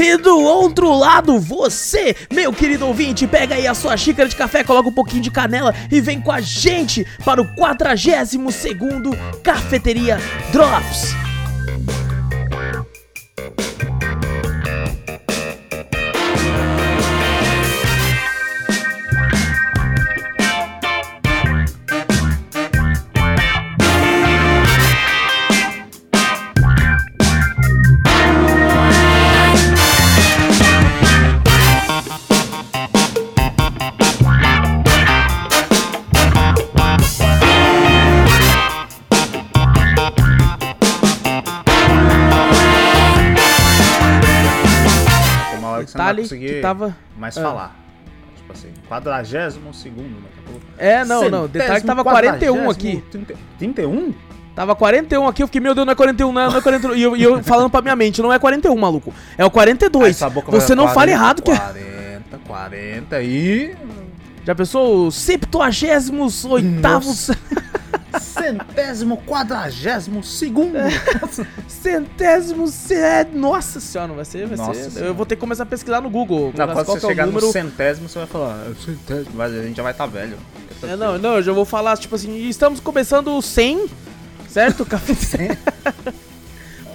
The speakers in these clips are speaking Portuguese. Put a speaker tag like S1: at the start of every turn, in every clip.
S1: E do outro lado, você, meu querido ouvinte, pega aí a sua xícara de café, coloca um pouquinho de canela e vem com a gente para o 42 segundo Cafeteria Drops. Detalhe que tava...
S2: mais
S1: Ah.
S2: falar. Tipo assim, quadragésimo segundo, né?
S1: É, não, não, detalhe que tava 41 aqui.
S2: 31?
S1: Tava 41 aqui, eu fiquei, meu Deus, não é 41, não é, não é 41. E eu, e eu falando pra minha mente, não é 41, maluco. É o
S2: Aí
S1: 42.
S2: sua boca vai
S1: Você não
S2: 40,
S1: fala errado que é.
S2: 40, 40 e...
S1: Já pensou o 78
S2: Nossa. Centésimo quadragésimo segundo.
S1: centésimo se- Nossa senhora, não vai ser, vai
S2: Nossa
S1: ser.
S2: senhora.
S1: Eu vou ter que começar a pesquisar no Google.
S2: Não, quando você
S1: é
S2: chegar
S1: número.
S2: no centésimo, você vai falar, é o centésimo, mas a gente já vai estar velho.
S1: É, não, não, eu já vou falar, tipo assim, estamos começando o 100, certo? Café.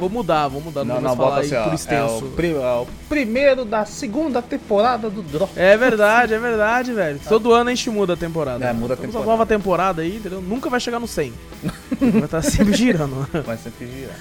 S1: Vou mudar, vou mudar, não,
S2: Não, não,
S1: falar
S2: assim,
S1: por
S2: É
S1: extenso.
S2: o, pri- é o primeiro da segunda temporada do Drop.
S1: É verdade, é verdade, velho. Todo ano a gente muda a temporada.
S2: É, muda a temporada.
S1: uma nova temporada aí, entendeu? Nunca vai chegar no 100. vai estar sempre girando.
S2: Vai sempre girar.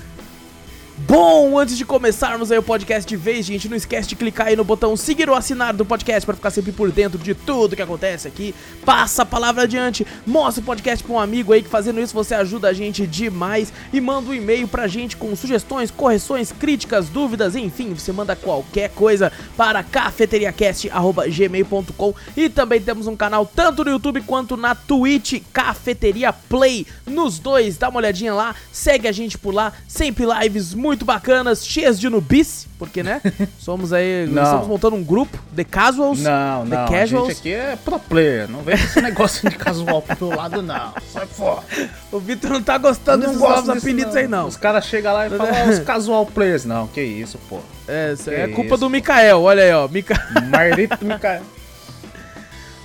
S1: Bom, antes de começarmos aí o podcast de vez, gente, não esquece de clicar aí no botão seguir ou assinar do podcast para ficar sempre por dentro de tudo que acontece aqui. Passa a palavra adiante, mostra o podcast pra um amigo aí que fazendo isso você ajuda a gente demais. E manda um e-mail pra gente com sugestões, correções, críticas, dúvidas, enfim, você manda qualquer coisa para cafeteriacast@gmail.com e também temos um canal tanto no YouTube quanto na Twitch, Cafeteria Play, nos dois, dá uma olhadinha lá, segue a gente por lá, sempre lives muito bacanas, cheias de nubice, porque né? Somos aí,
S2: Não.
S1: estamos montando um grupo, The Casuals.
S2: Não,
S1: The
S2: não, a
S1: Casuals.
S2: gente aqui é pro player, não vem com esse negócio de casual pro meu lado não, sai fora.
S1: O Vitor não tá gostando desses
S2: gosto
S1: novos apelidos aí não.
S2: Os caras chegam lá e falam, ah, os casual players, não, que isso, pô.
S1: É,
S2: Que
S1: é culpa
S2: isso,
S1: do
S2: pô.
S1: Mikael, olha aí, ó. Mica...
S2: Marlito me cai.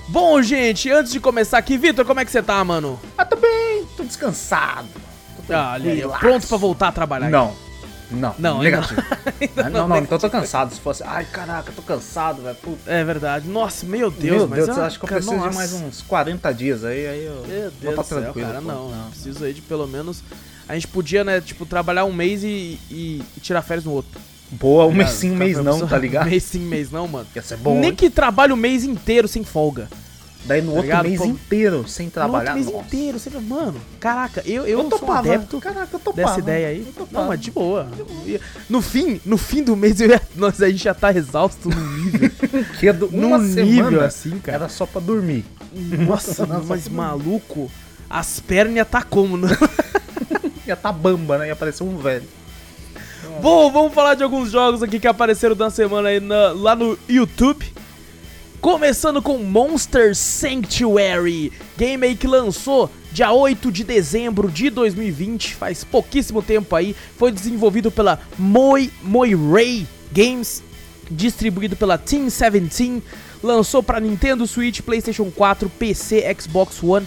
S1: Bom, gente, antes de começar aqui, Vitor, como é que você tá, mano?
S2: Ah, tô bem, tô descansado. Tô
S1: Ah, ali, pronto pra voltar a trabalhar.
S2: Não, não,
S1: Não,
S2: negativo. Ah, não, não, então eu tô cansado. Se fosse, ai caraca, tô cansado, velho.
S1: É verdade. Nossa, meu Deus,
S2: Meu
S1: mas
S2: Deus, eu acho que eu preciso de
S1: nossa.
S2: mais uns 40 dias aí, aí eu
S1: Meu
S2: vou
S1: Deus
S2: tá
S1: do céu,
S2: tranquilo.
S1: cara, não, não. Preciso aí de pelo menos. A gente podia, né, tipo, trabalhar um mês e, e- e tirar férias no outro.
S2: Boa, um mês sim, um mês não, tá ligado?
S1: Mês sim, mês não, mano.
S2: Ia ser bom,
S1: Nem
S2: hein?
S1: que trabalhe o mês inteiro sem folga.
S2: Daí no outro
S1: ligado?
S2: mês
S1: Pô,
S2: inteiro, sem trabalhar,
S1: No outro mês
S2: nossa.
S1: inteiro. Você... Mano, caraca, eu, eu,
S2: Eu
S1: um
S2: topava,
S1: adepto
S2: caraca, eu topava.
S1: dessa ideia aí. Não, mas de boa. No fim, no fim do mês, eu ia- nós, a gente já tá exausto num nível.
S2: Que é do,
S1: num
S2: uma
S1: nível assim, cara.
S2: era só pra dormir.
S1: Nossa,
S2: Nossa,
S1: mas maluco, as pernas ia tá como, né?
S2: Ia tá bamba, né? Ia parecer um velho.
S1: Bom, vamos falar de alguns jogos aqui que apareceram na semana aí na- lá no YouTube. Começando com Monster Sanctuary, game aí que lançou dia 8 de dezembro de 2020, faz pouquíssimo tempo aí. Foi desenvolvido pela Moi Moi Ray Games, distribuído pela Team 17, lançou para Nintendo Switch, PlayStation 4, PC, Xbox One.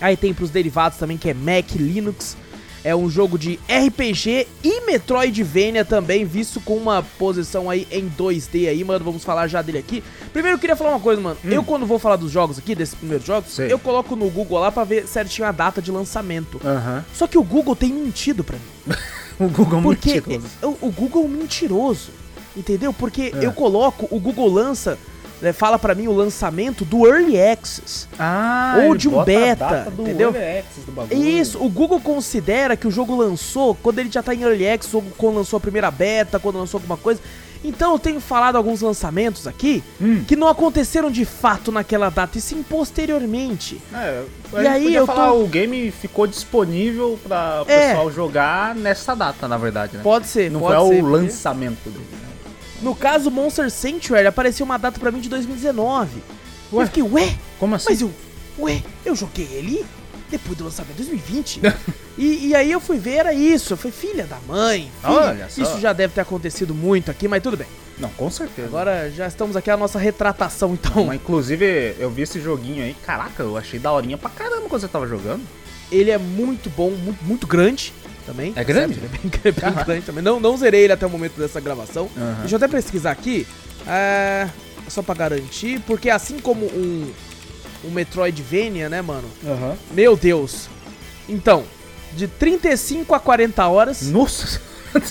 S1: Aí tem pros derivados também que é Mac, Linux. É um jogo de RPG e Metroidvania também, visto com uma posição aí em 2D aí, mano. Vamos falar já dele aqui. Primeiro eu queria falar uma coisa, mano. Eu quando vou falar dos jogos aqui, desses primeiros jogos,
S2: Sei.
S1: eu coloco no Google lá pra ver certinho a data de lançamento.
S2: Aham.
S1: Só que o Google tem mentido pra mim.
S2: O Google
S1: Porque
S2: mentiroso.
S1: o, o Google é mentiroso. Entendeu? Porque
S2: É.
S1: eu coloco, o Google lança né, fala pra mim o lançamento do Early Access.
S2: Ah,
S1: Ou de um beta, entendeu?
S2: Early Access do bagulho.
S1: Isso, o Google considera que o jogo lançou quando ele já tá em Early Access, ou quando lançou a primeira beta, quando lançou alguma coisa. Então eu tenho falado alguns lançamentos aqui
S2: Hum.
S1: que não aconteceram de fato naquela data, e sim posteriormente.
S2: É,
S1: E aí eu
S2: falar,
S1: tô-
S2: o game ficou disponível pra o
S1: É.
S2: pessoal jogar nessa data, na verdade, né?
S1: Pode ser,
S2: Não
S1: pode
S2: foi
S1: ser.
S2: o lançamento dele. né?
S1: No caso, Monster Sanctuary apareceu uma data pra mim de 2019.
S2: Ué?
S1: Eu fiquei, ué?
S2: Como assim?
S1: Mas eu, ué, eu joguei ele depois do lançamento de 2020. e, e aí eu fui ver, era isso. Eu falei, filha da mãe. filha,
S2: Olha só.
S1: Isso já deve ter acontecido muito aqui, mas tudo bem.
S2: Não, com certeza.
S1: Agora já estamos aqui a nossa retratação, então.
S2: Mas, inclusive, eu vi esse joguinho aí, caraca, eu achei daorinha pra caramba quando você tava jogando.
S1: Ele é muito bom, muito, muito grande também.
S2: É grande?
S1: Ele é bem, bem
S2: Caraca.
S1: grande também. Não, não zerei ele até o momento dessa gravação.
S2: Aham.
S1: Deixa eu até pesquisar aqui. É, só pra garantir, porque assim como um, um Metroidvania, né, mano?
S2: Aham.
S1: Meu Deus. Então, de 35 a 40 horas
S2: Nossa.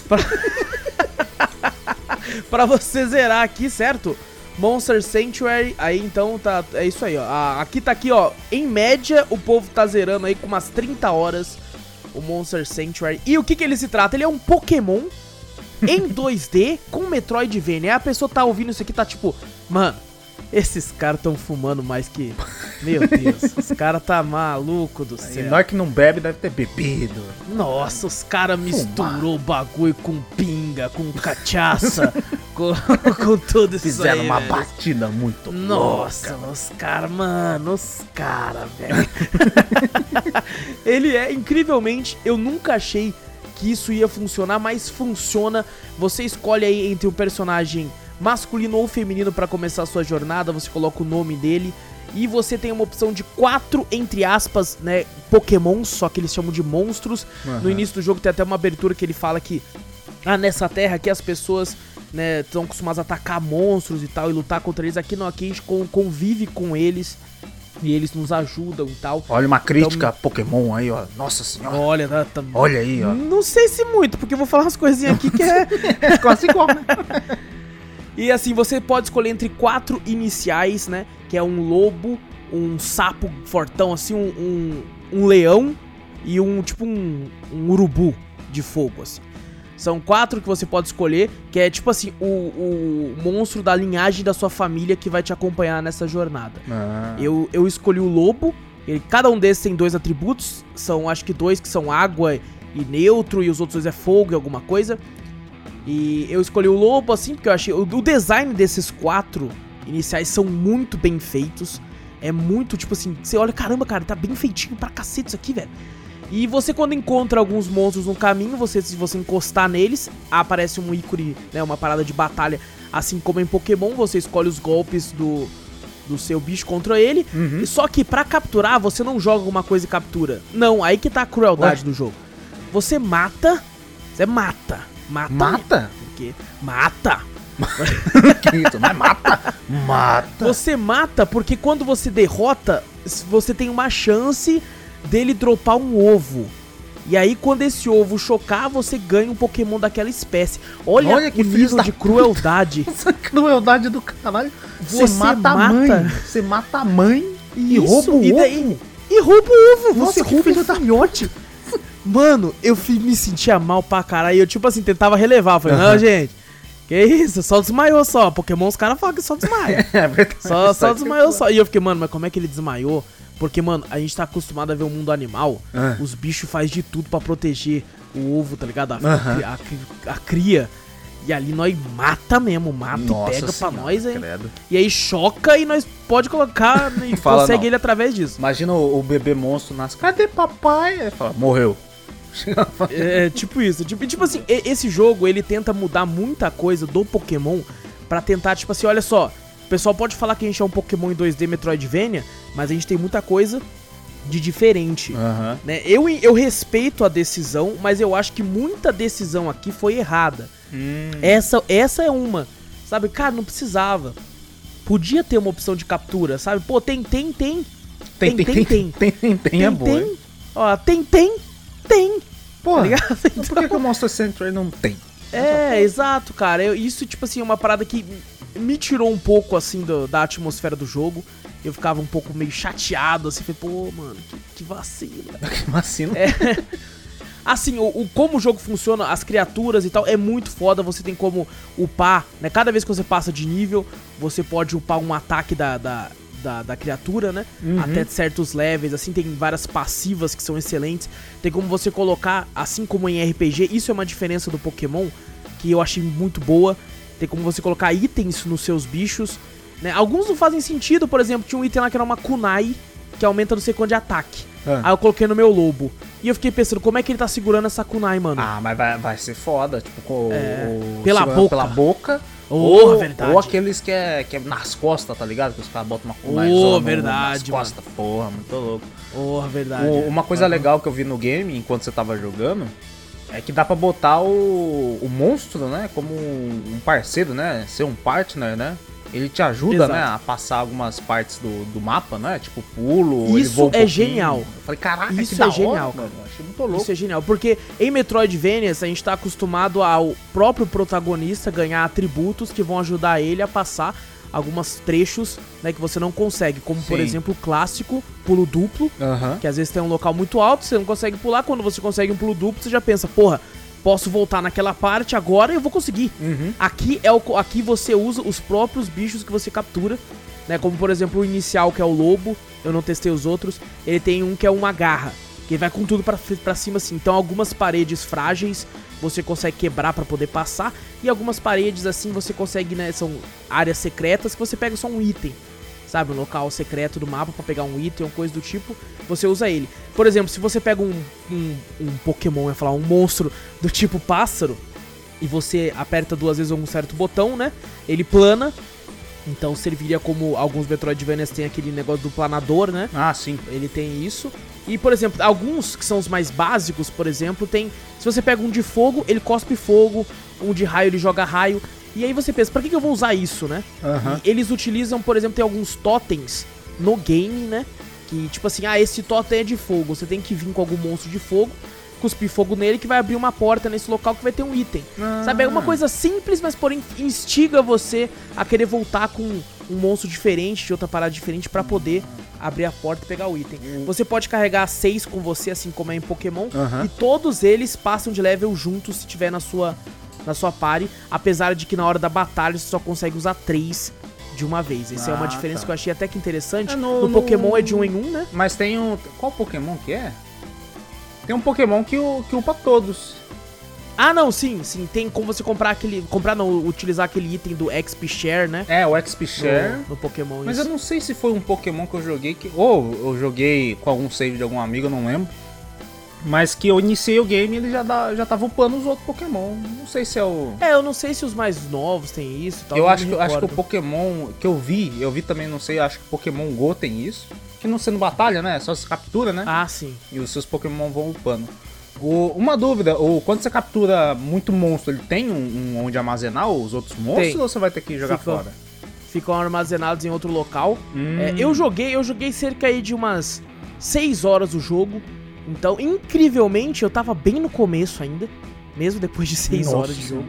S1: pra você zerar aqui, certo? Monster Sanctuary, aí então tá, é isso aí, ó. Aqui tá aqui, ó. Em média, o povo tá zerando aí com umas 30 horas o Monster Sanctuary. E o que que ele se trata? Ele é um Pokémon em 2D com Metroidvania. A pessoa tá ouvindo isso aqui tá tipo, mano, esses caras tão fumando mais que, meu Deus, os caras tá maluco do
S2: E
S1: céu.
S2: nós que não bebe deve ter bebido.
S1: Nossa, os caras misturou o bagulho com pinga, com cachaça, com, com tudo isso
S2: Fizeram
S1: aí,
S2: uma
S1: velho.
S2: batida muito
S1: Nossa, os caras, mano, os caras, velho. Ele é, incrivelmente, eu nunca achei que isso ia funcionar, mas funciona. Você escolhe aí entre um personagem masculino ou feminino pra começar a sua jornada, você coloca o nome dele. E você tem uma opção de quatro, entre aspas, né, pokémons, só que eles chamam de monstros. No
S2: Aham.
S1: início do jogo tem até uma abertura que ele fala que ah, nessa terra aqui as pessoas né, estão acostumadas a atacar monstros e tal e lutar contra eles. Aqui não, aqui a gente con- convive com eles e eles nos ajudam e tal.
S2: Olha uma crítica a Pokémon aí, ó. Nossa senhora.
S1: Olha, tá, tá-
S2: Olha aí, ó.
S1: Não sei se muito, porque eu vou falar umas coisinhas aqui que é.
S2: É quase igual, né?
S1: E assim, você pode escolher entre quatro iniciais, né? Que é um lobo, um sapo fortão, assim, um, um, um leão e um tipo um, um urubu de fogo, assim. São quatro que você pode escolher, que é tipo assim, o, o monstro da linhagem da sua família que vai te acompanhar nessa jornada.
S2: Ah.
S1: Eu, eu escolhi o lobo. Ele, cada um desses tem dois atributos. São acho que dois que são água e neutro, e os outros dois é fogo e alguma coisa. E eu escolhi o lobo assim, porque eu achei. O, o design desses quatro iniciais são muito bem feitos. É muito, tipo assim, você olha, caramba, cara, tá bem feitinho pra cacete isso aqui, velho. E você, quando encontra alguns monstros no caminho, você, se você encostar neles, aparece um ícone, né? Uma parada de batalha. Assim como em Pokémon, você escolhe os golpes do, do seu bicho contra ele.
S2: Uhum.
S1: Só que pra capturar, você não joga alguma coisa e captura. Não, aí que tá a crueldade
S2: Ué?
S1: do jogo. Você mata. Você mata. Mata.
S2: Mata?
S1: Porque mata.
S2: Não é mata? Mata.
S1: Você mata porque quando você derrota, você tem uma chance dele dropar um ovo. E aí, quando esse ovo chocar, você ganha um Pokémon daquela espécie. Olha,
S2: Olha que
S1: nível de crueldade.
S2: Essa crueldade do caralho. Você,
S1: Você
S2: mata, a
S1: mata.
S2: mãe. Você mata a mãe e
S1: Isso,
S2: rouba o
S1: e
S2: ovo.
S1: daí- E rouba o ovo,
S2: Nossa,
S1: você rouba o filhote. Mano, eu me sentia mal pra caralho. Eu, tipo assim, tentava relevar. Eu falei, não,
S2: Aham.
S1: gente, que isso, só desmaiou só. Pokémon, os caras falam que só desmaia.
S2: É verdade.
S1: Só, só desmaiou só. E eu fiquei, mano, mas como é que ele desmaiou? Porque, mano, a gente tá acostumado a ver o mundo animal.
S2: Ah.
S1: Os bichos faz de tudo pra proteger o ovo, tá ligado? A, a- a- a cria. E ali nós mata mesmo, mata
S2: Nossa
S1: e pega pra
S2: senhora,
S1: nós, hein?
S2: credo.
S1: E aí choca e nós pode colocar e
S2: Fala
S1: consegue
S2: não.
S1: ele através disso.
S2: Imagina o, o bebê monstro nasce. Cadê papai? Fala, morreu.
S1: É tipo isso. Tipo, tipo assim, esse jogo ele tenta mudar muita coisa do Pokémon pra tentar, tipo assim, olha só. O pessoal pode falar que a gente é um Pokémon em 2D Metroidvania, mas a gente tem muita coisa de diferente.
S2: Aham.
S1: Né? Eu, eu respeito a decisão, mas eu acho que muita decisão aqui foi errada.
S2: Hum.
S1: Essa, essa é uma. Sabe, cara, não precisava. Podia ter uma opção de captura, sabe? Pô, tem, tem, tem.
S2: Tem, tem, tem, tem, tem, tem, tem, é boa. hein?
S1: tem. Ó, tem, tem, tem.
S2: Pô,
S1: Tá ligado?
S2: por que, que o Monster Center não tem?
S1: É, exato, cara. Eu- isso, tipo assim, é uma parada que me tirou um pouco, assim, do- da atmosfera do jogo. Eu ficava um pouco meio chateado, assim, falei, pô, mano, que, que vacilo.
S2: Mas assim, não...
S1: Assim, o, o- como o jogo funciona, as criaturas e tal, é muito foda. Você tem como upar, né? Cada vez que você passa de nível, você pode upar um ataque da, da, da, da criatura, né?
S2: Uhum.
S1: Até certos levels, assim, tem várias passivas que são excelentes. Tem como você colocar, assim como em RPG, isso é uma diferença do Pokémon que eu achei muito boa. Tem como você colocar itens nos seus bichos, né? Alguns não fazem sentido, por exemplo, tinha um item lá que era uma kunai, que aumenta não sei quanto de ataque.
S2: Ah.
S1: Aí eu coloquei no meu lobo. E eu fiquei pensando, como é que ele tá segurando essa kunai, mano?
S2: Ah, mas vai, vai ser foda, tipo, com
S1: É,
S2: o-
S1: pela boca.
S2: Pela boca.
S1: Oh,
S2: ou,
S1: verdade.
S2: ou aqueles que é, que é nas costas, tá ligado? Que os caras botam uma
S1: Oh,
S2: kunai
S1: verdade,
S2: nas costas. Porra, muito louco.
S1: Oh, verdade.
S2: O-
S1: é.
S2: uma coisa legal que eu vi no game, enquanto você tava jogando, é que dá pra botar o, o monstro, né? Como um parceiro, né? Ser um partner, né? Ele te ajuda,
S1: Exato.
S2: né? A passar algumas partes do, do mapa, né? Tipo pulo,
S1: Isso
S2: um
S1: é genial.
S2: Eu falei, caraca,
S1: Isso é
S2: da hora,
S1: genial,
S2: mano. Achei muito louco.
S1: Isso é genial, porque em Metroidvanias a gente tá acostumado ao próprio protagonista ganhar atributos que vão ajudar ele a passar alguns trechos né, que você não consegue, como por
S2: Sim.
S1: exemplo o clássico pulo duplo, que às vezes tem um local muito alto, você não consegue pular, quando você consegue um pulo duplo, você já pensa, porra, posso voltar naquela parte agora e eu vou conseguir.
S2: Uhum.
S1: Aqui é o aqui você usa os próprios bichos que você captura, né? Como por exemplo o inicial que é o lobo, eu não testei os outros. Ele tem um que é uma garra, que vai com tudo pra cima assim. Então algumas paredes frágeis você consegue quebrar pra poder passar e algumas paredes assim você consegue, né, são áreas secretas que você pega só um item. Sabe, um local secreto do mapa pra pegar um item ou coisa do tipo, você usa ele. Por exemplo, se você pega um, um, um Pokémon, ia falar, um monstro do tipo pássaro, e você aperta duas vezes um certo botão, né? Ele plana. Então serviria como alguns Metroidvanias tem aquele negócio do planador, né?
S2: Ah, sim.
S1: Ele tem isso. E, por exemplo, alguns que são os mais básicos, por exemplo, tem. Se você pega um de fogo, ele cospe fogo, um de raio, ele joga raio. E aí você pensa, pra que, que eu vou usar isso, né? E eles utilizam, por exemplo, tem alguns totens no game, né? Que tipo assim, ah, esse totem é de fogo. Você tem que vir com algum monstro de fogo, cuspir fogo nele, que vai abrir uma porta nesse local que vai ter um item. Sabe, é uma coisa simples, mas porém instiga você a querer voltar com um monstro diferente, de outra parada diferente, pra poder abrir a porta e pegar o item. Você pode carregar seis com você, assim como é em Pokémon,
S2: Aham.
S1: e todos eles passam de level juntos se tiver na sua, na sua party, apesar de que na hora da batalha você só consegue usar três de uma vez. Essa é uma
S2: Ah,
S1: diferença
S2: tá.
S1: que eu achei até que interessante.
S2: É,
S1: no,
S2: no- no-
S1: Pokémon é de um em um, né?
S2: Mas tem um. Qual Pokémon que é? Tem um Pokémon que, o- que upa todos.
S1: Ah, não, sim, sim. Tem como você comprar aquele. Comprar não, utilizar aquele item do XP Share, né?
S2: É, o XP Share.
S1: No, no Pokémon.
S2: Mas
S1: isso.
S2: eu não sei se foi um Pokémon que eu joguei que. Ou eu joguei com algum save de algum amigo, eu não lembro. Mas que eu iniciei o game e ele já, dá, já tava upando os outros Pokémon. Não sei se é o.
S1: É, eu não sei se os mais novos têm isso. e tal,
S2: eu acho que, eu acho que o. Pokémon que eu vi, eu vi também, não sei, acho que o Pokémon Go tem isso. Que não sendo batalha, né? Só se captura, né?
S1: Ah, sim.
S2: E os seus Pokémon vão upando. O- uma dúvida, o, quando você captura muito monstro, ele tem um, um onde armazenar os outros monstros
S1: Tem.
S2: ou você vai ter que jogar
S1: Fica-
S2: fora?
S1: Ficam armazenados em outro local.
S2: Hum.
S1: É, eu joguei, eu joguei cerca aí de umas 6 horas o jogo. Então, incrivelmente, eu tava bem no começo ainda. Mesmo depois de 6
S2: Nossa.
S1: horas de jogo.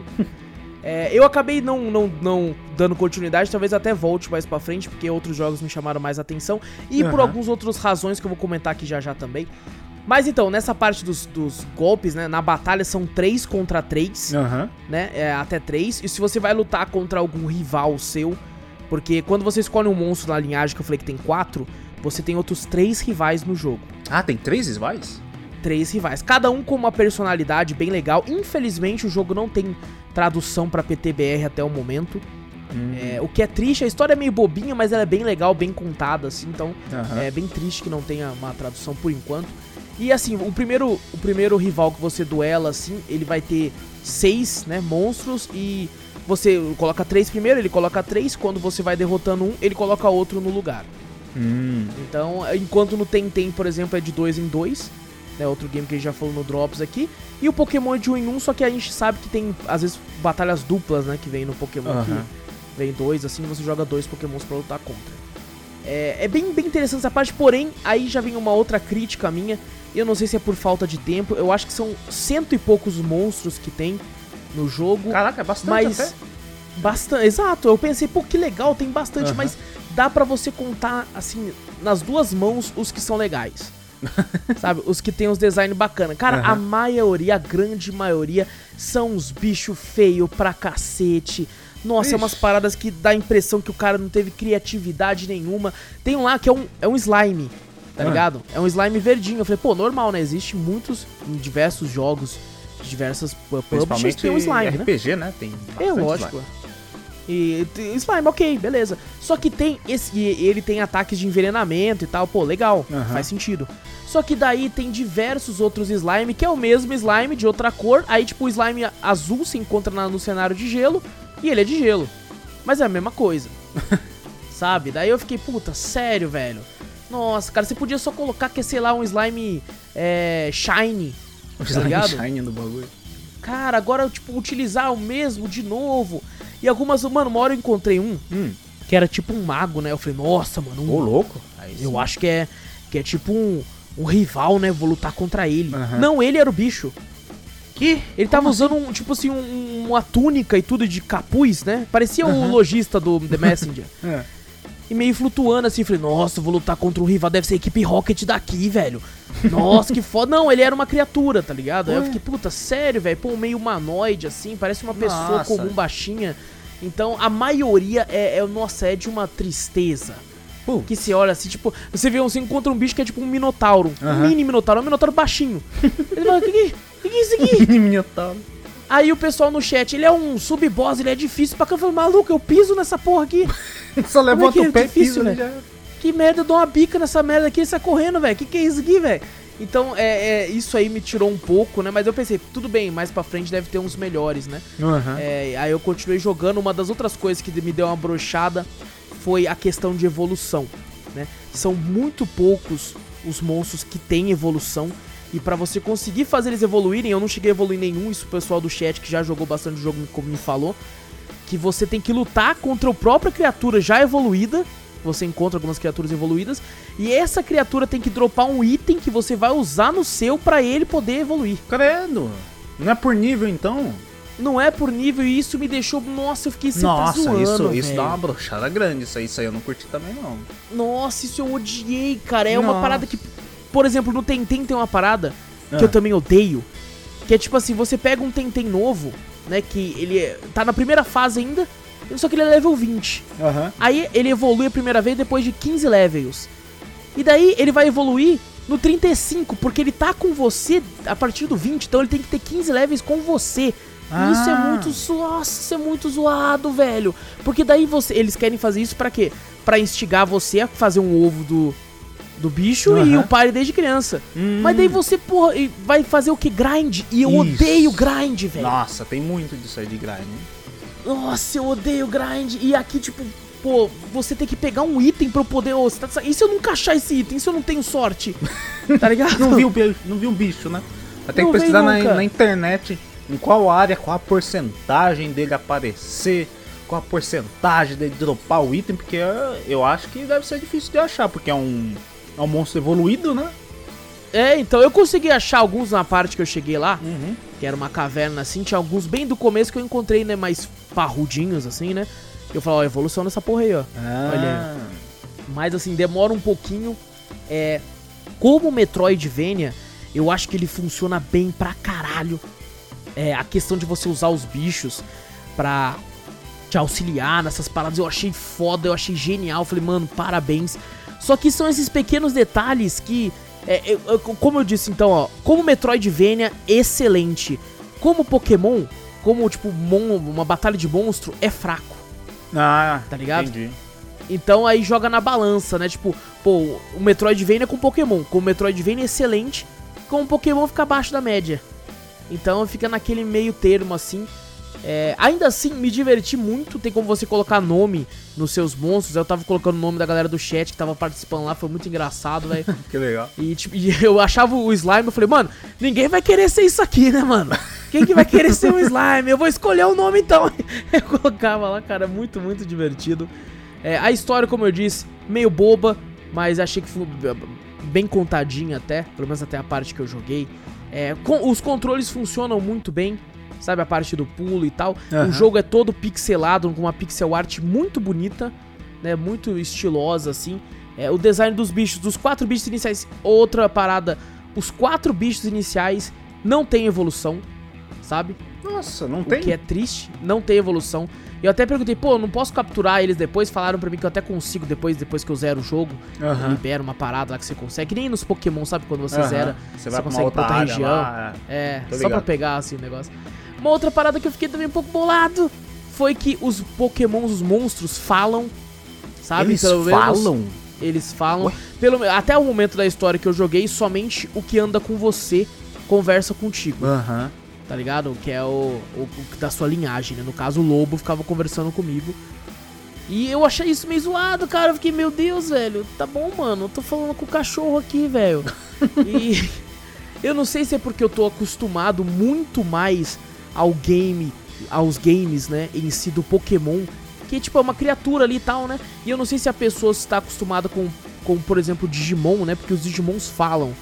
S1: É, eu acabei não, não, não dando continuidade, talvez até volte mais pra frente, porque outros jogos me chamaram mais atenção. E por
S2: Aham.
S1: algumas outras razões que eu vou comentar aqui já já também. Mas então, nessa parte dos, dos golpes, né? Na batalha são 3 contra 3
S2: Aham.
S1: né? É, até três. E se você vai lutar contra algum rival seu, porque quando você escolhe um monstro na linhagem que eu falei que tem quatro, você tem outros três rivais no jogo.
S2: Ah, tem três rivais?
S1: Três rivais, cada um com uma personalidade bem legal. Infelizmente o jogo não tem tradução pra PTBR até o momento. É, o que é triste, a história é meio bobinha, mas ela é bem legal, bem contada, assim, então
S2: Aham.
S1: é bem triste que não tenha uma tradução por enquanto. E assim, o primeiro, o primeiro rival que você duela, assim, ele vai ter seis, né, monstros e você coloca três primeiro, ele coloca três, quando você vai derrotando um, ele coloca outro no lugar.
S2: Hum.
S1: Então, enquanto no Tentem, por exemplo, é de dois em dois, né, outro game que a gente já falou no Drops aqui, e o Pokémon é de um em um, só que a gente sabe que tem, às vezes, batalhas duplas, né, que vem no Pokémon,
S2: Aham.
S1: que vem dois, assim, você joga dois Pokémons pra lutar contra. É, é bem, bem interessante essa parte, porém, aí já vem uma outra crítica minha. Eu não sei se é por falta de tempo. Eu acho que são cento e poucos monstros que tem no jogo.
S2: Caraca, é bastante
S1: mas
S2: até.
S1: Bastante, exato. Eu pensei, pô, que legal, tem bastante,
S2: Aham.
S1: mas dá pra você contar, assim, nas duas mãos os que são legais. Sabe? Os que tem os designs bacana. Cara, a
S2: Aham.
S1: maioria, a grande maioria, são uns bichos feios pra cacete. Nossa, é umas
S2: Ixi.
S1: paradas que dá a impressão que o cara não teve criatividade nenhuma. Tem um lá que é um, é um slime, tá
S2: Ah.
S1: ligado? É um slime verdinho. Eu falei, pô, normal, né? Existe muitos, em diversos jogos, diversas uh, publishers, tem um slime, né?
S2: RPG, né? Tem
S1: É lógico.
S2: slime.
S1: E slime, ok, beleza. Só que tem esse. Ele tem ataques de envenenamento e tal, pô, legal.
S2: Aham.
S1: Faz sentido. Só que daí tem diversos outros slime, que é o mesmo slime de outra cor. Aí, tipo, o slime azul se encontra no cenário de gelo e ele é de gelo. Mas é a mesma coisa. Sabe? Daí eu fiquei, puta, sério, velho. Nossa, cara, você podia só colocar que é, sei lá, um slime é, shiny.
S2: O
S1: Tá
S2: slime
S1: ligado?
S2: shine do bagulho.
S1: Cara, agora, tipo, utilizar o mesmo de novo. E algumas, mano, uma hora eu encontrei um
S2: Hum,
S1: que era tipo um mago, né? Eu falei, nossa, mano, um-
S2: ô louco. Aí
S1: eu acho que é, que é tipo um, um rival, né? Vou lutar contra ele.
S2: Aham.
S1: Não, ele era o bicho.
S2: Que?
S1: Ele tava usando um, tipo assim, um- uma túnica e tudo de capuz, né? Parecia o
S2: Aham.
S1: lojista do The Messenger.
S2: É.
S1: e meio flutuando assim, falei, nossa, eu vou lutar contra um rival, deve ser a equipe Rocket daqui, velho. Nossa, que foda. Não, ele era uma criatura, tá ligado? Aí eu
S2: Ué.
S1: fiquei, puta, sério, velho? Pô, meio humanoide, assim, parece uma pessoa
S2: Nossa.
S1: comum, baixinha. Então, a maioria é, é, nossa, é de uma tristeza.
S2: Pô,
S1: Que se olha assim, tipo, você vê, você encontra um bicho que é tipo um minotauro. Um mini minotauro, um minotauro baixinho. Ele fala, o que, que, que que é isso aqui?
S2: Minotauro.
S1: Aí o pessoal no chat, ele é um sub-boss, ele é difícil pra cá. Eu falei, maluco, eu piso nessa porra aqui.
S2: Só levanta
S1: que é
S2: o pé e
S1: difícil,
S2: pisa
S1: né?
S2: já.
S1: Que merda, eu dou uma bica nessa merda aqui e sai correndo, velho. Que que é isso aqui, velho? Então, é, é, isso aí me tirou um pouco, né? Mas eu pensei, tudo bem, mais pra frente deve ter uns melhores, né?
S2: Aham.
S1: É, aí eu continuei jogando. Uma das outras coisas que me deu uma brochada foi a questão de evolução, né? São muito poucos os monstros que têm evolução. E pra você conseguir fazer eles evoluírem, eu não cheguei a evoluir nenhum, isso o pessoal do chat que já jogou bastante o jogo me, me falou. Que você tem que lutar contra a própria criatura já evoluída. Você encontra algumas criaturas evoluídas. E essa criatura tem que dropar um item que você vai usar no seu pra ele poder evoluir.
S2: Credo. Não é por nível então?
S1: Não é por nível e isso me deixou. Nossa, eu fiquei sem
S2: Nossa,
S1: tá zoando,
S2: isso, isso dá uma brochada grande. Isso aí, isso aí eu não curti também, não.
S1: Nossa, isso eu odiei, cara. É uma
S2: Nossa.
S1: parada que. Por exemplo, no Tentem tem uma parada que
S2: Ah.
S1: eu também odeio. Que é tipo assim, você pega um Tentem novo, né? Que ele é- tá na primeira fase ainda, só que ele é level 20.
S2: Aham.
S1: Aí ele evolui a primeira vez depois de 15 levels. E daí ele vai evoluir no 35, porque ele tá com você a partir do 20, então ele tem que ter 15 levels com você. E Isso é
S2: Ah.
S1: muito zo- nossa, isso é muito zoado, velho. Porque daí você, eles querem fazer isso pra quê? Pra instigar você a fazer um ovo do do bicho e
S2: Aham.
S1: o pare desde criança.
S2: Hum.
S1: Mas daí você, porra, e vai fazer o que? Grind. E eu
S2: Isso.
S1: odeio grind, velho.
S2: Nossa, tem muito disso aí de grind.
S1: Nossa, eu odeio grind. E aqui, tipo, pô, você tem que pegar um item pra eu poder. você tá E se eu nunca achar esse item? Se eu não tenho sorte? Tá ligado?
S2: Não viu, não viu um bicho, né?
S1: Não
S2: que
S1: vi
S2: pesquisar na, na internet em qual área, qual a porcentagem dele aparecer, qual a porcentagem dele dropar o item, porque eu, eu acho que deve ser difícil de achar, porque é um, é um monstro evoluído, né?
S1: É, então eu consegui achar alguns na parte que eu cheguei lá,
S2: Uhum.
S1: que era uma caverna assim. Tinha alguns bem do começo que eu encontrei, né? Mais parrudinhos, assim, né? Eu falei, ó, evolução nessa porra aí, ó.
S2: Ah,
S1: Mas assim, demora um pouquinho. É. Como o Metroidvania, eu acho que ele funciona bem pra caralho. É, a questão de você usar os bichos pra te auxiliar nessas paradas, eu achei foda, eu achei genial. Falei, mano, parabéns. Só que são esses pequenos detalhes que. É, eu- eu- como eu disse, então, ó, como Metroidvania, excelente. Como Pokémon, como tipo, mon- uma batalha de monstro, é fraco.
S2: ah,
S1: Tá ligado?
S2: Entendi.
S1: Então aí joga na balança, né? Tipo, pô, o Metroidvania com Pokémon. Com o Metroidvania excelente, com o Pokémon fica abaixo da média. Então fica naquele meio termo assim. É, ainda assim, me diverti muito. Tem como você colocar nome nos seus monstros. Eu tava colocando o nome da galera do chat que tava participando lá, foi muito engraçado, velho.
S2: Que legal.
S1: E, tipo, e eu achava o slime, eu falei, mano, ninguém vai querer ser isso aqui, né, mano? Quem que vai querer ser um slime? Eu vou escolher o nome então. Eu colocava lá, cara, muito, muito divertido. É, a história, como eu disse, meio boba, mas achei que foi bem contadinha até, pelo menos até a parte que eu joguei. É, com- os controles funcionam muito bem, sabe? A parte do pulo e tal.
S2: Aham.
S1: O jogo é todo pixelado, com uma pixel art muito bonita, né? Muito estilosa, assim. É, o design dos bichos, dos quatro bichos iniciais, outra parada. Os quatro bichos iniciais não tem evolução, sabe?
S2: Nossa, não
S1: O
S2: tem?
S1: que é triste, não tem evolução. Eu até perguntei, pô, eu não posso capturar eles depois? Falaram pra mim que eu até consigo depois, depois que eu zero o jogo.
S2: Aham.
S1: Libera uma parada lá que você consegue. Que nem nos Pokémon, sabe? Quando você
S2: Aham.
S1: zera,
S2: Você vai pra uma
S1: consegue
S2: outra
S1: botar
S2: área
S1: região.
S2: lá.
S1: É,
S2: Tô
S1: só pra pegar assim o negócio. Uma outra parada que eu fiquei também um pouco bolado foi que os Pokémons, os monstros, falam. Sabe?
S2: Eles
S1: Pelo menos-
S2: falam?
S1: eles falam.
S2: Ué?
S1: Pelo, até o momento da história que eu joguei, somente o que anda com você conversa contigo,
S2: Aham.
S1: tá ligado? Que é o, o- o da sua linhagem, né? No caso, o lobo ficava conversando comigo. E eu achei isso meio zoado, cara. Eu fiquei, meu Deus, velho, tá bom, mano. Eu tô falando com o cachorro aqui, velho. e eu não sei se é porque eu tô acostumado muito mais ao game, aos games, né, em si do Pokémon, que tipo é uma criatura ali e tal, né? E eu não sei se a pessoa está acostumada com, com por exemplo, Digimon, né? Porque os Digimons falam.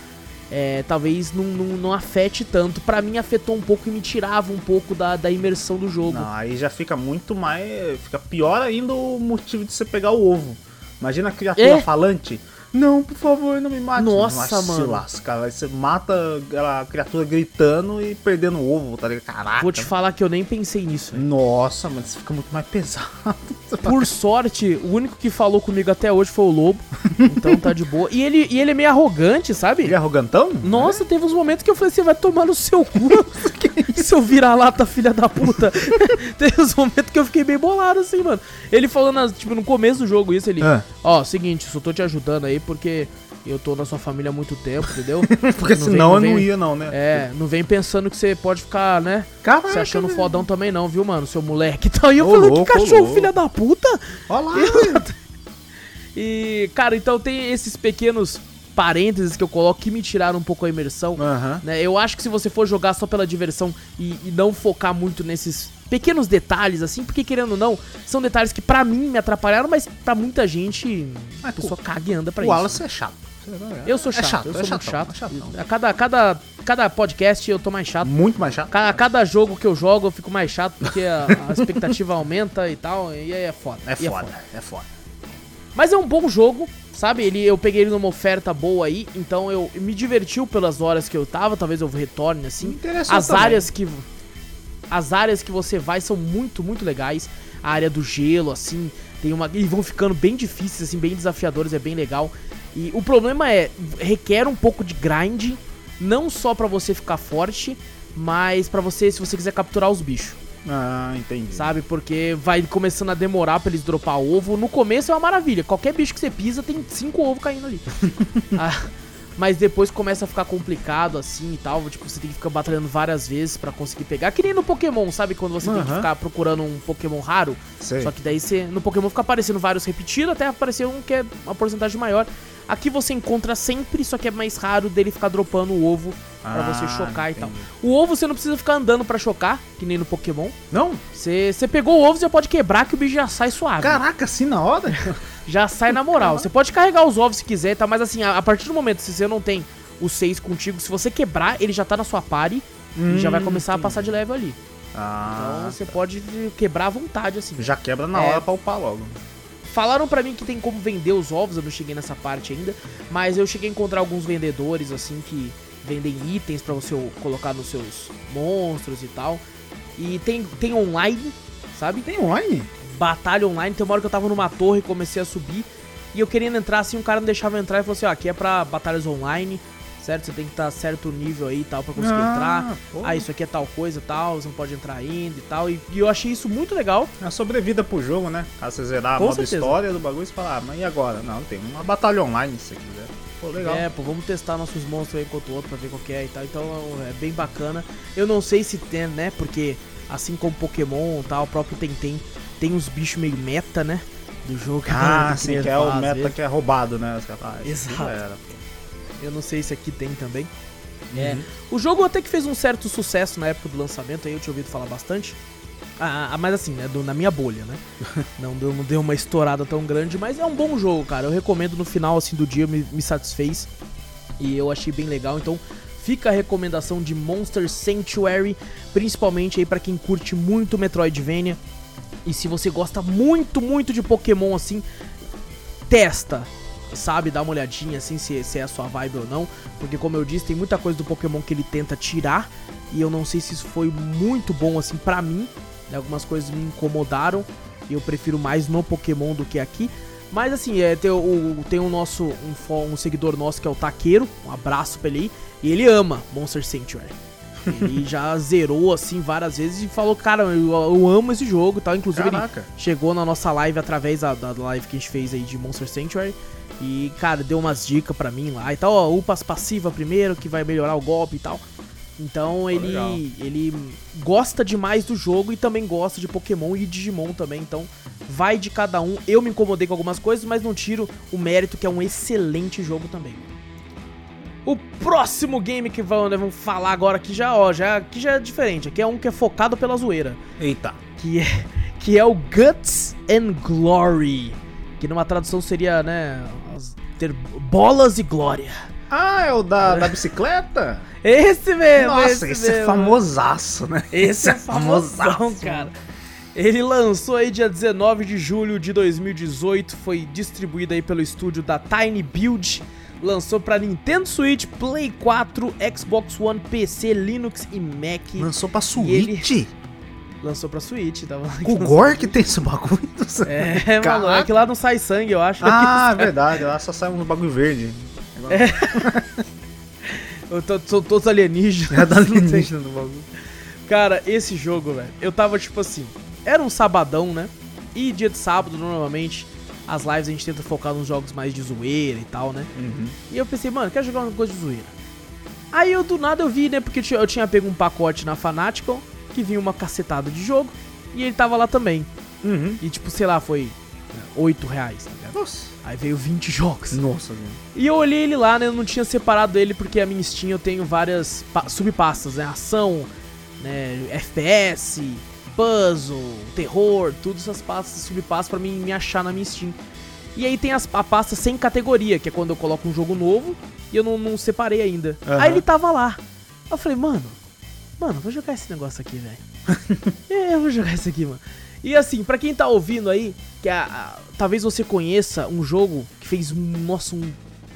S1: É, talvez não, não, não afete tanto. Pra mim afetou um pouco e me tirava um pouco da, da imersão do jogo.
S2: Não, aí já fica muito mais. Fica pior ainda o motivo de você pegar o ovo. Imagina a criatura
S1: É.
S2: falante. Não, por favor, não me mate.
S1: Nossa,
S2: Se
S1: mano.
S2: lasca, aí você mata a criatura gritando e perdendo o ovo, tá ligado? Caraca.
S1: Vou te falar que eu nem pensei nisso. velho.
S2: Nossa, mano, isso fica muito mais pesado.
S1: Por sorte, o único que falou comigo até hoje foi o Lobo. Então tá de boa. E ele, e ele é meio arrogante, sabe?
S2: Ele é arrogantão?
S1: Nossa, teve uns momentos que eu falei, você vai tomar no seu cu. Seu vira-lata, filha da puta. teve uns momentos que eu fiquei bem bolado, assim, mano. Ele falando, tipo, no começo do jogo isso, ele...
S2: Ah.
S1: Ó, seguinte, só tô te ajudando aí porque eu tô na sua família há muito tempo, entendeu?
S2: Porque
S1: Não
S2: senão
S1: vem- não
S2: eu não ia, não, né?
S1: É, não vem pensando que você pode ficar, né?
S2: Caraca,
S1: Se achando
S2: velho.
S1: fodão também não, viu, mano? Seu moleque. Então aí eu
S2: Ô,
S1: falei,
S2: louco,
S1: que cachorro, filha da puta.
S2: Olha lá.
S1: E, cara, então tem esses pequenos parênteses que eu coloco que me tiraram um pouco a imersão.
S2: Aham.
S1: né? Eu acho que se você for jogar só pela diversão e, e não focar muito nesses pequenos detalhes, assim, porque querendo ou não, são detalhes que pra mim me atrapalharam, mas pra muita gente, a pessoa caga e anda pra
S2: O
S1: isso.
S2: Wallace é chato.
S1: Eu sou chato,
S2: é chato,
S1: eu
S2: é
S1: sou muito
S2: chatão,
S1: chato.
S2: é.
S1: A cada, cada, cada podcast eu tô mais chato.
S2: Muito mais chato.
S1: Cada, cada jogo que eu jogo eu fico mais chato porque a, a expectativa aumenta e tal, e aí é foda.
S2: É
S1: E
S2: foda, é foda.
S1: Mas é um bom jogo, sabe? Ele, eu peguei ele numa oferta boa aí, então eu me divertiu pelas horas que eu tava, talvez eu retorne assim. As
S2: também.
S1: áreas que as áreas que você vai são muito, muito legais. A área do gelo assim, tem uma e vão ficando bem difíceis assim, bem desafiadores, é bem legal. E o problema é requer um pouco de grind, não só pra você ficar forte, mas pra você se você quiser capturar os bichos
S2: Ah, entendi.
S1: sabe? Porque vai começando a demorar pra eles dropar ovo. No começo é uma maravilha. Qualquer bicho que você pisa tem cinco ovos caindo ali. Ah, mas depois começa a ficar complicado assim e tal. Tipo, você tem que ficar batalhando várias vezes pra conseguir pegar. Que nem no Pokémon, sabe? Quando você tem que ficar procurando um Pokémon raro.
S2: Sei.
S1: Só que daí você, no Pokémon fica aparecendo vários repetidos até aparecer um que é uma porcentagem maior. Aqui você encontra sempre, só que é mais raro dele ficar dropando o ovo pra
S2: Ah,
S1: você chocar e tal.
S2: entendi.
S1: O ovo você não precisa ficar andando pra chocar, que nem no Pokémon.
S2: Não?
S1: Você você pegou o ovo, você pode quebrar que o bicho já sai suave.
S2: Caraca, assim na hora?
S1: Já sai na moral. Você pode carregar os ovos se quiser, tá? Mas assim, a, a partir do momento, se você não tem os seis contigo, se você quebrar, ele já tá na sua party e já vai
S2: Hum,
S1: começar a passar de level ali.
S2: Ah,
S1: Então você pode quebrar à vontade, assim.
S2: já quebra na
S1: É.
S2: hora pra upar logo.
S1: Falaram pra mim que tem como vender os ovos, eu não cheguei nessa parte ainda, mas eu cheguei a encontrar alguns vendedores assim que vendem itens pra você colocar nos seus monstros e tal. E tem, tem online, sabe?
S2: Tem online?
S1: Batalha online. Tem uma hora que eu tava numa torre e comecei a subir. E eu querendo entrar assim, um cara não deixava entrar e falou assim: ó, aqui é pra batalhas online, certo? Você tem que estar certo nível aí e tal pra conseguir
S2: Ah,
S1: entrar.
S2: pô.
S1: Ah, isso aqui é tal coisa e tal, você não pode entrar ainda e tal. E, e eu achei isso muito legal.
S2: É a sobrevida pro jogo, né? Caso você zerar a
S1: Com
S2: modo
S1: certeza.
S2: história do bagulho, você fala, ah, mas e agora? Não, tem uma batalha online se você quiser. Pô, legal.
S1: É, pô, vamos testar nossos monstros aí enquanto o outro pra ver qual que é e tal. Então é bem bacana. Eu não sei se tem, né? Porque assim como Pokémon e tal, o próprio Tentem tem uns bichos meio meta, né? Do jogo
S2: Ah, sim, que é o meta
S1: vezes.
S2: que é roubado, né? Ah,
S1: Exato.
S2: era.
S1: Eu não sei se aqui tem também. É.
S2: Uhum.
S1: O jogo até que fez um certo sucesso na época do lançamento, aí eu tinha ouvido falar bastante. Ah, ah, mas assim, né, do- na minha bolha, né? não, deu, não deu uma estourada tão grande, mas é um bom jogo, cara. Eu recomendo no final assim do dia, me, me satisfez. E eu achei bem legal, então Fica a recomendação de Monster Sanctuary, principalmente aí para quem curte muito Metroidvania. E se você gosta muito, muito de Pokémon assim, testa, sabe? Dá uma olhadinha assim se, se é a sua vibe ou não. Porque como eu disse, tem muita coisa do Pokémon que ele tenta tirar. E eu não sei se isso foi muito bom assim pra mim. Né? Algumas coisas me incomodaram. E eu prefiro mais no Pokémon do que aqui. Mas assim, é, tem, o, tem um nosso, um, um seguidor nosso que é o Taqueiro. Um abraço pra ele aí. E ele ama Monster Sanctuary. Ele já zerou assim várias vezes e falou, cara, eu, eu amo esse jogo e tal. Inclusive,
S2: Caraca.
S1: ele chegou na nossa live através da, da live que a gente fez aí de Monster Sanctuary. E, cara, deu umas dicas pra mim lá e tal. Ó, upas passiva primeiro, que vai melhorar o golpe e tal. Então ele,
S2: legal.
S1: ele gosta demais do jogo e também gosta de Pokémon e Digimon também. Então vai de cada um. Eu me incomodei com algumas coisas, mas não tiro o mérito que é um excelente jogo também. O próximo game que vamos, né, falar agora aqui já, ó, já, aqui já é diferente. Aqui é um que é focado pela zoeira.
S2: Eita.
S1: Que é, que é o Guts and Glory. Que numa tradução seria, né, ter bolas e glória.
S2: Ah, é o da, da bicicleta?
S1: Esse mesmo,
S2: Nossa, esse, é
S1: mesmo.
S2: famosaço, né?
S1: Esse é famosão, cara. Ele lançou aí dia 19 de julho de 2018, foi distribuído aí pelo estúdio da Tiny Build. Lançou pra Nintendo Switch, Play 4, Xbox One, PC, Linux e Mac.
S2: Lançou pra
S1: E ele-
S2: Switch?
S1: Lançou pra Switch, tava lá.
S2: O Gore que tem esse bagulho?
S1: É, mano, é que lá não sai sangue, eu acho.
S2: Ah, é verdade. Lá só sai um bagulho verde.
S1: Eu tô, são todos alienígenas.
S2: É da
S1: não tem-
S2: alienígena do bagulho.
S1: Cara, esse jogo, velho, eu tava tipo assim. Era um sabadão, né? E dia de sábado, normalmente, as lives a gente tenta focar nos jogos mais de zoeira e tal, né?
S2: Uhum.
S1: E eu pensei, mano, quero jogar uma coisa de zoeira. Aí eu do nada eu vi, né? Porque eu tinha- pego um pacote na Fanatical que vinha uma cacetada de jogo e ele tava lá também.
S2: Uhum.
S1: E tipo, sei lá, foi né, 8 reais, tá ligado?
S2: Nossa.
S1: Aí veio 20 jogos.
S2: Nossa, velho.
S1: E eu olhei ele lá, né? Eu não tinha separado ele porque a minha Steam eu tenho várias pa- subpastas, né? Ação, né? FPS, puzzle, terror, todas essas pastas, subpastas pra mim me achar na minha Steam. E aí tem as, a pasta sem categoria, que é quando eu coloco um jogo novo e eu não, não separei ainda.
S2: Aham.
S1: Aí ele tava lá. Eu falei, mano, mano, vou jogar esse negócio aqui, velho. é, eu vou jogar isso aqui, mano. E assim, pra quem tá ouvindo aí, que a- a- talvez você conheça um jogo que fez, um- nossa, um,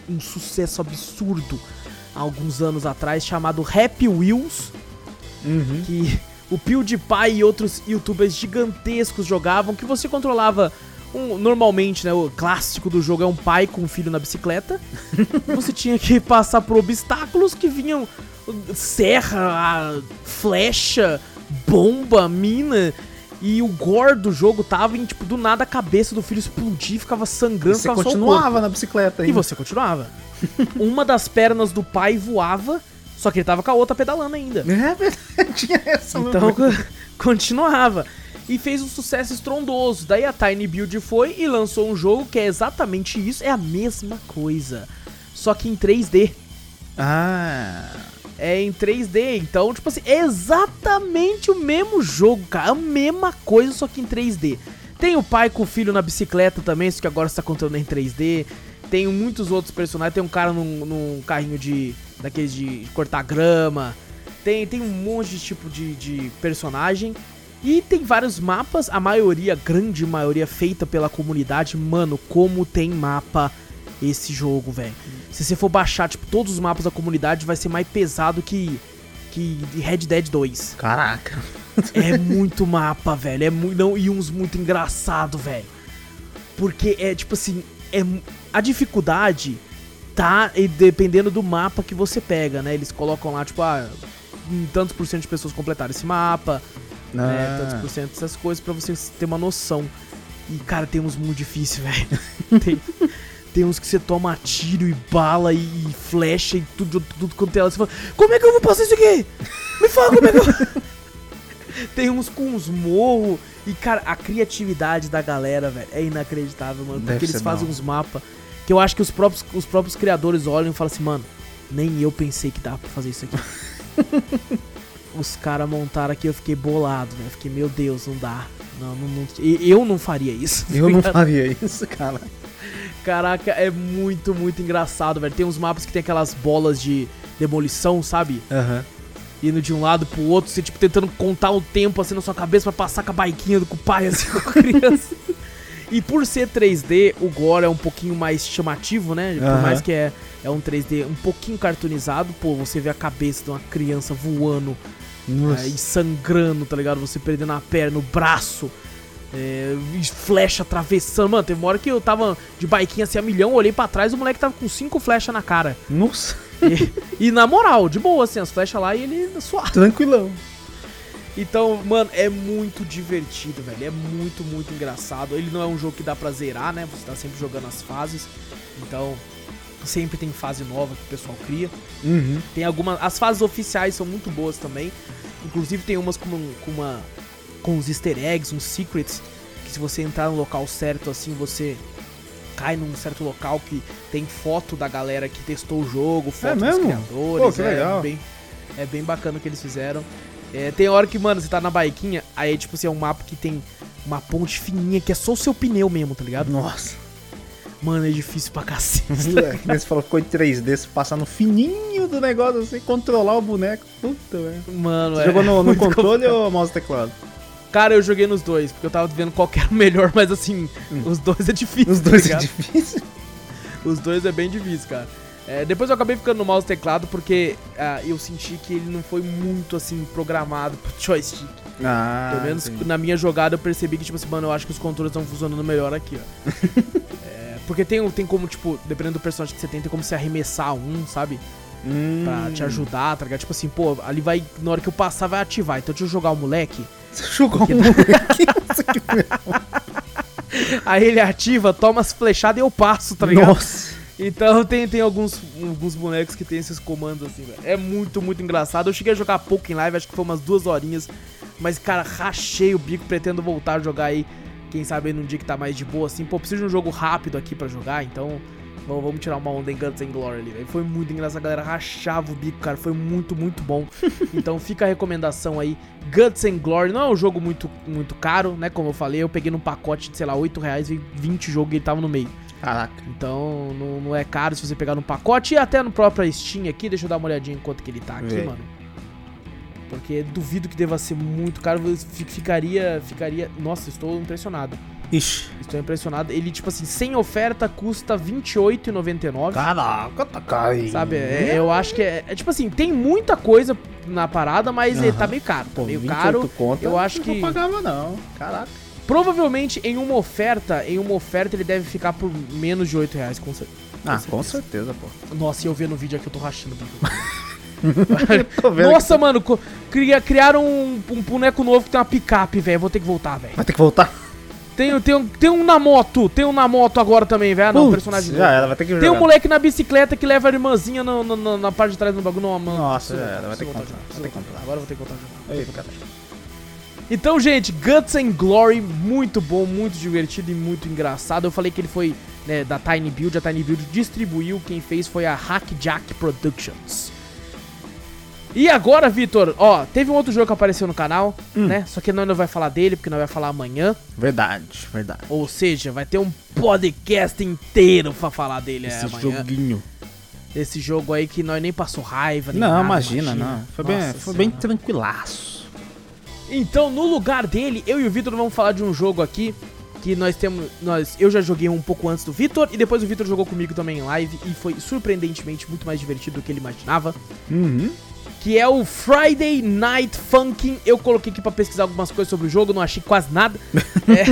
S1: um sucesso absurdo há alguns anos atrás, chamado Happy Wheels,
S2: Uhum.
S1: que o PewDiePie e outros youtubers gigantescos jogavam, que você controlava um, normalmente, né, o clássico do jogo é um pai com um filho na bicicleta. você tinha que passar por obstáculos que vinham serra, flecha, bomba, mina. E o gore do jogo tava em, tipo, do nada a cabeça do filho explodir, ficava sangrando,
S2: Você
S1: o corpo.
S2: continuava na bicicleta
S1: E
S2: ainda.
S1: você continuava. Uma das pernas do pai voava, só que ele tava com a outra pedalando ainda.
S2: É verdade, tinha essa
S1: Então continuava. E fez um sucesso estrondoso. Daí a Tiny Build foi e lançou um jogo que é exatamente isso, é a mesma coisa. Só que em 3D.
S2: Ah.
S1: É em 3D, então, tipo assim, é exatamente o mesmo jogo, cara. A mesma coisa, só que em 3D. Tem o pai com o filho na bicicleta também, isso que agora está contando em 3D. Tem muitos outros personagens. Tem um cara num, num carrinho de. daqueles de cortar grama. Tem, tem um monte de tipo de, de personagem. E tem vários mapas, a maioria, grande maioria, feita pela comunidade. Mano, como tem mapa esse jogo, velho. Se você for baixar, tipo, todos os mapas da comunidade, vai ser mais pesado que. que Red Dead 2.
S2: Caraca.
S1: É muito mapa, velho. É muito. Não, e uns muito engraçado, velho. Porque é tipo assim. É, a dificuldade tá dependendo do mapa que você pega, né? Eles colocam lá, tipo, ah, tantos por cento de pessoas completaram esse mapa, né?
S2: Ah.
S1: Tantos por cento dessas coisas pra você ter uma noção. E, cara, tem uns muito difíceis, velho. tem, tem uns que você toma tiro e bala e, e flecha e tudo, tudo quanto é. lá. Você fala, como é que eu vou passar isso aqui? Me fala como é que eu. Tem uns com uns morros. E, cara, a criatividade da galera, velho, é inacreditável, mano.
S2: Deve
S1: porque eles fazem uns mapas que eu acho que os próprios, os próprios criadores olham e falam assim, mano, nem eu pensei que dava pra fazer isso aqui. os caras montaram aqui, eu fiquei bolado, velho. Eu Fiquei, meu Deus, não dá. Não, não, não- eu não faria isso. tá
S2: Eu não faria isso, cara.
S1: Caraca, é muito, muito engraçado, velho. Tem uns mapas que tem aquelas bolas de, demolição, sabe?
S2: Aham.
S1: Indo de um lado pro outro, você, tipo, tentando contar o tempo, assim, na sua cabeça pra passar com a baiquinha do pai, assim, com a criança. e por ser 3D, o gore é um pouquinho mais chamativo, né? Por mais que é, é um 3D um pouquinho cartoonizado, pô, você vê a cabeça de uma criança voando é, e sangrando, tá ligado? Você perdendo a perna, o braço. É, flecha atravessando. Mano, teve uma hora que eu tava de baiquinha assim a milhão, olhei pra trás o moleque tava com cinco flechas na cara.
S2: Nossa.
S1: E, e na moral, de boa, assim, as flechas lá e ele suave.
S2: Tranquilão.
S1: Então, mano, é muito divertido, velho. É muito, muito engraçado. Ele não é um jogo que dá pra zerar, né? Você tá sempre jogando as fases. Então, sempre tem fase nova que o pessoal cria.
S2: Uhum.
S1: Tem algumas. As fases oficiais são muito boas também. Inclusive tem umas com, com uma. com uns easter eggs, uns secrets. Que se você entrar no local certo, assim, você cai num certo local que tem foto da galera que testou o jogo, foto dos
S2: mesmo?
S1: criadores.
S2: Pô,
S1: é. Bem, é bem bacana o que eles fizeram. É, tem hora que, mano, você tá na baiquinha, aí tipo assim, é um mapa que tem uma ponte fininha que é só o seu pneu mesmo, tá ligado?
S2: Nossa.
S1: Mano, é difícil pra cacete.
S2: É, que nem você falou que ficou em 3D, você passar no fininho do negócio assim, controlar o boneco. Puta, velho.
S1: Mano,
S2: Você
S1: é
S2: jogou no, no controle
S1: complicado.
S2: ou mouse teclado?
S1: Cara, eu joguei nos dois, porque eu tava vendo qual que era o melhor, mas assim, os dois é difícil.
S2: Os
S1: tá
S2: dois é
S1: ligado?
S2: difícil.
S1: Os dois é bem difícil, cara. É, depois eu acabei ficando no mouse e teclado porque ah, eu senti que ele não foi muito assim programado pro joystick.
S2: Ah,
S1: Pelo menos
S2: entendi.
S1: na minha jogada eu percebi que, tipo assim, mano, eu acho que os controles estão funcionando melhor aqui, ó. É, porque tem, tem como, tipo, dependendo do personagem que você tem, tem como você arremessar um, sabe?
S2: Hum.
S1: Pra te ajudar, tá ligado? Tipo assim, pô, ali vai, na hora que eu passar, vai ativar. Então deixa eu jogar o moleque.
S2: Você jogou um moleque. Isso aqui
S1: Aí ele ativa, toma as flechadas e eu passo, tá ligado?
S2: Nossa.
S1: Então tem, tem alguns, alguns bonecos que tem esses comandos assim, velho. É muito, muito engraçado. Eu cheguei a jogar pouco em live, acho que foi umas duas horinhas. Mas, cara, rachei o bico, pretendo voltar a jogar aí. Quem sabe aí num dia que tá mais de boa, assim. Pô, preciso de um jogo rápido aqui pra jogar, então. Vamos, vamos tirar uma onda em Guns and Glory ali, velho. Foi muito engraçado, a galera rachava o bico, cara. Foi muito, muito bom. então fica a recomendação aí. Guts and Glory não é um jogo muito, muito caro, né? Como eu falei, eu peguei num pacote de, sei lá, 8 reais e 20 jogos e ele tava no meio.
S2: Caraca.
S1: Então não, não é caro se você pegar no pacote e até no próprio Steam aqui. Deixa eu dar uma olhadinha em quanto que ele tá aqui,
S2: Vê.
S1: mano. Porque duvido que deva ser muito caro. Fi- Ficaria. Ficaria. Nossa, estou impressionado.
S2: Ixi.
S1: Estou impressionado. Ele, tipo assim, sem oferta custa R$28,99.
S2: Caraca, tá caro.
S1: Sabe? É- eu acho que é, é Tipo assim, tem muita coisa na parada, mas ele tá meio caro. Tá
S2: Pô,
S1: meio
S2: 28
S1: caro.
S2: conto,
S1: eu acho
S2: não
S1: que-
S2: pagava não. Caraca.
S1: Provavelmente em uma oferta, em uma oferta ele deve ficar por menos de 8 reais, com certeza.
S2: Ah,
S1: Com
S2: com certeza, pô.
S1: Nossa, e eu vendo o vídeo aqui, eu tô rachando o bico. Nossa, mano, co- cria- criaram um, um boneco novo que tem uma picape, velho. Vou ter que voltar, velho.
S2: Vai ter que voltar.
S1: Tem, tem, um, tem um na moto, tem um na moto agora também, velho. Não, personagem
S2: Já era, vai ter que jogar.
S1: Tem um moleque na bicicleta que leva a irmãzinha no- no- no- na parte de trás do bagulho. Não, mano.
S2: Nossa, já era, vai ter que
S1: voltar
S2: comprar,
S1: jogar,
S2: que.
S1: Agora vou ter que voltar a jogar.
S2: Ei, cara.
S1: Então, gente, Guts and Glory, muito bom, muito divertido e muito engraçado. Eu falei que ele foi né, da Tiny Build, a Tiny Build distribuiu, quem fez foi a Hackjack Productions. E agora, Vitor, ó, teve um outro jogo que apareceu no canal,
S2: Hum.
S1: né? Só que nós não vai falar dele, porque nós vai falar amanhã.
S2: Verdade, verdade.
S1: Ou seja, vai ter um podcast inteiro pra falar dele é,
S2: Esse
S1: amanhã.
S2: joguinho.
S1: Esse jogo aí que nós nem passou raiva, nem
S2: Não,
S1: nada,
S2: imagina, não. Foi bem,
S1: Nossa
S2: foi bem tranquilaço.
S1: Então, no lugar dele, eu e o Vitor vamos falar de um jogo aqui que nós temos, nós, eu já joguei um pouco antes do Vitor e depois o Vitor jogou comigo também em live e foi surpreendentemente muito mais divertido do que ele imaginava,
S2: Uhum.
S1: que é o Friday Night Funkin'. Eu coloquei aqui pra pesquisar algumas coisas sobre o jogo, não achei quase nada. É,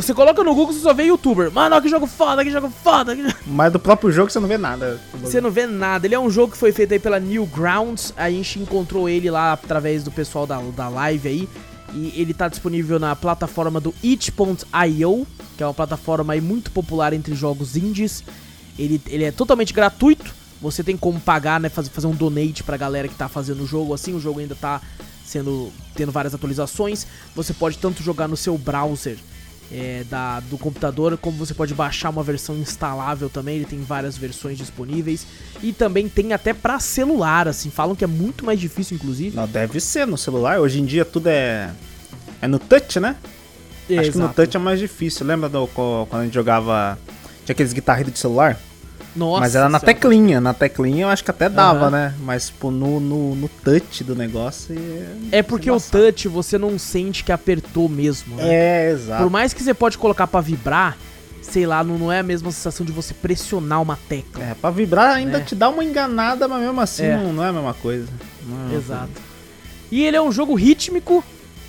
S1: você coloca no Google, você só vê youtuber. Mano, ó, que jogo foda, que jogo foda. Que...
S2: Mas do próprio jogo você não vê nada.
S1: Você não vê nada. Ele é um jogo que foi feito aí pela Newgrounds. A gente encontrou ele lá através do pessoal da, da live aí. E ele tá disponível na plataforma do itch.io, que é uma plataforma aí muito popular entre jogos indies. Ele, ele é totalmente gratuito. Você tem como pagar, né? Fazer, fazer um donate pra galera que tá fazendo o jogo assim. O jogo ainda tá sendo. tendo várias atualizações. Você pode tanto jogar no seu browser é, da, do computador, como você pode baixar uma versão instalável também, ele tem várias versões disponíveis e também tem até pra celular, assim, falam que é muito mais difícil, inclusive.
S2: Não, deve ser no celular. Hoje em dia tudo é. É no touch, né? Acho que no
S1: Exato.
S2: touch é mais difícil. Lembra do, quando a gente jogava. Tinha aqueles guitarritos de celular?
S1: Nossa
S2: Mas era na teclinha. Na teclinha eu acho que até dava,
S1: Aham.
S2: né? Mas, tipo, no, no, no touch do negócio. É,
S1: É porque o touch você não sente que apertou mesmo, né?
S2: É, exato.
S1: Por mais que você pode colocar pra vibrar, sei lá, não, não é a mesma sensação de você pressionar uma tecla.
S2: É, pra vibrar ainda
S1: É.
S2: te dá uma enganada, mas mesmo assim
S1: É.
S2: Não, não é a mesma coisa. Não é
S1: Exato. E ele é um jogo rítmico,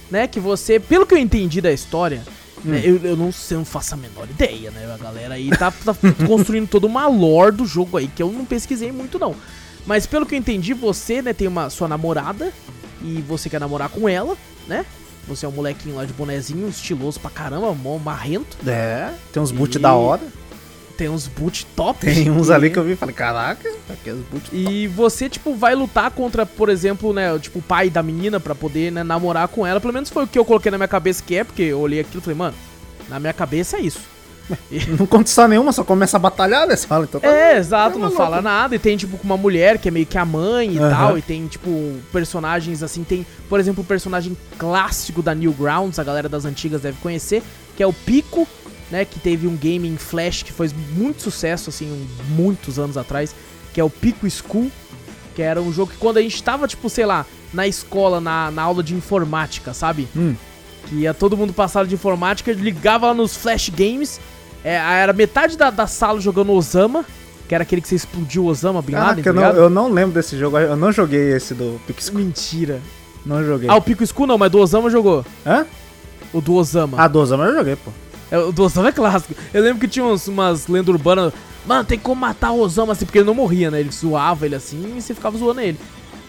S1: né? Que você, pelo que eu entendi da história, né, eu, eu não sei, não faço a menor ideia, né? A galera aí tá, tá construindo toda uma lore do jogo aí, que eu não pesquisei muito, não. Mas pelo que eu entendi, você, né, tem uma sua namorada e você quer namorar com ela, né? Você é um molequinho lá de bonezinho, estiloso pra caramba, mó marrento.
S2: É, tem uns boot
S1: E-
S2: da hora.
S1: Tem uns boot top.
S2: Tem uns ali que eu vi e falei, caraca, aqui é os boot
S1: E você, tipo, vai lutar contra, por exemplo, né, tipo, o pai da menina pra poder, né, namorar com ela. Pelo menos foi o que eu coloquei na minha cabeça que é, porque eu olhei aquilo e falei, mano, na minha cabeça é isso.
S2: Não conta só nenhuma, só começa a batalhar, né? Você fala, então tá
S1: É, exato,
S2: é
S1: não fala nada. E tem, tipo, uma mulher que é meio que a mãe e
S2: Aham.
S1: tal. E tem, tipo, personagens assim. Tem, por exemplo, o personagem clássico da Newgrounds, a galera das antigas deve conhecer, que é o Pico, né? Que teve um game em Flash que fez muito sucesso, assim, um- muitos anos atrás, que é o Pico School. Que era um jogo que quando a gente tava, tipo, sei lá, na escola, na, na aula de informática, sabe?
S2: Hum.
S1: Que ia todo mundo passar de informática, ligava lá nos Flash Games. É, era metade da, da sala jogando Osama, que era aquele que você explodiu o Osama Bin Laden, tá
S2: eu não,
S1: ligado?
S2: eu não lembro desse jogo. Eu não joguei esse do Pix.
S1: Mentira.
S2: Não joguei.
S1: Ah, o Pico School não, mas do Osama jogou.
S2: Hã?
S1: O do Osama.
S2: Ah, do Osama eu joguei, pô.
S1: É, o do Osama é clássico. Eu lembro que tinha uns- umas lendas urbanas. Mano, tem como matar o Osama assim, porque ele não morria, né? Ele zoava ele assim e você ficava zoando ele.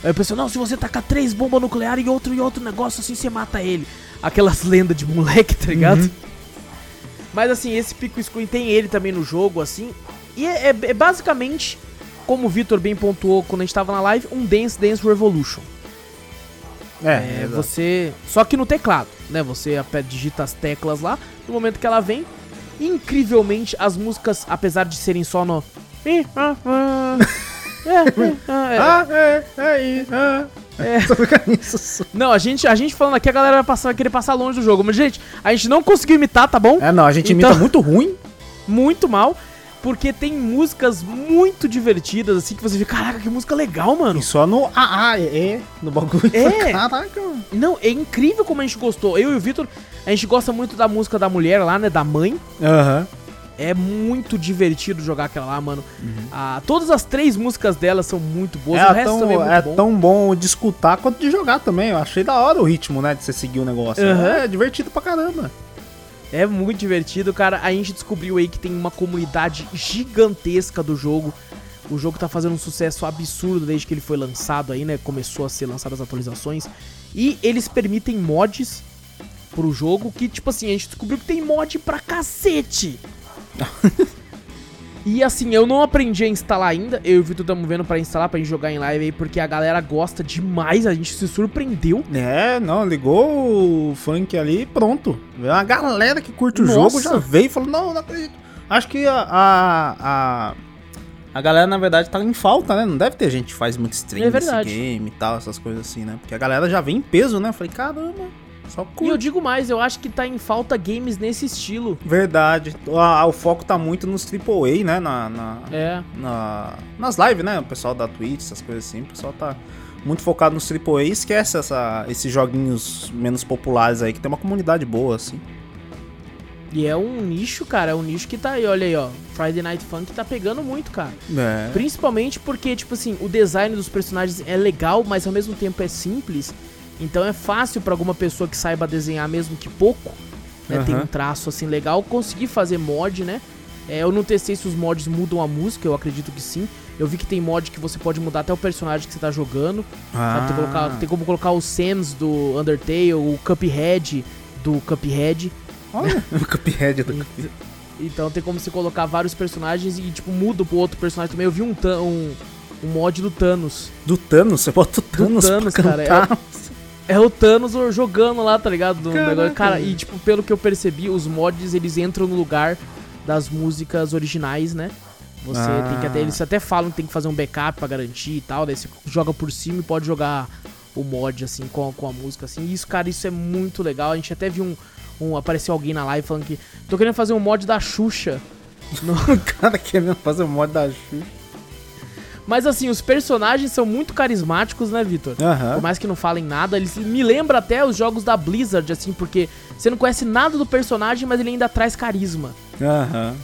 S1: Aí eu pensei, não, se você tacar três bombas nucleares e outro e outro negócio assim, você mata ele. Aquelas lendas de moleque, tá ligado?
S2: Uhum.
S1: Mas assim, esse Pico Screen tem ele também no jogo, assim. E é, é- é basicamente, como o Vitor bem pontuou quando a gente tava na live, um Dance Dance Revolution.
S2: É,
S1: É, você. Só que no teclado, né? Você digita as teclas lá, no momento que ela vem. Incrivelmente, as músicas, apesar de serem só no. É. Não, a gente, a gente falando aqui, a galera vai, passar, vai querer passar longe do jogo. Mas, gente, a gente não conseguiu imitar, tá bom?
S2: É, não, a gente
S1: Então-
S2: imita muito ruim.
S1: Muito mal. Porque tem músicas muito divertidas, assim, que você fica, caraca, que música legal, mano.
S2: E só no ah, ah, é, é, no bagulho.
S1: É.
S2: Caraca.
S1: Não, é incrível como a gente gostou. Eu e o Vitor, a gente gosta muito da música da mulher lá, né? Da mãe.
S2: Aham.
S1: É muito divertido jogar aquela lá, mano. Ah, todas as três músicas dela são muito boas. o
S2: É,
S1: resto
S2: tão,
S1: também é muito
S2: é
S1: bom.
S2: tão bom de escutar quanto de jogar também. Eu achei da hora o ritmo, né? De você seguir o negócio.
S1: Aham.
S2: É divertido pra caramba.
S1: É muito divertido, cara. A gente descobriu aí que tem uma comunidade gigantesca do jogo. O jogo tá fazendo um sucesso absurdo desde que ele foi lançado aí, né? Começou a ser lançadas as atualizações. E eles permitem mods pro jogo que, tipo assim, a gente descobriu que tem mod pra cacete. e assim, eu não aprendi a instalar ainda. Eu e o Vitor estamos vendo pra instalar, pra gente jogar em live aí, porque a galera gosta demais. A gente se surpreendeu.
S2: É, não, ligou o funk ali e pronto. Veio uma galera que curte o
S1: Nossa.
S2: jogo já veio e falou: Não, não acredito. Acho que a, a, a, a galera, na verdade, tá em falta, né? Não deve ter gente que faz muito stream
S1: É
S2: desse game e tal, essas coisas assim, né? Porque a galera já vem em peso, né? Eu falei: Caramba, só
S1: E eu
S2: curte.
S1: digo mais, eu acho que tá em falta games nesse estilo.
S2: Verdade. O foco tá muito nos AAA, né? Na, na,
S1: É.
S2: na- nas lives, né? O pessoal da Twitch, essas coisas assim. O pessoal tá muito focado nos AAA e esquece essa, esses joguinhos menos populares aí, que tem uma comunidade boa, assim.
S1: E é um nicho, cara, é um nicho que tá aí, olha aí, ó. Friday Night Funk tá pegando muito, cara.
S2: É.
S1: Principalmente porque, tipo assim, o design dos personagens é legal, mas ao mesmo tempo é simples. Então é fácil pra alguma pessoa que saiba desenhar mesmo que pouco, né, tem
S2: Aham.
S1: um traço assim legal, conseguir fazer mod, né? É, eu não testei se os mods mudam a música, eu acredito que sim. Eu vi que tem mod que você pode mudar até o personagem que você tá jogando.
S2: Ah.
S1: Tem, colocar- tem como colocar o Sans do Undertale, o Cuphead do Cuphead.
S2: Olha, o Cuphead do Cuphead.
S1: Então tem como você colocar vários personagens e, tipo, muda pro outro personagem também. Eu vi um, um, um mod do Thanos.
S2: Do Thanos, você bota o Thanos,
S1: Thanos,
S2: pra
S1: cara,
S2: cantar.
S1: É o Thanos jogando lá, tá ligado? Do
S2: Caraca,
S1: negócio. Cara, e, tipo, pelo que eu percebi, os mods, eles entram no lugar das músicas originais, né? Você
S2: Ah.
S1: tem que até... Eles até falam que tem que fazer um backup pra garantir e tal. Daí você joga por cima e pode jogar o mod, assim, com, com a música, assim. E isso, cara, isso é muito legal. A gente até viu um... um apareceu alguém na live falando que... Tô querendo fazer um mod da Xuxa
S2: O cara querendo fazer o mod da Xuxa.
S1: Mas assim, os personagens são muito carismáticos, né, Vitor?
S2: Aham.
S1: Por mais que não falem nada, eles me lembram até os jogos da Blizzard, assim, porque você não conhece nada do personagem, mas ele ainda traz carisma.
S2: Aham.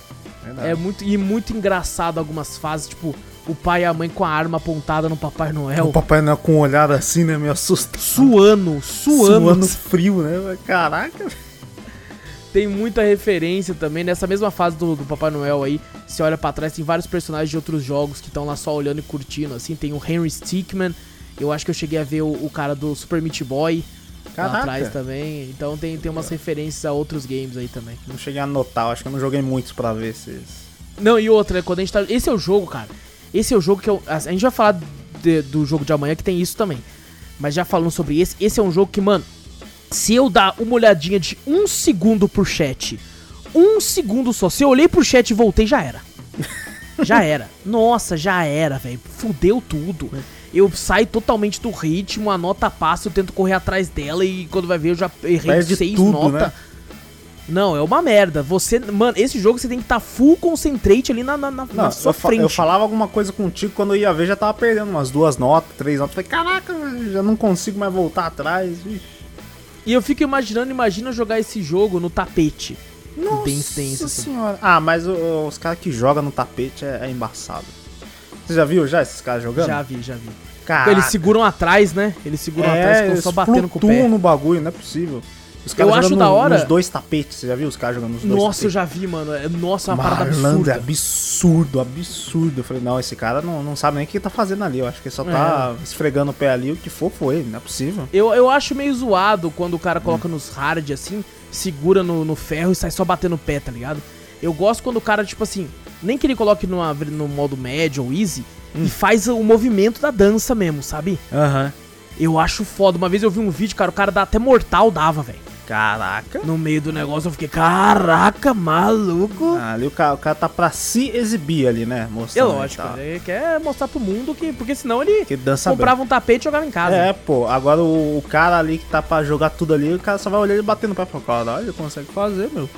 S2: Verdade.
S1: É muito e muito engraçado algumas fases, tipo, o pai e a mãe com a arma apontada no Papai Noel,
S2: O Papai Noel com um olhar assim, né? Meio assustado.
S1: suando, suando.
S2: Suando frio, né? Caraca.
S1: Tem muita referência também nessa mesma fase do, do Papai Noel aí. Você olha pra trás, tem vários personagens de outros jogos que estão lá só olhando e curtindo, assim. Tem o Henry Stickman, eu acho que eu cheguei a ver o, o cara do Super Meat Boy lá
S2: Caraca.
S1: atrás também. Então tem, tem umas referências a outros games aí também.
S2: Não cheguei a anotar, eu acho que eu não joguei muitos pra ver esses.
S1: Não, e outra, quando a gente tá. Esse é o jogo, cara. Esse é o jogo que eu. A gente vai falar de- do jogo de amanhã que tem isso também. Mas já falando sobre esse, esse é um jogo que, mano, se eu dar uma olhadinha de um segundo pro chat, um segundo só, se eu olhei pro chat e voltei, já era. Já era. Nossa, já era, velho. Fudeu tudo. Eu saio totalmente do ritmo, a nota passa, eu tento correr atrás dela e quando vai ver eu já errei
S2: Perde
S1: seis notas.
S2: né?
S1: Não, é uma merda. Você, mano, esse jogo você tem que estar full concentrate ali na, na, na-
S2: Não,
S1: na sua
S2: eu, fa-
S1: frente.
S2: eu falava alguma coisa contigo quando eu ia ver, já tava perdendo umas duas notas, três notas. Falei, caraca, já não consigo mais voltar atrás. Ixi.
S1: E eu fico imaginando, imagina jogar esse jogo no tapete.
S2: Nossa
S1: Dance Dance, assim.
S2: senhora. Ah, mas o- os caras que jogam no tapete é, é embaçado. Você já viu já esses caras jogando?
S1: Já vi, já vi.
S2: Caraca.
S1: Eles seguram atrás, né? Eles seguram
S2: é,
S1: atrás, ficam só batendo com o pé.
S2: no bagulho, não é possível. Os
S1: Eu acho
S2: jogando
S1: da hora-
S2: Nos dois tapetes, você já viu os caras jogando nos dois
S1: Nossa, eu
S2: tapetes?
S1: já vi, mano. É- Nossa, é uma parada
S2: é
S1: absurda.
S2: absurdo, absurdo. Eu falei, não, esse cara não, não sabe nem o que ele tá fazendo ali. Eu acho que ele só tá
S1: É.
S2: esfregando o pé ali, o que for foi não é possível.
S1: Eu, eu acho meio zoado quando o cara coloca nos hard assim, segura no, no ferro e sai só batendo o pé, tá ligado? Eu gosto quando o cara, tipo assim, nem que ele coloque numa, no modo médio ou easy
S2: Hum.
S1: e faz o movimento da dança mesmo, sabe?
S2: Aham.
S1: Eu acho foda. Uma vez eu vi um vídeo, cara, o cara dá até mortal dava, velho.
S2: Caraca.
S1: No meio do negócio eu fiquei, caraca, maluco.
S2: Ah, ali o cara, o cara tá pra se exibir ali, né?
S1: É
S2: Mostrando
S1: lógico,
S2: e tal.
S1: ele quer mostrar pro mundo que. Porque senão ele
S2: Que dança bem.
S1: comprava um tapete e jogava em casa.
S2: É, pô, agora o, o cara ali que tá pra jogar tudo ali, o cara só vai olhar ele batendo e falar, caralho, ele consegue fazer, meu.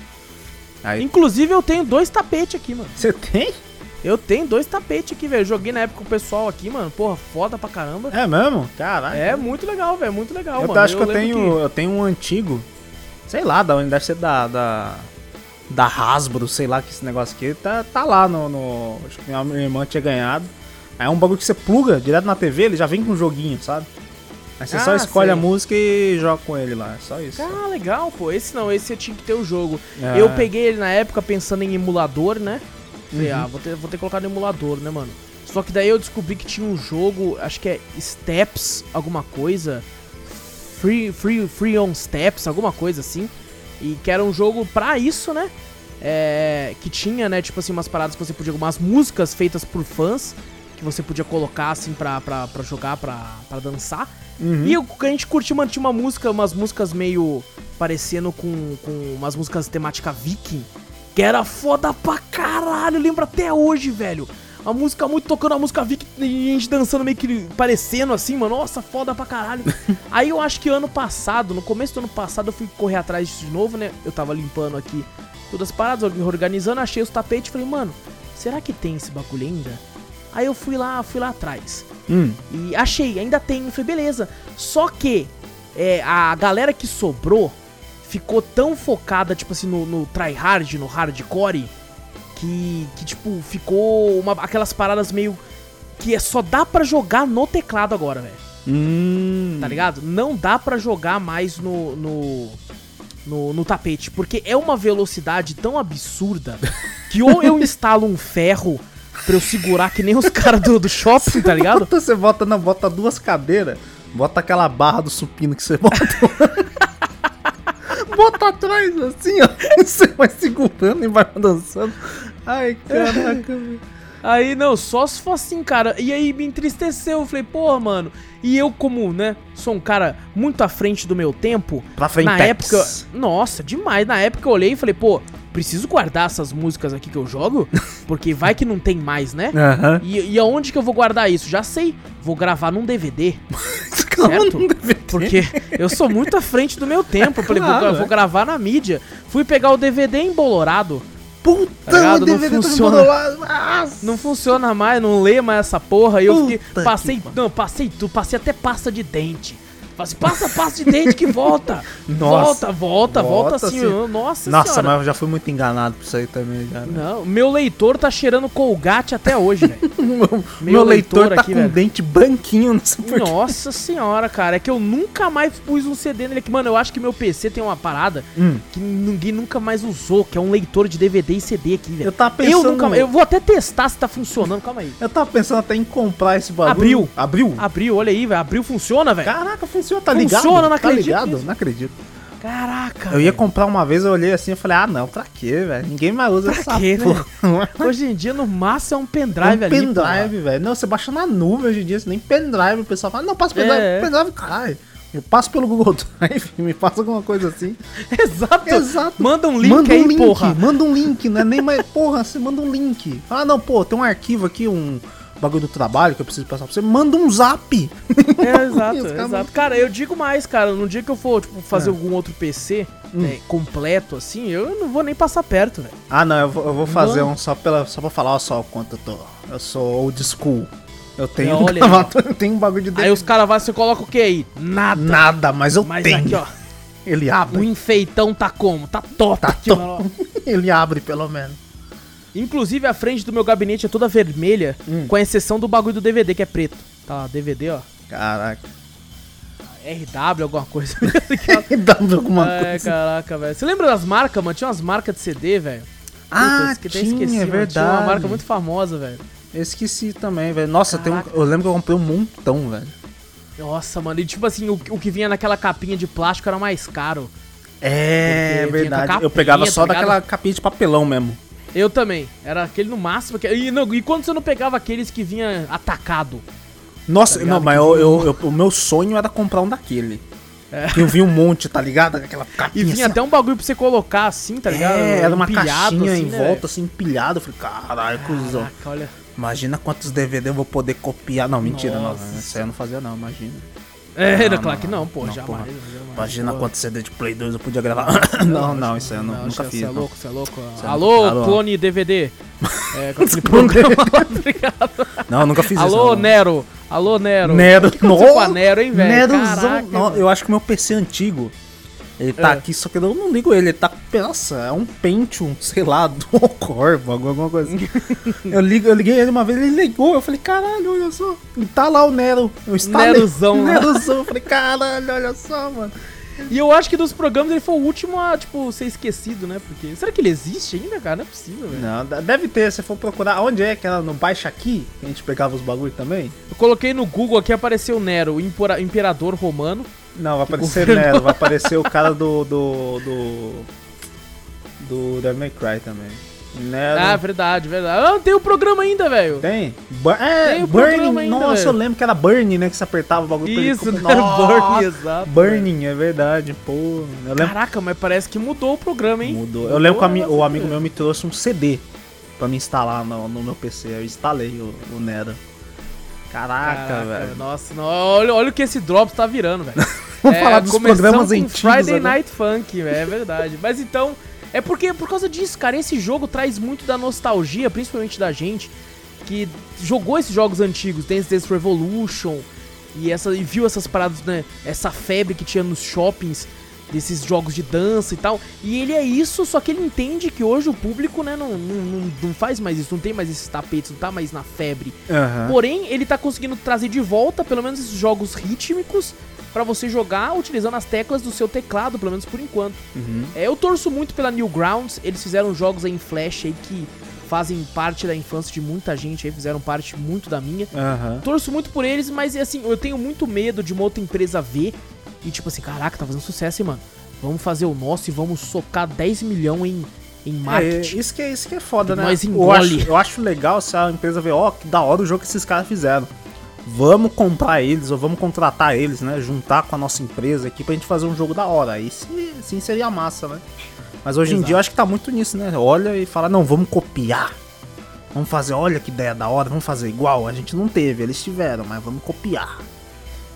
S2: Aí,
S1: Inclusive eu tenho dois tapetes aqui, mano.
S2: você tem?
S1: Eu tenho dois tapetes aqui, velho. Joguei na época com o pessoal aqui, mano. Porra, foda pra caramba.
S2: É mesmo? Caraca.
S1: É muito legal, velho. Muito legal,
S2: eu
S1: mano.
S2: acho que eu tenho, eu tenho um antigo, sei lá, da onde deve ser da, da, da Hasbro, sei lá que esse negócio aqui, tá, tá lá no, no- acho que minha irmã tinha ganhado. Aí é um bagulho que você pluga direto na TV, ele já vem com um joguinho, sabe? Aí você só
S1: Ah,
S2: escolhe
S1: sei.
S2: a música e joga com ele lá, é só isso.
S1: Ah, legal, pô. Esse não, esse eu tinha que ter o jogo.
S2: É.
S1: Eu peguei ele na época pensando em emulador, né? Falei,
S2: Uhum.
S1: ah, vou ter, vou ter que colocar no emulador, né, mano? Só que daí eu descobri que tinha um jogo, acho que é Steps, alguma coisa. Free, free, free on Steps, alguma coisa assim. E que era um jogo pra isso, né? É, que tinha, né, tipo assim, umas paradas que você podia. Umas músicas feitas por fãs. Que você podia colocar assim pra, pra, pra jogar, pra, pra dançar.
S2: Uhum.
S1: E a gente curtiu, mano, tinha uma música, umas músicas meio parecendo com, com umas músicas temática viking, que era foda pra caralho, eu lembro até hoje, velho. A música muito tocando a música viking e a gente dançando meio que parecendo assim, mano. Nossa, foda pra caralho. Aí eu acho que ano passado, no começo do ano passado, eu fui correr atrás disso de novo, né? Eu tava limpando aqui todas as paradas, organizando, achei os tapetes e falei, mano, será que tem esse bagulho ainda? Aí eu fui lá, fui lá atrás.
S2: Hum.
S1: E achei, ainda tem. Eu falei, beleza. Só que é, a galera que sobrou ficou tão focada, tipo assim, no, no tryhard, no hardcore, que, que tipo, ficou uma, aquelas paradas meio. Que é só dá pra jogar no teclado agora, velho.
S2: Hum.
S1: Tá ligado? Não dá pra jogar mais no, no, no, no tapete, porque é uma velocidade tão absurda que ou eu instalo um ferro pra eu segurar que nem os caras do, do shopping, tá ligado?
S2: Bota, você bota, não, bota duas cadeiras, bota aquela barra do supino que você bota. bota atrás, assim, ó. Você vai segurando e vai dançando. Ai, caraca, velho.
S1: Aí, não, só se for assim, cara. E aí me entristeceu. Eu falei, porra, mano. E eu, como, né, sou um cara muito à frente do meu tempo.
S2: Pra frente,
S1: na época. Nossa, demais. Na época eu olhei e falei, pô, preciso guardar essas músicas aqui que eu jogo. Porque vai que não tem mais, né?
S2: Aham.
S1: E, e aonde que eu vou guardar isso? Já sei. Vou gravar num DVD. certo?
S2: Deve ter.
S1: Porque eu sou muito à frente do meu tempo. Eu falei, vou,
S2: Claro,
S1: vou
S2: é.
S1: gravar na mídia. Fui pegar o DVD embolorado.
S2: Puta,
S1: Tá
S2: o
S1: Não
S2: DVD tá
S1: funciona.
S2: Nossa.
S1: Não funciona mais, não lê mais essa porra. E eu fiquei. Passei.
S2: que
S1: Não, passei tudo, passei até pasta de dente. Falei assim, passa pasta de dente que volta.
S2: Nossa.
S1: volta, volta, volta
S2: Volta
S1: assim.
S2: sim.
S1: eu- Nossa,
S2: Nossa,
S1: senhora.
S2: mas eu já fui muito enganado por isso aí também, cara.
S1: Não, meu leitor tá cheirando colgate até hoje, velho.
S2: Meu,
S1: Meu
S2: leitor,
S1: leitor
S2: tá
S1: aqui,
S2: com
S1: velho.
S2: dente branquinho, não sei porquê.
S1: Nossa senhora, cara. É que eu nunca mais pus um CD nele aqui. Mano, eu acho que meu PC tem uma parada
S2: Hum.
S1: que ninguém nunca mais usou, que é um leitor de DVD e CD aqui, velho.
S2: Eu tava
S1: Eu
S2: pensando.
S1: nunca mais. Eu vou até testar se tá funcionando. Calma aí.
S2: Eu tava pensando até em comprar esse bagulho.
S1: Abriu.
S2: Abriu?
S1: Abriu, olha aí, velho. Abriu, funciona, velho.
S2: Caraca, funciona, tá ligado?
S1: Funciona, não
S2: tá
S1: acredito
S2: ligado?
S1: nisso.
S2: Não acredito.
S1: Caraca.
S2: Eu ia comprar uma vez, eu olhei assim e falei, ah não, pra quê, velho? Ninguém mais usa
S1: Pra
S2: essa
S1: quê, né?
S2: porra.
S1: Hoje em dia, no máximo, é um
S2: É
S1: pendrive
S2: um
S1: ali.
S2: pendrive, velho. Não, você baixa na nuvem hoje em dia, você nem pendrive. O pessoal fala, não, passa pendrive.
S1: É.
S2: Pendrive, caralho. Eu passo pelo Google Drive, me passa alguma coisa assim.
S1: Exato.
S2: Exato.
S1: Manda um link
S2: manda um
S1: aí,
S2: link,
S1: porra.
S2: Manda um link, não é nem mais. Porra, você manda um link. Ah, não, pô, tem um arquivo aqui, um bagulho do trabalho que eu preciso passar pra você. Manda um zap.
S1: É, exato, exato. Cara, eu digo mais, cara. No dia que eu for, tipo, fazer
S2: É.
S1: algum outro PC
S2: Hum.
S1: né, completo, assim, eu não vou nem passar perto, velho.
S2: Ah, não, eu vou, eu vou fazer
S1: Mano.
S2: um só, pela, só pra falar ó, só o quanto eu tô. Eu sou old school. Eu tenho um
S1: olha
S2: eu tenho um bagulho de
S1: Aí os caras vão, você coloca o que aí? Nada.
S2: Nada, mas eu
S1: Mas
S2: tenho.
S1: aqui, ó.
S2: Ele
S1: O
S2: abre.
S1: enfeitão tá como? Tá top.
S2: Tá
S1: aqui,
S2: top. Ele abre, pelo menos.
S1: Inclusive, a frente do meu gabinete é toda vermelha,
S2: Hum.
S1: com exceção do bagulho do DVD, que é preto. Tá, lá, DVD, ó.
S2: Caraca.
S1: RW, alguma coisa.
S2: Dá alguma
S1: é,
S2: coisa.
S1: caraca, velho. Você lembra das marcas, mano? Tinha umas marcas de CD, velho.
S2: Ah,
S1: Puta,
S2: tinha, é
S1: mano. Tinha uma
S2: verdade.
S1: marca muito famosa, velho.
S2: Eu esqueci também, velho. Nossa, tem um, eu lembro que eu comprei um montão, velho.
S1: Nossa, mano. E tipo assim, o, o que vinha naquela capinha de plástico era mais caro.
S2: É, verdade.
S1: com a
S2: eu pegava
S1: capinha,
S2: só
S1: tá
S2: daquela capinha de papelão mesmo.
S1: Eu também. Era aquele no máximo. Que... E, não, e quando você não pegava aqueles que vinha atacado?
S2: Nossa,
S1: Tá
S2: não, mas eu, eu- eu- o meu sonho era comprar um daquele. Que eu vi um monte, tá ligado? Aquela
S1: E
S2: capinha
S1: vinha
S2: assim,
S1: até um bagulho pra você colocar assim, tá ligado?
S2: É, era uma
S1: Empilhado,
S2: caixinha
S1: assim,
S2: em
S1: né,
S2: volta, assim, empilhada. Eu falei, caralho, cuzão.
S1: Caraca, olha.
S2: Imagina quantos DVD eu vou poder copiar. Não, mentira,
S1: Nossa.
S2: não. Isso aí eu não fazia, não, imagina.
S1: É,
S2: Não,
S1: claro
S2: não,
S1: que não, pô,
S2: não,
S1: jamais.
S2: porra. Imagina
S1: pô.
S2: quantos CD de Play 2 eu podia gravar. não, não, isso aí eu não- nunca
S1: Você
S2: fiz.
S1: é
S2: não.
S1: louco, você é louco.
S2: Cê é
S1: Alô,
S2: louco. Alô.
S1: clone DVD. É, com aquele programa lá, obrigado.
S2: Não, nunca fiz isso.
S1: Alô,
S2: não.
S1: Nero. Alô, Nero.
S2: Nero.
S1: O que a
S2: Nossa,
S1: Nero, hein, velho?
S2: Nerozão.
S1: Caraca,
S2: Não, eu acho que o meu PC antigo. Ele tá
S1: É.
S2: aqui, só que eu não ligo ele. Ele tá. Nossa, é um Pentium, sei lá, do Corvo, alguma coisa assim. eu, ligo, eu liguei ele uma vez, ele ligou. Eu falei, caralho, olha só. E tá lá o Nero. Eu instalei.
S1: Nerozão lá.
S2: Nerozão. Eu falei, caralho, olha só, mano.
S1: E eu acho que dos programas ele foi o último a, tipo, ser esquecido, né? Porque. Será que ele existe ainda, cara? Não é possível, velho.
S2: Não, deve ter, se for procurar. Onde é que era no Baixa Aqui? Que a gente pegava os bagulho também?
S1: Eu coloquei no Google aqui, apareceu o Nero, o impora- imperador romano.
S2: Não, vai aparecer Nero, vai aparecer o cara do. do. do. do Devil May Cry também. Nero.
S1: Ah, verdade, verdade. Ah, tem o programa ainda, velho.
S2: Tem? Bu- é,
S1: Tem o
S2: Burning.
S1: ainda,
S2: Nossa,
S1: velho.
S2: eu lembro que era Burning, né? Que você apertava o bagulho pra ele
S1: Isso. Nero
S2: Nossa,
S1: Burning, exato.
S2: Burning, é verdade, pô. Lembro.
S1: Caraca, mas parece que mudou o programa, hein?
S2: Mudou. Eu lembro que o, amigo meu me trouxe um CD pra me instalar no, no meu PC. Eu instalei o, o Nero. Caraca,
S1: Caraca,
S2: velho.
S1: Nossa, não, olha, olha o que esse Drops tá virando, velho.
S2: Vamos falar dos programas antigos
S1: Friday
S2: agora.
S1: Night Funk, velho, é verdade. Mas então, é porque por causa disso, cara, esse jogo traz muito da nostalgia, principalmente da gente, que jogou esses jogos antigos, Dance Dance Revolution, e, essa, e viu essas paradas, né? Essa febre que tinha nos shoppings desses jogos de dança e tal. E ele é isso, só que ele entende que hoje o público, né, não, não, não, faz mais isso, não tem mais esses tapetes, não tá mais na febre.
S2: Aham.
S1: Porém, ele tá conseguindo trazer de volta, pelo menos, esses jogos rítmicos pra você jogar utilizando as teclas do seu teclado, pelo menos por enquanto.
S2: Uhum.
S1: É, eu torço muito pela Newgrounds, eles fizeram jogos aí em Flash aí que fazem parte da infância de muita gente aí, fizeram parte muito da minha.
S2: Aham.
S1: Torço muito por eles, mas assim, eu tenho muito medo de uma outra empresa ver e tipo assim, caraca, tá fazendo sucesso, hein, mano. Vamos fazer o nosso e vamos socar 10 milhões em, em
S2: É,
S1: marketing.
S2: isso que, é, isso que é foda, né?
S1: nós
S2: eu,
S1: engole.
S2: acho, eu acho legal se a empresa ver, ó, que da hora o jogo que esses caras fizeram. Vamos comprar eles, ou vamos contratar eles, né? Juntar com a nossa empresa aqui pra gente fazer um jogo da hora. Aí sim, sim seria massa, né? Mas hoje em
S1: Exato.
S2: dia eu acho que tá muito nisso, né? Olha e fala, não, vamos copiar. Vamos fazer, olha que ideia da hora, vamos fazer igual. A gente não teve, eles tiveram, mas vamos copiar.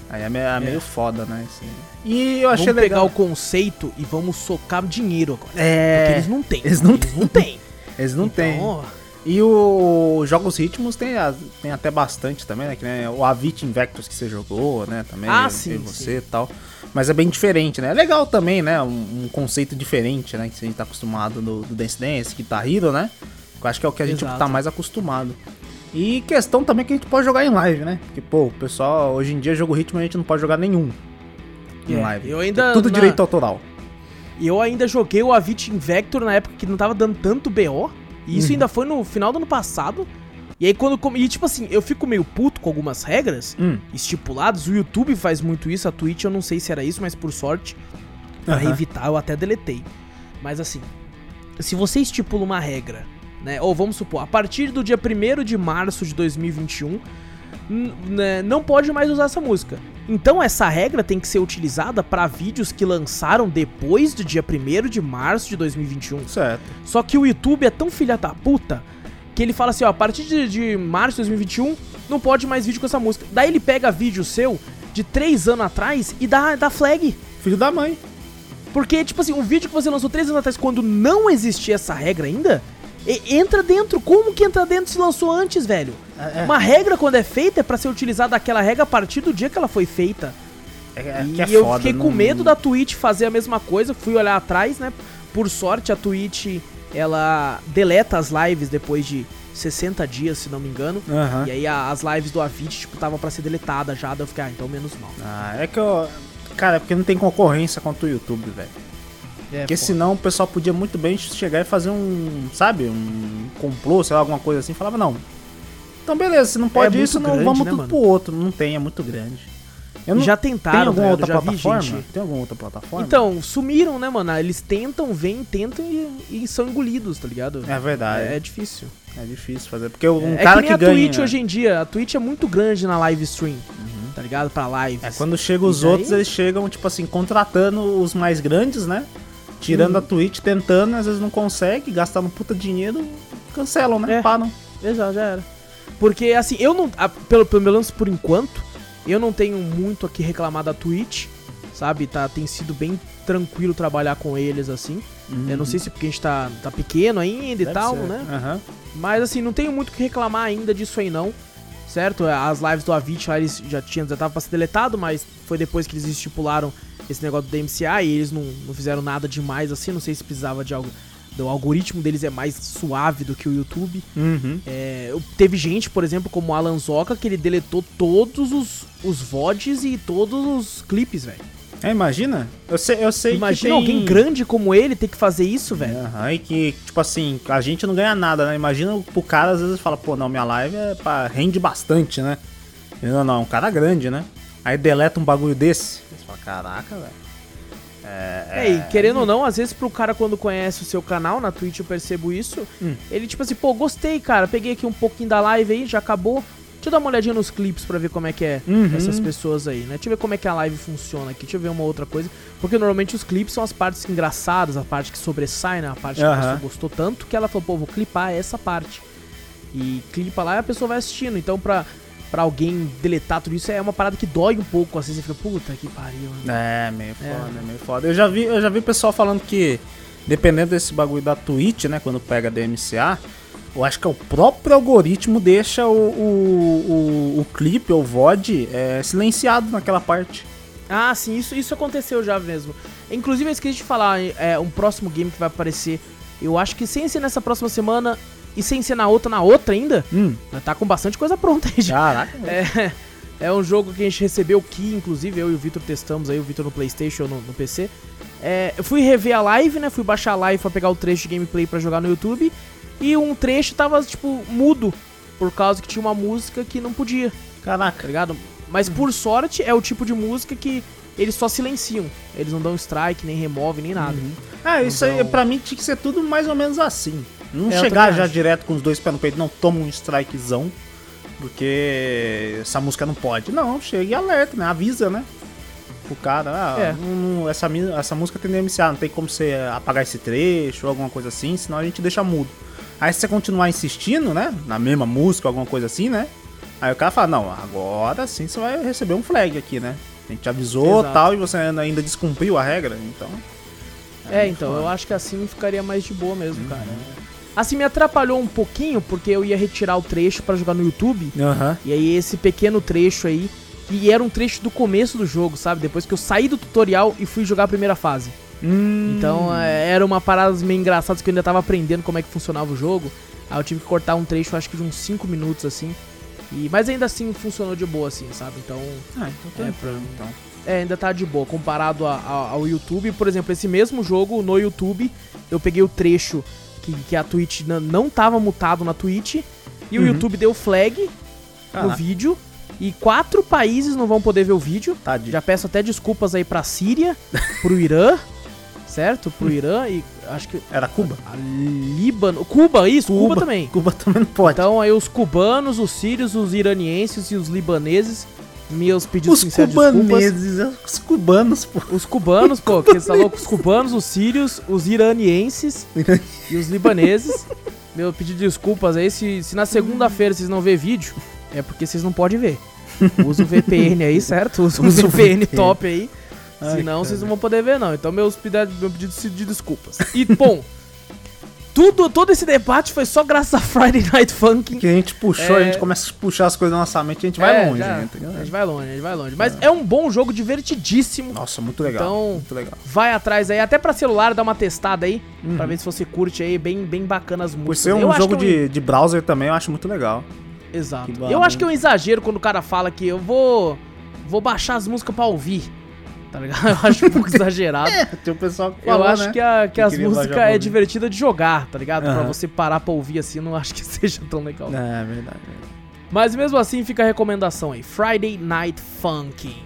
S2: Aí é meio, é meio foda, né? aí. E eu achei
S1: Vamos pegar
S2: legal.
S1: o conceito e vamos socar dinheiro agora. Porque
S2: É.
S1: eles não têm.
S2: eles não
S1: têm.
S2: Eles não têm.
S1: Então,
S2: E o Jogos Ritmos tem, a- tem até bastante também, né? Que nem o Avit Invectus que você jogou, né? Também.
S1: Ah, sim,
S2: você e tal. Mas é bem diferente, né? É legal também, né? Um, um conceito diferente, né? Que a gente tá acostumado no, do Dance Dance, Guitar Hero, né? Eu acho que é o que a gente
S1: Exato.
S2: tá mais acostumado. E questão também que a gente pode jogar em live, né? Porque, pô, o pessoal, hoje em dia, jogo ritmo a gente não pode jogar nenhum em
S1: É,
S2: live.
S1: eu ainda
S2: Tudo
S1: na-
S2: direito autoral.
S1: E eu ainda joguei o Avit Invector na época que não tava dando tanto BO. E isso
S2: Uhum.
S1: ainda foi no final do ano passado. E aí quando. E tipo assim, eu fico meio puto com algumas regras
S2: Hum.
S1: estipuladas. O YouTube faz muito isso, a Twitch eu não sei se era isso, mas por sorte, pra
S2: Aham.
S1: evitar, eu até deletei. Mas assim, se você estipula uma regra, né? Ou vamos supor, a partir do dia 1 de março de 2021, n- né, não pode mais usar essa música. Então essa regra tem que ser utilizada pra vídeos que lançaram depois do dia 1 de março de 2021.
S2: Certo.
S1: Só que o YouTube é tão filha da puta que ele fala assim, ó, a partir de, de março de 2021 não pode mais vídeo com essa música. Daí ele pega vídeo seu de 3 anos atrás e dá, dá flag.
S2: Filho da mãe.
S1: Porque, tipo assim, um vídeo que você lançou 3 anos atrás, quando não existia essa regra ainda, e- entra dentro. Como que entra dentro se lançou antes, velho?
S2: É,
S1: Uma regra, quando é feita, é pra ser utilizada aquela regra a partir do dia que ela foi feita.
S2: é, é
S1: e
S2: é
S1: eu
S2: foda,
S1: fiquei com
S2: não-
S1: medo da Twitch fazer a mesma coisa, fui olhar atrás, né? Por sorte, a Twitch, ela deleta as lives depois de 60 dias, se não me engano.
S2: Aham.
S1: E aí a- as lives do Avit, tipo, tava pra ser deletada já, daí eu fiquei, ah, então menos mal.
S2: Ah, é que eu. Cara, é porque não tem concorrência contra o YouTube, velho.
S1: É,
S2: Porque
S1: foda.
S2: senão o pessoal podia muito bem chegar e fazer um, sabe, um complô, sei lá, alguma coisa assim. Falava, não. Então beleza, se não pode
S1: É
S2: isso,
S1: muito
S2: não
S1: grande,
S2: vamos
S1: né,
S2: tudo
S1: mano?
S2: pro outro. Não tem, é muito grande. Eu não,
S1: Já
S2: tem
S1: tentaram,
S2: alguma
S1: velho,
S2: outra
S1: vi
S2: plataforma?
S1: gente.
S2: Tem alguma outra plataforma?
S1: Então, sumiram, né, mano? Eles tentam, vêm, tentam e, e são engolidos, tá ligado?
S2: É verdade.
S1: É,
S2: É,
S1: é difícil.
S2: difícil fazer. Porque um
S1: é
S2: cara
S1: que
S2: que,
S1: nem a
S2: ganha.
S1: Twitch hoje em dia. A Twitch é muito grande na live stream, tá ligado? Pra lives.
S2: É, quando chegam os
S1: E daí?
S2: outros, eles chegam, tipo assim, contratando os mais grandes, né? Tirando
S1: Uhum.
S2: a Twitch, tentando, às vezes não consegue, gastando puta dinheiro, cancelam, né?
S1: É.
S2: Param.
S1: Exato, já era. Porque, assim, eu não. a- pelo, pelo menos por enquanto, eu não tenho muito aqui reclamar da Twitch, sabe? Tá, tem sido bem tranquilo trabalhar com eles, assim. Eu não sei se porque a gente tá, tá pequeno ainda e
S2: Deve
S1: tal,
S2: ser.
S1: né?
S2: Aham.
S1: Mas assim, não tenho muito o que reclamar ainda disso aí não. Certo? As lives do Avit lá eles já tinham, já tava pra ser deletado, mas foi depois que eles estipularam esse negócio do DMCA e eles não, não fizeram nada demais assim. Não sei se precisava de algo. O algoritmo deles é mais suave do que o YouTube.
S2: Uhum.
S1: É, teve gente, por exemplo, como o Alan Zoca, que ele deletou todos os, os VODs e todos os clipes, velho.
S2: É, imagina? Eu sei, eu sei
S1: Imagina
S2: tem...
S1: alguém grande como ele ter que fazer isso, velho.
S2: Aham, e que, tipo assim, a gente não ganha nada, né? Imagina pro cara, às vezes, fala, pô, não, minha live é pra... rende bastante, né? Não, não, é um cara grande, né? Aí deleta um bagulho desse. Você fala, caraca, velho.
S1: É, e querendo ou não, às vezes pro cara quando conhece o seu canal, na Twitch eu percebo isso,
S2: Hum.
S1: ele tipo assim, pô, gostei, cara, peguei aqui um pouquinho da live aí, já acabou. Deixa eu dar uma olhadinha nos clipes pra ver como é que é
S2: Uhum.
S1: essas pessoas aí, né? Deixa eu ver como é que a live funciona aqui, deixa eu ver uma outra coisa. Porque normalmente os clipes são as partes engraçadas, a parte que sobressai, né? A parte que a pessoa gostou tanto que ela falou, pô, vou clipar essa parte. E clipa lá e a pessoa vai assistindo. Então pra, pra alguém deletar tudo isso é uma parada que dói um pouco, assim, você fica, puta que pariu. né?
S2: É, meio foda, meio foda. Eu já vi, eu já vi pessoal falando que, dependendo desse bagulho da Twitch, né, quando pega DMCA, eu acho que é o próprio algoritmo deixa o, o, o, o clipe ou o VOD é, silenciado naquela parte.
S1: Ah, sim, isso, isso aconteceu já mesmo. Inclusive, eu esqueci de falar, é um próximo game que vai aparecer. Eu acho que sem ser nessa próxima semana e sem ser na outra, na outra ainda,
S2: Hum,
S1: tá com bastante coisa pronta aí já.
S2: caraca.
S1: É, é um jogo que a gente recebeu que, inclusive, eu e o Vitor testamos aí, o Vitor no Playstation no, no PC. É, eu fui rever a live, né? Fui baixar a live pra pegar o trecho de gameplay pra jogar no YouTube. E um trecho tava, tipo, mudo. Por causa que tinha uma música que não podia, tá
S2: Caraca.
S1: ligado? Mas por sorte é o tipo de música que eles só silenciam. Eles não dão strike, nem removem, nem nada.
S2: Ah, isso aí,
S1: Então-
S2: pra mim, tinha que ser tudo mais ou menos assim. Não
S1: É,
S2: chegar já direto com os dois pés no peito, não toma um strikezão, porque essa música não pode. Não, chega e alerta, né? Avisa, né? O cara, ah,
S1: É.
S2: não- essa, essa música tem DMCA, não tem como você apagar esse trecho ou alguma coisa assim, senão a gente deixa mudo. Aí se você continuar insistindo, né? Na mesma música, alguma coisa assim, né? Aí o cara fala, não, agora sim você vai receber um flag aqui, né? A gente avisou
S1: Exato.
S2: tal e você ainda descumpriu a regra, então.
S1: É, então, eu acho que assim ficaria mais de boa mesmo, cara. Assim, me atrapalhou um pouquinho, porque eu ia retirar o trecho pra jogar no YouTube.
S2: Aham.
S1: E aí esse pequeno trecho aí, que era um trecho do começo do jogo, sabe? Depois que eu saí do tutorial e fui jogar a primeira fase.
S2: Hum.
S1: Então é, era uma parada meio engraçada que eu ainda tava aprendendo como é que funcionava o jogo. Aí eu tive que cortar um trecho, acho que de uns 5 minutos assim. E, mas ainda assim funcionou de boa, assim, sabe? Então,
S2: Ah, então
S1: É,
S2: tranquilo, então.
S1: é, ainda tá de boa. Comparado a- a- ao YouTube, por exemplo, esse mesmo jogo no YouTube, eu peguei o trecho que, que a Twitch não tava mutado na Twitch. E o
S2: Uhum.
S1: YouTube deu flag no
S2: Caraca.
S1: vídeo. E quatro países não vão poder ver o vídeo.
S2: Tadinho.
S1: Já peço até desculpas aí pra Síria, pro Irã, certo? Pro Irã e acho que
S2: Era Cuba?
S1: a Líbano, Cuba, isso, Cuba, também.
S2: Cuba também não pode.
S1: Então aí os cubanos, os sírios, os iranienses e os libaneses, meus pedidos
S2: os
S1: sinceros de desculpas.
S2: cubaneses, é os cubanos, pô.
S1: Os cubanos, pô, que você tá louco? Os cubanos, os sírios, os iranienses e os libaneses. Meu pedido de desculpas aí, se, se na segunda-feira vocês não ver vídeo, é porque vocês não podem ver. Usa o VPN aí, certo? Usa um
S2: o
S1: VPN top aí.
S2: Ai,
S1: senão vocês não vão poder ver, não. Então, meus pedidos, meu pedido de desculpas. E, bom, tudo, todo esse debate foi só graças a Friday Night Funkin'.
S2: Que a gente puxou,
S1: É.
S2: a gente começa a puxar as coisas na nossa mente e a gente vai
S1: É,
S2: longe,
S1: já,
S2: né?
S1: A gente vai longe, a gente vai longe. Mas é um bom jogo, divertidíssimo.
S2: Nossa, muito legal.
S1: Então-
S2: muito legal.
S1: Vai atrás aí, até pra celular, dá uma testada aí, pra ver se você curte aí, bem, bem bacana as
S2: Uhum. Por
S1: músicas.
S2: ser um
S1: Eu
S2: jogo
S1: é
S2: de, de browser também, eu acho muito legal.
S1: Exato. Eu acho que é um exagero quando o cara fala que eu vou vou baixar as músicas pra ouvir. Tá ligado? Eu acho um pouco exagerado.
S2: Tem o pessoal que
S1: Eu
S2: falou,
S1: acho
S2: né?
S1: que, a, que
S2: Que
S1: as músicas
S2: pra
S1: é divertida de jogar, tá ligado? Pra
S2: Aham.
S1: você parar pra ouvir assim, eu não acho que seja tão legal.
S2: É, verdade.
S1: Mas mesmo assim fica a recomendação aí: Friday Night Funkin'.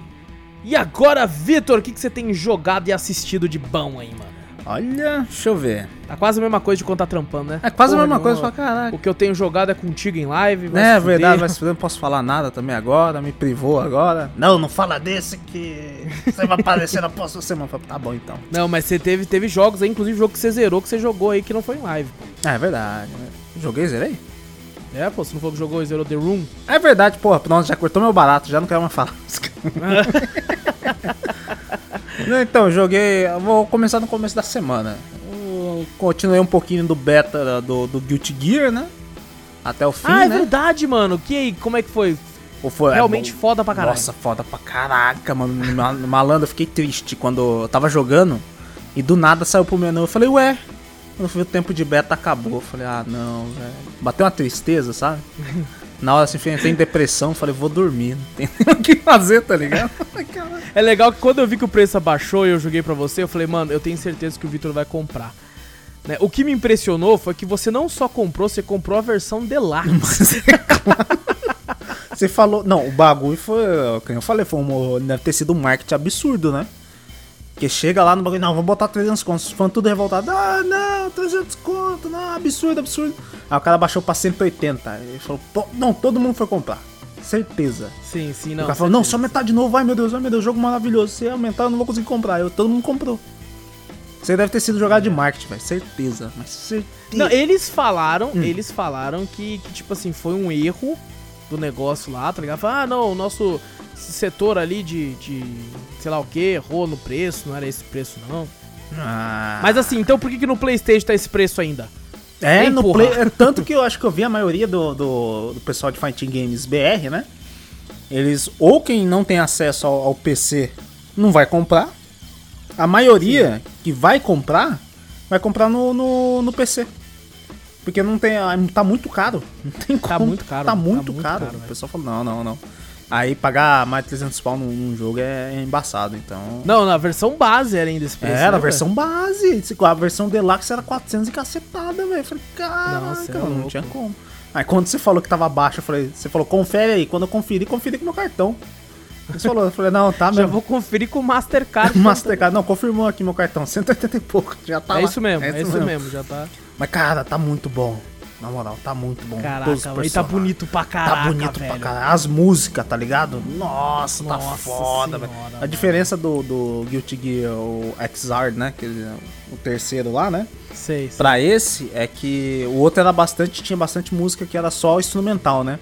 S1: E agora, Vitor, o que, que você tem jogado e assistido de bom aí, mano?
S2: Olha, deixa eu ver.
S1: Tá quase a mesma coisa de quando tá trampando, né?
S2: É quase
S1: Porra
S2: a mesma coisa
S1: nenhuma.
S2: pra caraca.
S1: O que eu tenho jogado é contigo em live. vai
S2: É
S1: se fuder.
S2: verdade, mas eu não posso falar nada também agora, me privou agora. Não, não fala desse que você vai aparecer na próxima semana. Tá bom então.
S1: Não, mas você teve, teve jogos aí, inclusive jogo que você zerou, que você jogou aí que não foi em live.
S2: É, verdade. né? Joguei, zerei?
S1: É, pô, você não falou que jogou e zerou The Room?
S2: É verdade, porra, nossa, já cortou meu barato, já não quero mais falar. Não, então, joguei. Vou começar no começo da semana. Eu continuei um pouquinho do beta do, do Guilty Gear, né? Até o fim,
S1: ah, é
S2: né?
S1: verdade, mano. Que como é que foi?
S2: Ou foi,
S1: Realmente
S2: é,
S1: foda pra caralho.
S2: Nossa, foda pra caraca, mano. Ma- Malandro, eu fiquei triste quando eu tava jogando e do nada saiu pro menu. Eu falei, ué. Quando fui o tempo de beta acabou. Eu falei, ah, não, velho. Bateu uma tristeza, sabe? Na hora assim, entrei em depressão, falei, vou dormir. Não tem nem o que fazer, tá ligado?
S1: É legal que quando eu vi que o preço abaixou e eu joguei pra você, eu falei, mano, eu tenho certeza que o Victor vai comprar. Né? O que me impressionou foi que você não só comprou, você comprou a versão Deluxe.
S2: Você falou. Não, o bagulho foi. Como eu falei, foi um, deve ter sido um marketing absurdo, né? Porque chega lá no bagulho, não, vamos botar 300 contos. Os fãs tudo revoltado. Ah, não, 300 contos, não, absurdo, absurdo. Aí o cara baixou pra 180. Ele falou, "Pô, não, todo mundo foi comprar. Certeza.
S1: sim, sim,
S2: o
S1: não.
S2: cara falou, não,
S1: certeza.
S2: se aumentar de novo, ai meu Deus, ai meu Deus, jogo maravilhoso. Se aumentar, eu não vou conseguir comprar. Eu, todo mundo comprou. Você deve ter sido jogado de marketing, velho. Certeza. Mas certeza.
S1: Não, eles falaram,
S2: Hum.
S1: eles falaram que, que, tipo assim, foi um erro do negócio lá, tá ligado? Falaram, ah, não, o nosso setor ali de, de sei lá o que, errou no preço, não era esse preço não.
S2: Ah.
S1: Mas assim, então por que, que no Playstation tá esse preço ainda?
S2: É,
S1: Ei,
S2: no. Play, é tanto que eu acho que eu vi a maioria do, do, do pessoal de Fighting Games BR, né? Eles, ou quem não tem acesso ao, ao PC não vai comprar. A maioria que vai comprar, vai comprar no, no, no PC. Porque não tem. Tá muito caro. Não tem
S1: Tá
S2: como.
S1: muito caro,
S2: Tá
S1: tá
S2: muito,
S1: muito
S2: caro.
S1: caro,
S2: o pessoal falou: não, não, não. Aí pagar mais de 300 pau num, jogo é embaçado, então.
S1: Não, na versão base era ainda esse preço.
S2: Era
S1: né,
S2: a versão base. A versão deluxe era 400 e cacetada, velho. Eu falei, caraca,
S1: Nossa, é
S2: não
S1: louco.
S2: tinha como. Aí quando você falou que tava baixo, eu falei, você falou, confere aí. Quando eu conferi, conferi com meu cartão. Você falou, eu falei, não, tá
S1: velho? Já
S2: mesmo.
S1: vou conferir com o Mastercard.
S2: Mastercard, não, confirmou aqui meu cartão, 180 e pouco, já tá
S1: É
S2: lá.
S1: isso mesmo, é, isso mesmo. já tá.
S2: Mas, cara, tá muito bom. Na moral, tá muito bom.
S1: Caraca,
S2: Todos
S1: tá bonito pra caraca,
S2: Tá bonito
S1: velho.
S2: pra caralho. As músicas, tá ligado? Nossa, tá
S1: Nossa
S2: foda, velho. A diferença do, do Guilty Gear, o Xrd, né? Que é o terceiro lá, né?
S1: Sei, sei.
S2: Pra esse é que o outro era bastante, tinha bastante música que era só instrumental, né?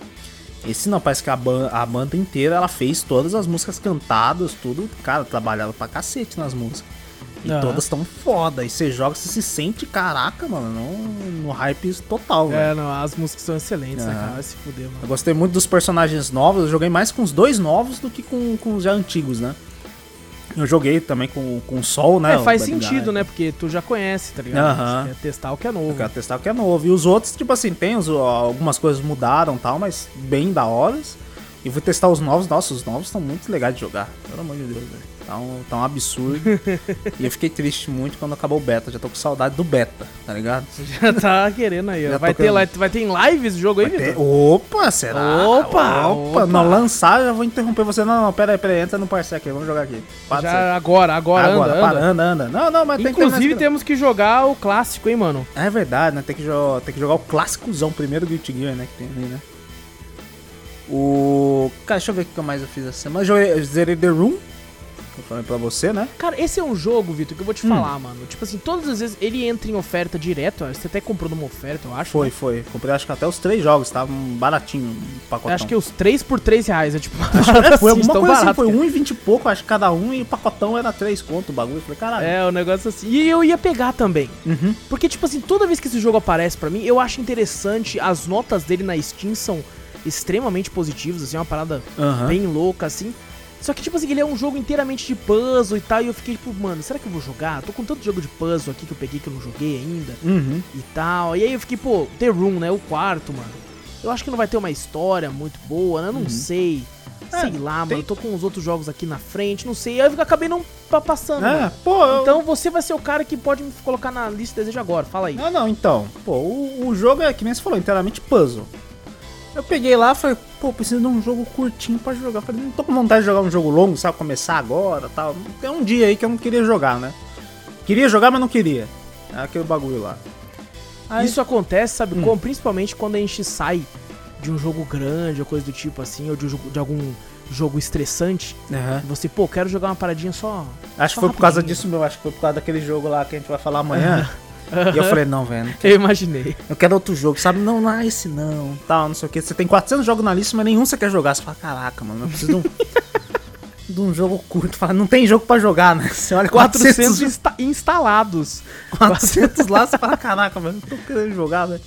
S2: Esse não, parece que a, ban a banda inteira ela fez todas as músicas cantadas, tudo. Cara, trabalhava pra cacete nas músicas. E todas estão foda. E você joga, você se sente, caraca, mano, no, no hype total, velho.
S1: É, não, as músicas são excelentes, né, cara? Vai se fuder, mano.
S2: Eu gostei muito dos personagens novos. Eu joguei mais com os dois novos do que com, com os já antigos, né? Eu joguei também com, com o Sol, né?
S1: É, faz sentido,
S2: Guy.
S1: né? Porque tu já conhece, tá ligado?
S2: Aham.
S1: Você quer testar o que é novo.
S2: Eu quero testar o que é novo. E os outros, tipo assim, tem os, algumas coisas mudaram e tal, mas bem da horas. E vou testar os novos. Nossa, os novos estão muito legais de jogar. Pelo amor de Deus, velho. Tá um, tá um absurdo. e eu fiquei triste muito quando acabou o beta. Já tô com saudade do beta, tá ligado?
S1: Você já tá querendo aí, ó. Vai ter,
S2: querendo.
S1: vai ter em lives o jogo aí,
S2: ter-
S1: Vitor?
S2: Opa, será?
S1: Opa, opa.
S2: Não lançar, já vou interromper você. Não, não, pera aí, pera aí. Entra no parceiro aqui, vamos jogar aqui. Pode ser.
S1: Já agora, agora,
S2: Agora,
S1: anda,
S2: para,
S1: anda.
S2: anda, anda. Não, não, mas tem que
S1: Inclusive temos que jogar o clássico, hein, mano?
S2: esse- É verdade, né? Tem que, jo tem que jogar o clássicozão primeiro Guilty Gear, né? Que tem ali, né? O. Cara, deixa eu ver o que mais eu fiz essa semana. Eu eu zerei The Room. Eu falei pra você, né?
S1: Cara, esse é um jogo, Vitor, que eu vou te
S2: Hum.
S1: falar, mano. Tipo assim, todas as vezes ele entra em oferta direto. ó, Você até comprou numa oferta, eu acho.
S2: Foi,
S1: né?
S2: foi. Comprei acho que até os três jogos, tava baratinho o pacotão.
S1: Eu acho que os 3 por 3 reais. É tipo,
S2: foi alguma
S1: tão
S2: coisa assim,
S1: barato,
S2: foi
S1: cara.
S2: 1,20 e pouco, acho que cada um, e o pacotão era 3 conto o bagulho. Eu falei, caralho.
S1: É, o negócio assim. E eu ia pegar também.
S2: Uhum.
S1: Porque, tipo assim, toda vez que esse jogo aparece pra mim, eu acho interessante. As notas dele na Steam são extremamente positivas, assim, é uma parada
S2: Aham.
S1: bem louca, assim. Só que, tipo assim, ele é um jogo inteiramente de puzzle e tal. E eu fiquei, tipo, mano, será que eu vou jogar? Tô com tanto jogo de puzzle aqui que eu peguei que eu não joguei ainda
S2: Uhum.
S1: e tal. E aí eu fiquei, pô, The Room, né? O quarto, mano. Eu acho que não vai ter uma história muito boa, né? Eu não sei.
S2: É,
S1: sei lá, mano.
S2: tem-
S1: Eu tô com os outros jogos aqui na frente, não sei. Aí eu acabei não pa- passando.
S2: É,
S1: mano.
S2: pô, eu-
S1: Então você vai ser o cara que pode me colocar na lista de desejo agora. Fala aí.
S2: Não, não, então. Pô, o, o jogo é, que nem você falou, inteiramente puzzle. Eu peguei lá e falei, pô, preciso de um jogo curtinho pra jogar. Falei, não tô com vontade de jogar um jogo longo, sabe? Começar agora tal. Tem um dia aí que eu não queria jogar, né? Queria jogar, mas não queria. É aquele bagulho lá. Aí,
S1: Isso acontece, sabe
S2: Hum.
S1: como? Principalmente quando a gente sai de um jogo grande ou coisa do tipo assim, ou de, um de algum jogo estressante. E você, pô, quero jogar uma paradinha só.
S2: Acho que
S1: Só
S2: foi por causa
S1: rapidinho.
S2: disso, meu. Acho que foi por causa daquele jogo lá que a gente vai falar amanhã. e eu falei, não, velho.
S1: Eu imaginei.
S2: Eu quero outro jogo, sabe? Não, não é esse não, tal, não sei o que. Você tem 400 jogos na lista, mas nenhum você quer jogar. Você fala, caraca, mano, eu preciso de um, de um jogo curto. Fala, não tem jogo pra jogar, né? Você olha
S1: 400
S2: 400,
S1: insta- instalados.
S2: 400 lá, você fala, caraca, mano, não tô querendo jogar, velho.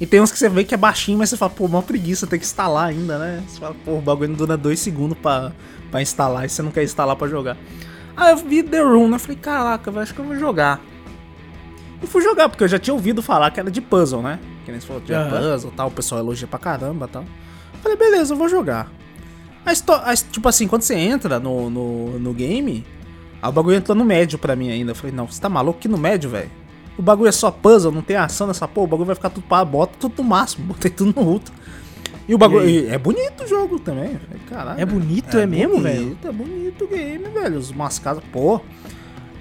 S2: E tem uns que você vê que é baixinho, mas você fala, pô, mó preguiça, tem que instalar ainda, né? Você fala, pô, o bagulho não dura dois segundos pra, pra instalar e você não quer instalar pra jogar. Aí eu vi The Room, né? Eu falei, caraca, velho, acho que eu vou jogar. E fui jogar, porque eu já tinha ouvido falar que era de puzzle, né? Que nem você falou, tinha
S1: Aham.
S2: puzzle tal, o pessoal elogia pra caramba e tal. Falei, beleza, eu vou jogar. His- tipo assim, quando você entra no, no, no game, aí o bagulho entrou no médio pra mim ainda. Eu falei, não, você tá maluco que no médio, velho? O bagulho é só puzzle, não tem ação nessa porra, o bagulho vai ficar tudo para bota tudo no máximo, botei tudo no ultra. E o bagulho.
S1: E
S2: é bonito o jogo também. Caralho.
S1: É bonito, é mesmo, velho?
S2: É bonito o game, velho. Os umas casas, pô.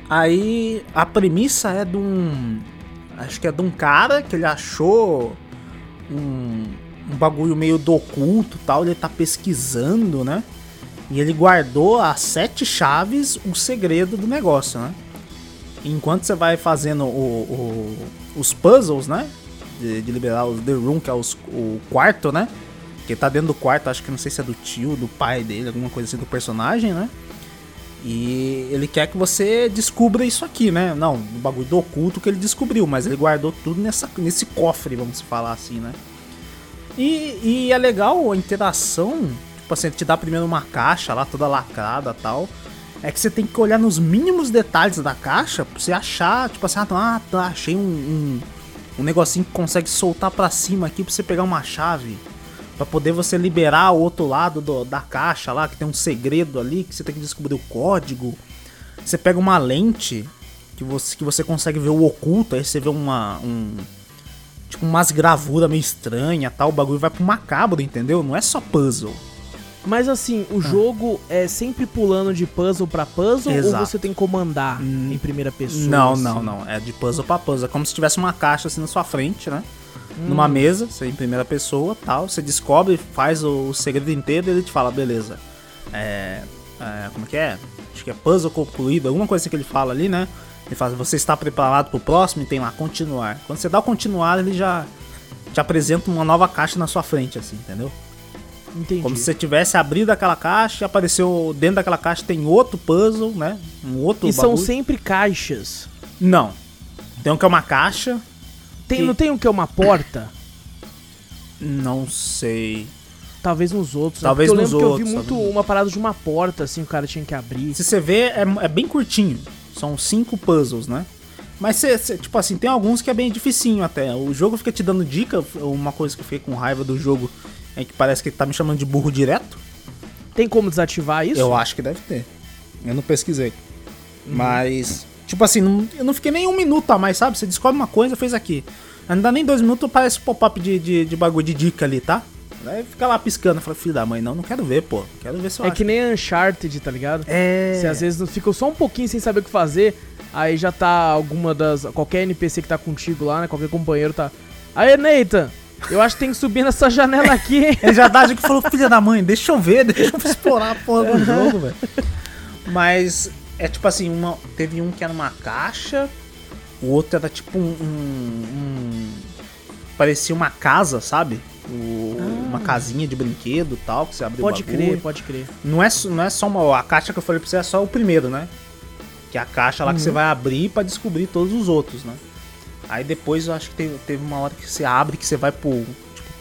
S2: Aí a premissa é de um. Acho que é de um cara que ele achou um, um bagulho meio do oculto tal. Ele tá pesquisando, né? E ele guardou as sete chaves, o segredo do negócio, né? Enquanto você vai fazendo o- o- os puzzles, né? De, de liberar os The Room, que é os- o quarto, né? Que tá dentro do quarto, acho que não sei se é do tio, do pai dele, alguma coisa assim do personagem, né? E ele quer que você descubra isso aqui, né? Não, o bagulho do oculto que ele descobriu, mas ele guardou tudo nessa, nesse cofre, vamos falar assim, né? E, e é legal a interação, tipo assim, te dá primeiro uma caixa lá, toda lacrada tal. É que você tem que olhar nos mínimos detalhes da caixa pra você achar, tipo assim, ah, tá, tá, achei um, um, um negocinho que consegue soltar pra cima aqui pra você pegar uma chave. Pra poder você liberar o outro lado do- da caixa lá, que tem um segredo ali, que você tem que descobrir o código. Você pega uma lente que você, que você consegue ver o oculto, aí você vê uma. Um, tipo, umas gravuras meio estranhas tal. O bagulho vai pro macabro, entendeu? Não é só puzzle.
S1: Mas assim,
S2: Ah.
S1: o jogo é sempre pulando de puzzle pra puzzle
S2: Exato.
S1: ou você tem que comandar
S2: Hum,
S1: em primeira pessoa?
S2: Não,
S1: assim?
S2: não, não. É de puzzle pra puzzle. É como se tivesse uma caixa assim na sua frente, né?
S1: Hum.
S2: Numa mesa, você em primeira pessoa tal. Você descobre, faz o, o segredo inteiro e ele te fala, beleza. É, é, Como que é? Acho que é puzzle concluído, alguma coisa assim que ele fala ali, né? Ele fala, você está preparado pro próximo e tem lá continuar. Quando você dá o continuar, ele já te apresenta uma nova caixa na sua frente, assim, entendeu?
S1: Entendi.
S2: Como se você tivesse abrido aquela caixa e apareceu dentro daquela caixa tem outro puzzle, né? Um outro
S1: E são
S2: bagulho.
S1: sempre caixas.
S2: Não. Tem um que é uma caixa.
S1: Tem,
S2: Que-
S1: Não tem um que é uma porta?
S2: Não sei.
S1: Talvez nos outros. né?
S2: Talvez
S1: eu
S2: nos
S1: lembro
S2: outros,
S1: que eu vi muito
S2: talvez.
S1: uma parada de uma porta, assim, o cara tinha que abrir.
S2: Se você vê, é, é bem curtinho. São cinco puzzles, né? Mas, você, você- tipo assim, tem alguns que é bem dificinho até. O jogo fica te dando dica. Uma coisa que eu fiquei com raiva do jogo é que parece que ele tá me chamando de burro direto.
S1: Tem como desativar isso?
S2: Eu acho que deve ter. Eu não pesquisei.
S1: Uhum.
S2: Mas, tipo assim, não- eu não fiquei nem um minuto a mais, sabe? Você descobre uma coisa, fez aqui. Não dá nem dois minutos, aparece pop-up de, de, de bagulho de dica ali, tá? Aí fica lá piscando. Eu falo, filho da mãe, não, não quero ver, pô. Quero ver se eu
S1: É
S2: acho.
S1: que nem Uncharted, tá ligado?
S2: É.
S1: Você às vezes não fica só um pouquinho sem saber o que fazer, aí já tá alguma das. Qualquer NPC que tá contigo lá, né? Qualquer companheiro tá. Aê, Nathan! Eu acho que tem que subir nessa janela aqui, hein?
S2: Ele já dá a dica e falou, filha da mãe, deixa eu ver, deixa eu explorar a porra do jogo, velho. Mas é tipo assim, uma, teve um que era uma caixa, o outro era tipo um. um- um- parecia uma casa, sabe? O- Uma casinha de brinquedo e tal, que você abriu
S1: Ah. Pode crer, pode crer.
S2: Não é, só- não é só uma. A caixa que eu falei pra você é só o primeiro, né? Que é a caixa lá que
S1: Uhum.
S2: você vai abrir pra descobrir todos os outros, né? Aí depois eu acho que teve, teve uma hora que você abre que você vai pro.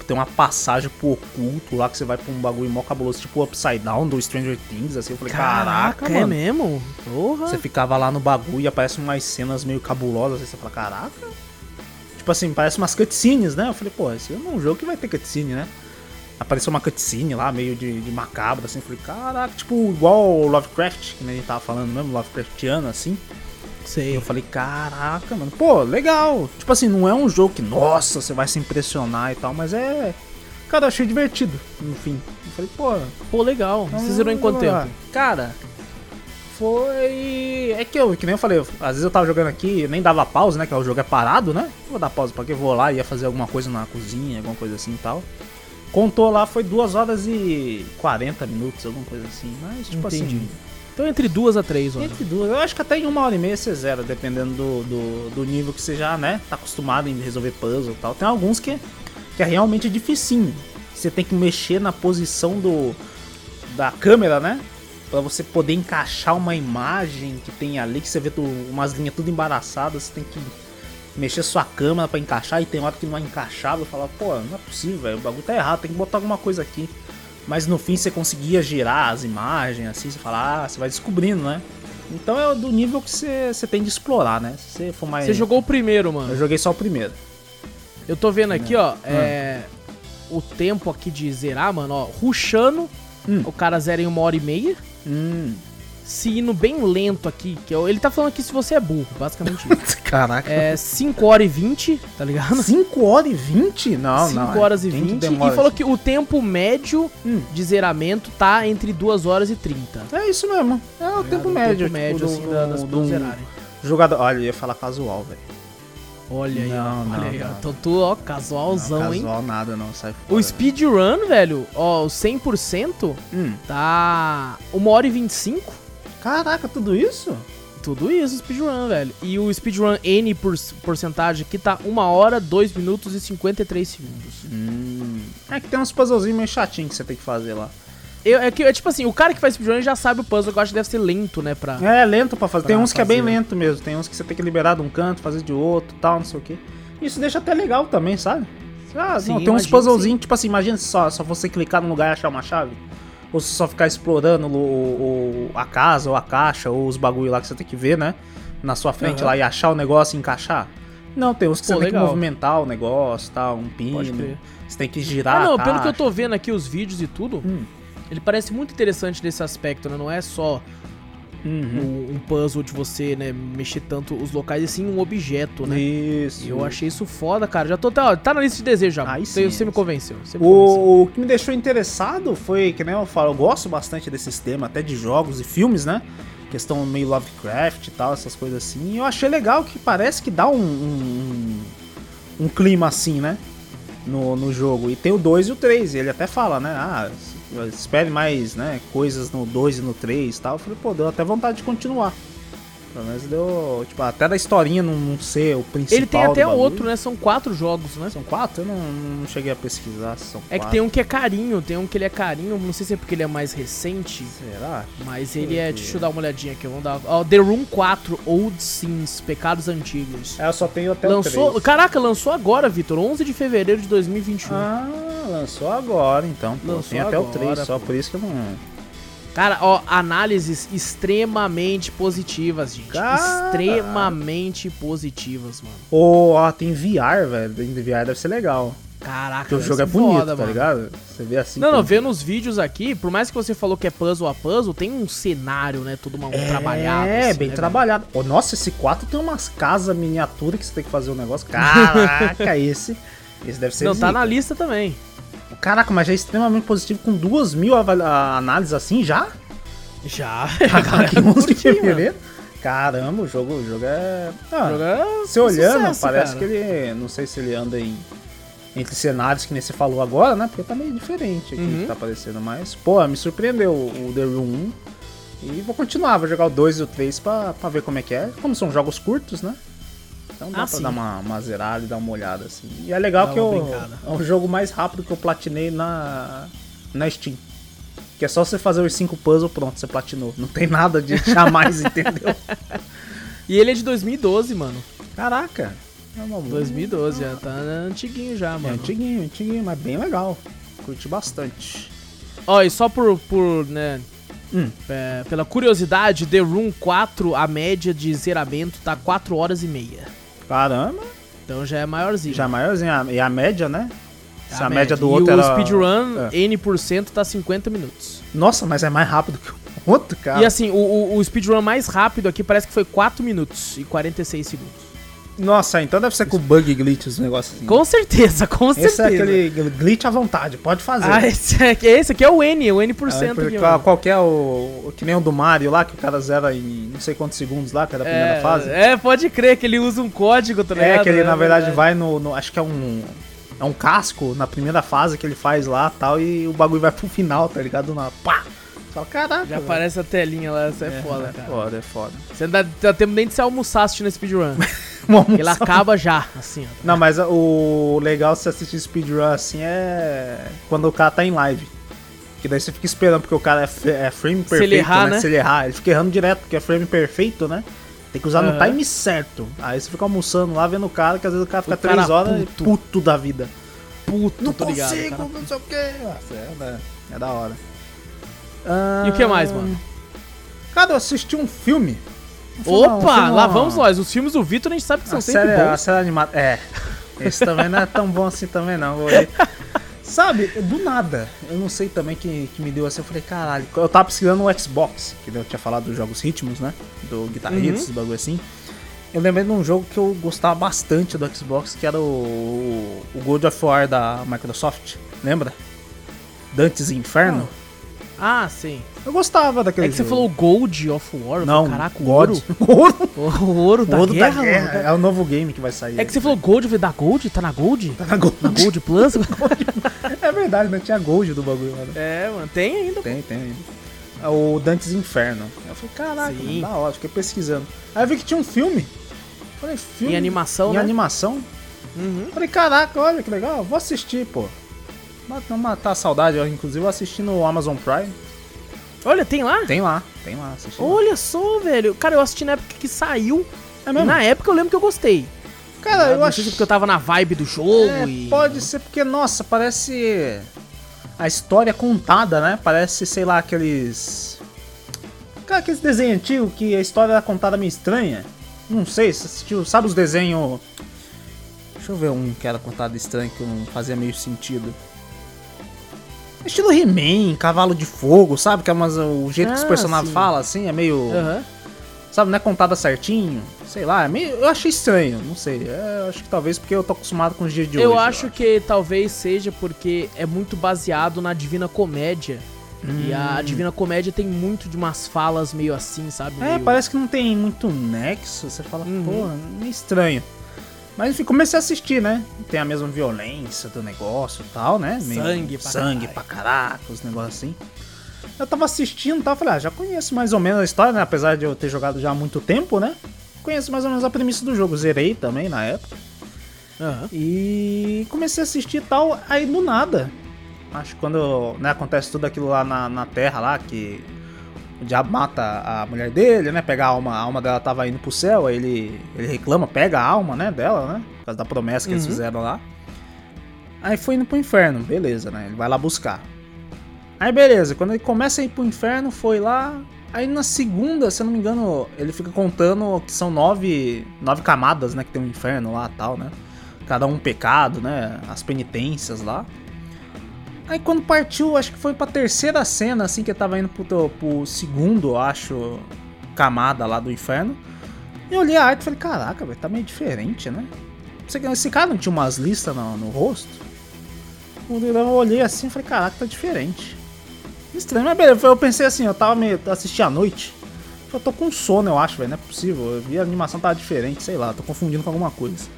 S2: Tem uma passagem pro oculto lá que você vai pra um bagulho mó cabuloso, tipo Upside Down do Stranger Things, assim. Eu falei, caraca,
S1: é
S2: mano.
S1: mesmo? Porra.
S2: Você ficava lá no bagulho e aparecem umas cenas meio cabulosas, assim, você fala, caraca. Tipo assim, parece umas cutscenes, né? Eu falei, pô, esse é um jogo que vai ter cutscene, né? Apareceu uma cutscene lá, meio de, de macabra, assim. Eu falei, caraca, tipo, igual o Lovecraft, que a gente tava falando mesmo, Lovecraftiano, assim.
S1: Sei.
S2: eu falei, caraca, mano, pô, legal. Tipo assim, não é um jogo que, nossa, você vai se impressionar e tal, mas é. Cara, eu achei divertido, no fim. Eu falei, pô,
S1: Pô, legal. Você zerou em quanto tempo?
S2: Cara, foi. É que eu, que nem eu falei, às vezes eu tava jogando aqui, nem dava pausa, né? Que o jogo é parado, né? Vou dar pausa pra que eu vou lá, ia fazer alguma coisa na cozinha, alguma coisa assim e tal. Contou lá, foi 2 horas e 40 minutos, alguma coisa assim. Mas, tipo
S1: Entendi.
S2: assim.
S1: Então entre duas a três, mano.
S2: Entre duas, eu acho que até em uma hora e meia você zera, dependendo do, do, do nível que você já, né, tá acostumado em resolver puzzle e tal. Tem alguns que, que é realmente dificinho. Você tem que mexer na posição do da câmera, né? Pra você poder encaixar uma imagem que tem ali, que você vê tu, umas linhas tudo embaraçadas, você tem que mexer sua câmera pra encaixar e tem hora que não é encaixável, falar, pô, não é possível, velho, o bagulho tá errado, tem que botar alguma coisa aqui. Mas no fim você conseguia girar as imagens, assim, você fala, ah, você vai descobrindo, né? Então é do nível que você, você tem de explorar, né? Se você for mais.
S1: Você jogou o primeiro, mano.
S2: Eu joguei só o primeiro.
S1: Eu tô vendo aqui, ó, é. O tempo aqui de zerar, mano, ó. Ruxando,
S2: Hum.
S1: o cara zera em uma hora e meia.
S2: Hum.
S1: Se indo bem lento aqui, que é o- ele tá falando aqui se você é burro, basicamente isso.
S2: Caraca.
S1: É 5 horas e 20, tá ligado?
S2: 5 horas e 20? Não,
S1: 5
S2: não. é.
S1: horas e
S2: Quem que
S1: 20.
S2: demora
S1: E falou
S2: assim?
S1: que o tempo médio
S2: Hum.
S1: de zeramento tá entre 2 horas e 30.
S2: É isso mesmo. É o
S1: tá
S2: tempo
S1: ligado?
S2: médio.
S1: O tempo médio,
S2: tipo,
S1: assim,
S2: do-
S1: da- das
S2: do-
S1: pessoas
S2: do
S1: zerarem.
S2: Jogador. Olha, eu ia falar casual, velho.
S1: Olha aí,
S2: Não,
S1: ó.
S2: não,
S1: Olha aí, ó.
S2: não.
S1: Então tu, ó, casualzão, hein?
S2: Casual nada, não. Sai fora.
S1: O speedrun, velho, ó, o 100%
S2: Hum.
S1: tá 1 hora e 25.
S2: Caraca, tudo isso?
S1: Tudo isso, speedrun, velho. E o speedrun N por, porcentagem aqui tá 1 hora, 2 minutos e 53 segundos.
S2: Hum. É que tem uns puzzlezinhos meio chatinhos que você tem que fazer lá.
S1: Eu, é que, é tipo assim, o cara que faz speedrun já sabe o puzzle, que eu acho que deve ser lento, né, pra...
S2: É, lento pra fazer. Tem
S1: Pra
S2: uns que é bem
S1: fazer.
S2: lento mesmo. Tem uns que você tem que liberar de um canto, fazer de outro tal, não sei o que. Isso deixa até legal também, sabe? Ah,
S1: Sim,
S2: não, tem uns
S1: que
S2: puzzlezinhos, tipo assim, imagina só, só você clicar num lugar e achar uma chave. Ou se só ficar explorando o, o- a casa, ou a caixa, ou os bagulho lá que você tem que ver, né? Na sua frente
S1: Aham.
S2: lá e achar o negócio e encaixar. Não, tem uns que
S1: Pô,
S2: você tem
S1: legal.
S2: que movimentar o negócio, tal, um pino. Você tem que girar.
S1: Ah, não, pelo que eu tô vendo aqui os vídeos e tudo,
S2: Hum.
S1: ele parece muito interessante nesse aspecto, né? Não é só
S2: Uhum.
S1: um, um puzzle de você, né, mexer tanto os locais, e sim um objeto, né?
S2: Isso.
S1: E eu achei isso foda, cara. Já tô até, ó, tá na lista de desejo já.
S2: Aí
S1: você,
S2: sim,
S1: você me
S2: aí
S1: convenceu. Você me convenceu.
S2: O, o que me deixou interessado foi, que nem eu falo, eu gosto bastante desses temas, até de jogos e filmes, né? Questão meio Lovecraft e tal, essas coisas assim. E eu achei legal que parece que dá um, um, um- clima assim, né? No, no jogo. E tem o 2 e o 3. E ele até fala, né? Ah, espere mais né, coisas no 2 e no 3 e tal. Eu falei, pô, deu até vontade de continuar. Pelo menos deu. Tipo, até da historinha não, não ser o principal.
S1: Ele tem até outro, né? São quatro jogos, né?
S2: São quatro? Eu não, não cheguei a pesquisar são
S1: É que
S2: quatro.
S1: tem um que é carinho, tem um que ele é carinho, não sei se é porque ele é mais recente,
S2: Será?
S1: mas ele é. Deixa eu dar uma olhadinha aqui, vamos dar. Ó, The Room 4, Old Sins, Pecados Antigos.
S2: É, eu só tenho até
S1: Lançou.
S2: o 3.
S1: Caraca, lançou agora, Vitor, 11 de fevereiro de 2021.
S2: Ah, lançou agora então. Pô,
S1: Lançou
S2: tem até o
S1: agora,
S2: 3, só
S1: pô.
S2: por isso que eu não.
S1: Cara, ó, análises extremamente positivas, gente.
S2: Caraca.
S1: Extremamente positivas, mano.
S2: Ô, ó, tem VR, velho. Tem VR deve ser legal.
S1: Caraca,
S2: Porque o jogo é bonito,
S1: foda,
S2: tá
S1: mano.
S2: ligado? Você vê assim.
S1: Não, não,
S2: como-
S1: vendo os vídeos aqui, por mais que você falou que é puzzle a puzzle, tem um cenário, né? Tudo mal trabalhado.
S2: É,
S1: assim,
S2: bem
S1: né,
S2: trabalhado. Ô, nossa, esse 4 tem umas casas miniaturas que você tem que fazer um negócio. Caraca, esse. Esse deve ser.
S1: Não, tá
S2: zica.
S1: na lista também.
S2: Caraca, mas já é extremamente positivo com duas mil análises assim já?
S1: Já.
S2: Caraca, que 11 de fevereiro. Caramba, o jogo, o jogo é. Ah,
S1: O jogo é
S2: Você olhando,
S1: sucesso,
S2: parece
S1: cara.
S2: que ele. Não sei se ele anda em. Entre cenários que nem você falou agora, né? Porque tá meio diferente aqui
S1: Uhum.
S2: que tá aparecendo mais. Pô, me surpreendeu o The Room 1. E vou continuar, vou jogar o 2 e o 3 pra, pra ver como é que é. Como são jogos curtos, né? Então dá
S1: Ah,
S2: pra
S1: sim.
S2: dar uma, uma zerada e dar uma olhada assim. E é legal
S1: Dá
S2: que eu,
S1: brincada.
S2: é o jogo mais rápido que eu platinei na, na Steam. Que é só você fazer os 5 puzzles, pronto, você platinou. Não tem nada de jamais, entendeu?
S1: E ele é de 2012, mano.
S2: Caraca. É uma
S1: 2012, já tá antiguinho já,
S2: É
S1: mano.
S2: antiguinho, antiguinho, mas bem legal. Curti bastante.
S1: Ó, e só por, por né,
S2: Hum.
S1: é, pela curiosidade, The Room 4, a média de zeramento tá 4 horas e meia.
S2: Caramba,
S1: Então já é maiorzinho.
S2: já maiorzinho. A- E a média, né? Se a,
S1: A
S2: média do
S1: E
S2: outro
S1: o
S2: era...
S1: speedrun,
S2: É.
S1: N% tá 50 minutos.
S2: Nossa, mas é mais rápido que o outro, cara.
S1: E assim, o, o, o speedrun mais rápido aqui parece que foi 4 minutos e 46 segundos.
S2: Nossa, então deve ser com bug glitch os negócios assim.
S1: Com certeza, com
S2: Esse
S1: certeza.
S2: é aquele glitch à vontade, pode fazer.
S1: Ah, esse aqui, esse aqui é o N, o N%.
S2: Porque
S1: aqui,
S2: qual, é o. Que nem o do Mario lá, que o cara zera em não sei quantos segundos lá, que é da primeira
S1: é,
S2: fase.
S1: É, pode crer que ele usa um código, tá ligado?
S2: É, que ele na verdade
S1: verdade.
S2: vai no, no- Acho que é um. É um casco na primeira fase que ele faz lá tal, e o bagulho vai pro final, tá ligado? Na, pá! Fala, caraca.
S1: Já
S2: velho.
S1: aparece a telinha lá, essa é, foda,
S2: é
S1: cara.
S2: foda, é foda.
S1: Você não dá, tempo nem de se almoçar assistindo speedrun. Ele acaba já, assim, ó.
S2: Não, mas o legal de você assistir speedrun assim é quando o cara tá em live. Que daí você fica esperando, porque o cara é, é frame
S1: Se
S2: perfeito,
S1: ele errar,
S2: né?
S1: né?
S2: Se ele errar, ele fica errando direto, porque é frame perfeito, né? Tem que usar no
S1: Aham.
S2: time certo. Aí você fica almoçando lá, vendo o cara, que às vezes o cara fica
S1: O cara
S2: 3 horas
S1: puto.
S2: e puto da vida.
S1: Puto,
S2: Não
S1: ligado,
S2: consigo,
S1: cara.
S2: não sei o quê. Nossa, é, da- é da hora.
S1: E o que mais, mano?
S2: Cara, eu assisti um filme. Um filme não, um
S1: Opa,
S2: filme
S1: lá
S2: não.
S1: vamos nós. Os filmes do Vitor a gente sabe que são sempre
S2: série, a
S1: bons.
S2: série animada. É. Esse também não é tão bom assim também, não. vou. Sabe, do nada. Eu não sei também que, que me deu assim. Eu falei, caralho. Eu tava pesquisando no Xbox, que eu tinha falado dos jogos ritmos, né? Do Guitar
S1: Uhum.
S2: Bagulho assim. Eu lembrei de um jogo que eu gostava bastante do Xbox, que era o, o God of War da Microsoft. Lembra? Dantes Inferno.
S1: Ah, sim.
S2: Eu gostava daquele
S1: É que você
S2: jogo.
S1: falou Gold of War.
S2: Não,
S1: falei, Caraca, o ouro.
S2: Ouro.
S1: O ouro da
S2: Ouro
S1: guerra,
S2: da guerra.
S1: mano.
S2: É o novo game que vai sair.
S1: É que você falou Gold, eu falei, da Gold? Tá na Gold?
S2: Tá na Gold.
S1: Na Gold Plus?
S2: É verdade, não tinha Gold do bagulho, mano.
S1: é, mano, tem ainda.
S2: Tem, tem. É o Dantes Inferno. Eu falei, caraca, mano, da hora, fiquei pesquisando. Aí eu vi que tinha um filme. Eu Falei, filme?
S1: Em animação,
S2: Em
S1: né?
S2: animação.
S1: Uhum.
S2: Falei, caraca, olha que legal, vou assistir, pô. Não matar a saudade, eu, inclusive eu assisti no Amazon Prime.
S1: Olha, tem lá?
S2: Tem lá, tem lá, assisti. lá.
S1: Olha só, velho. Cara, eu assisti na época que saiu.
S2: É mesmo?
S1: na época eu lembro que eu gostei.
S2: Cara, eu
S1: não
S2: acho
S1: se porque eu tava na vibe do jogo
S2: É,
S1: e...
S2: pode ser porque, nossa, parece a história contada, né? Parece, sei lá, aqueles. Cara, aqueles desenhos antigos que a história era contada meio estranha. Não sei, você assistiu, sabe os desenhos. Deixa eu ver um que era contado estranho que não fazia meio sentido. Estilo He-Man, Cavalo de Fogo, sabe? Que é umas, o jeito que os
S1: Ah,
S2: personagens
S1: sim.
S2: falam, assim, é meio.
S1: Aham.
S2: Sabe, não é contada certinho. Sei lá, é meio, eu achei estranho, não sei. É, eu acho que talvez porque eu tô acostumado com os dias de
S1: Eu
S2: hoje.
S1: acho que talvez seja porque é muito baseado na Divina Comédia. E a Divina Comédia tem muito de umas falas meio assim, sabe?
S2: É,
S1: Meio-
S2: parece que não tem muito nexo. Você fala,
S1: Uhum.
S2: pô, meio estranho. Mas enfim, comecei a assistir, né? Tem a mesma violência do negócio e tal, né? Meio
S1: Sangue pra
S2: sangue
S1: caralho.
S2: pra caraca, os negócios assim. Eu tava assistindo e tal, falei, ah, já conheço mais ou menos a história, né? Apesar de eu ter jogado já há muito tempo, né? Conheço mais ou menos a premissa do jogo. Zerei também na época.
S1: Aham.
S2: E comecei a assistir e tal, aí do nada. Acho que quando né, acontece tudo aquilo lá na, na Terra, lá, que o diabo mata a mulher dele, né? Pega a alma, a alma dela tava indo pro céu, aí ele, ele reclama, pega a alma, né, dela, né? Por causa da promessa que eles
S1: Uhum.
S2: fizeram lá. Aí foi indo pro inferno, beleza, né? Ele vai lá buscar. Aí beleza, quando ele começa a ir pro inferno, foi lá. Aí na segunda, se eu não me engano, ele fica contando que são nove, nove camadas, né? Que tem um inferno lá e tal, né? Cada um pecado, né? As penitências lá. Aí quando partiu, acho que foi pra terceira cena, assim, que eu tava indo pro, pro segundo, acho, camada lá do inferno. Eu olhei a arte e falei, caraca, velho, tá meio diferente, né? Esse- cara não tinha umas listas no, no rosto? Quando Eu olhei assim e falei, caraca, tá diferente. Estranho, mas beleza, eu pensei assim, eu tava meio. assisti à noite. Eu tô com sono, eu acho, velho, não é possível. Eu vi a animação tava diferente, sei lá, tô confundindo com alguma coisa.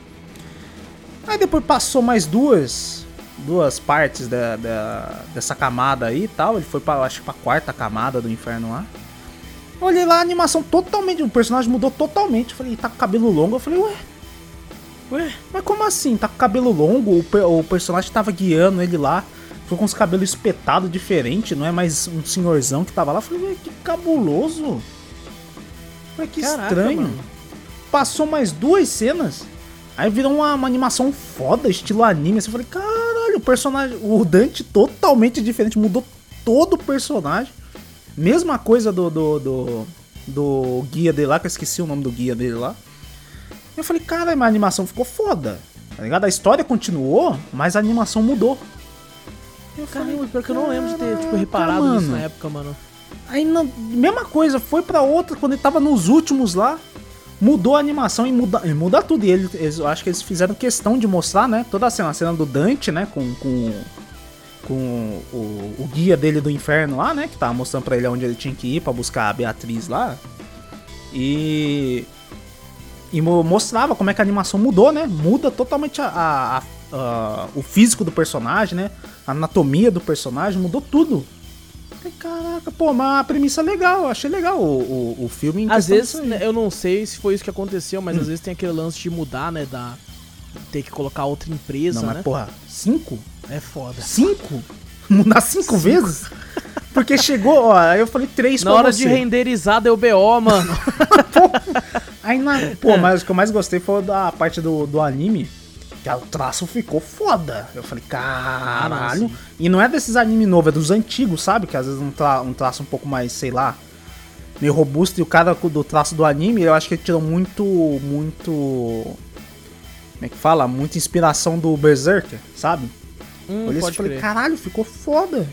S2: Aí depois passou mais duas duas partes da, da- dessa camada aí e tal. Ele foi pra, acho que pra quarta camada do inferno lá. Eu Olhei lá a animação totalmente, o personagem mudou totalmente. Eu falei, tá com cabelo longo. Eu falei, ué,
S1: Ué?
S2: mas como assim? Tá com cabelo longo? O, o personagem tava guiando ele lá. Ficou com os cabelos espetados diferente, não é mais um senhorzão que tava lá. Eu falei, ué, que cabuloso. Ué, que
S1: Caraca,
S2: estranho.
S1: mano.
S2: Passou mais duas cenas. Aí virou uma, uma animação foda, estilo anime. Assim, eu falei, caralho, o personagem. O Dante totalmente diferente. Mudou todo o personagem. Mesma coisa do, do, do, do guia dele lá, que eu esqueci o nome do guia dele lá. Eu falei, cara, mas a animação ficou foda. Tá ligado? A história continuou, mas a animação mudou. Eu
S1: Caramba, pior que eu não lembro de ter, tipo,
S2: "Caraca,
S1: reparado
S2: mano."
S1: na época, mano.
S2: Aí, na, mesma coisa, foi pra outra, quando ele tava nos últimos lá, mudou a animação e muda, e muda tudo. E ele- eles, eu acho que eles fizeram questão de mostrar, né? Toda a cena, a cena do Dante, né? Com, com, com o, o guia dele do inferno lá, né? Que tava mostrando pra ele onde ele tinha que ir pra buscar a Beatriz lá. E. E mo- mostrava como é que a animação mudou, né? Muda totalmente a- a- a- o físico do personagem, né? A anatomia do personagem, mudou tudo. Falei, Caraca, pô, mas a premissa é legal, eu achei legal o, o, o filme. em
S1: Às vezes, né, eu não sei se foi isso que aconteceu,
S2: Hum.
S1: mas às vezes tem aquele lance de mudar, né, da... Ter que colocar outra empresa,
S2: Não, mas
S1: né?
S2: porra, cinco?
S1: É foda.
S2: Cinco? Mudar cinco, vezes? Porque chegou, ó, aí eu falei três
S1: Na hora
S2: você.
S1: de renderizar deu BO, mano.
S2: Aí na. Pô, mas o que eu mais gostei foi da parte do, do anime. Que o traço ficou foda. Eu falei, caralho.
S1: sim.
S2: e não é desses anime novos, é dos antigos, sabe? Que às vezes um, tra um traço um pouco mais, sei lá, meio robusto. E o cara do traço do anime, eu acho que ele tirou muito. Muito. Como é que fala? Muita inspiração do Berserker, sabe?
S1: Hum,
S2: Olhei assim e falei, caralho, ficou foda.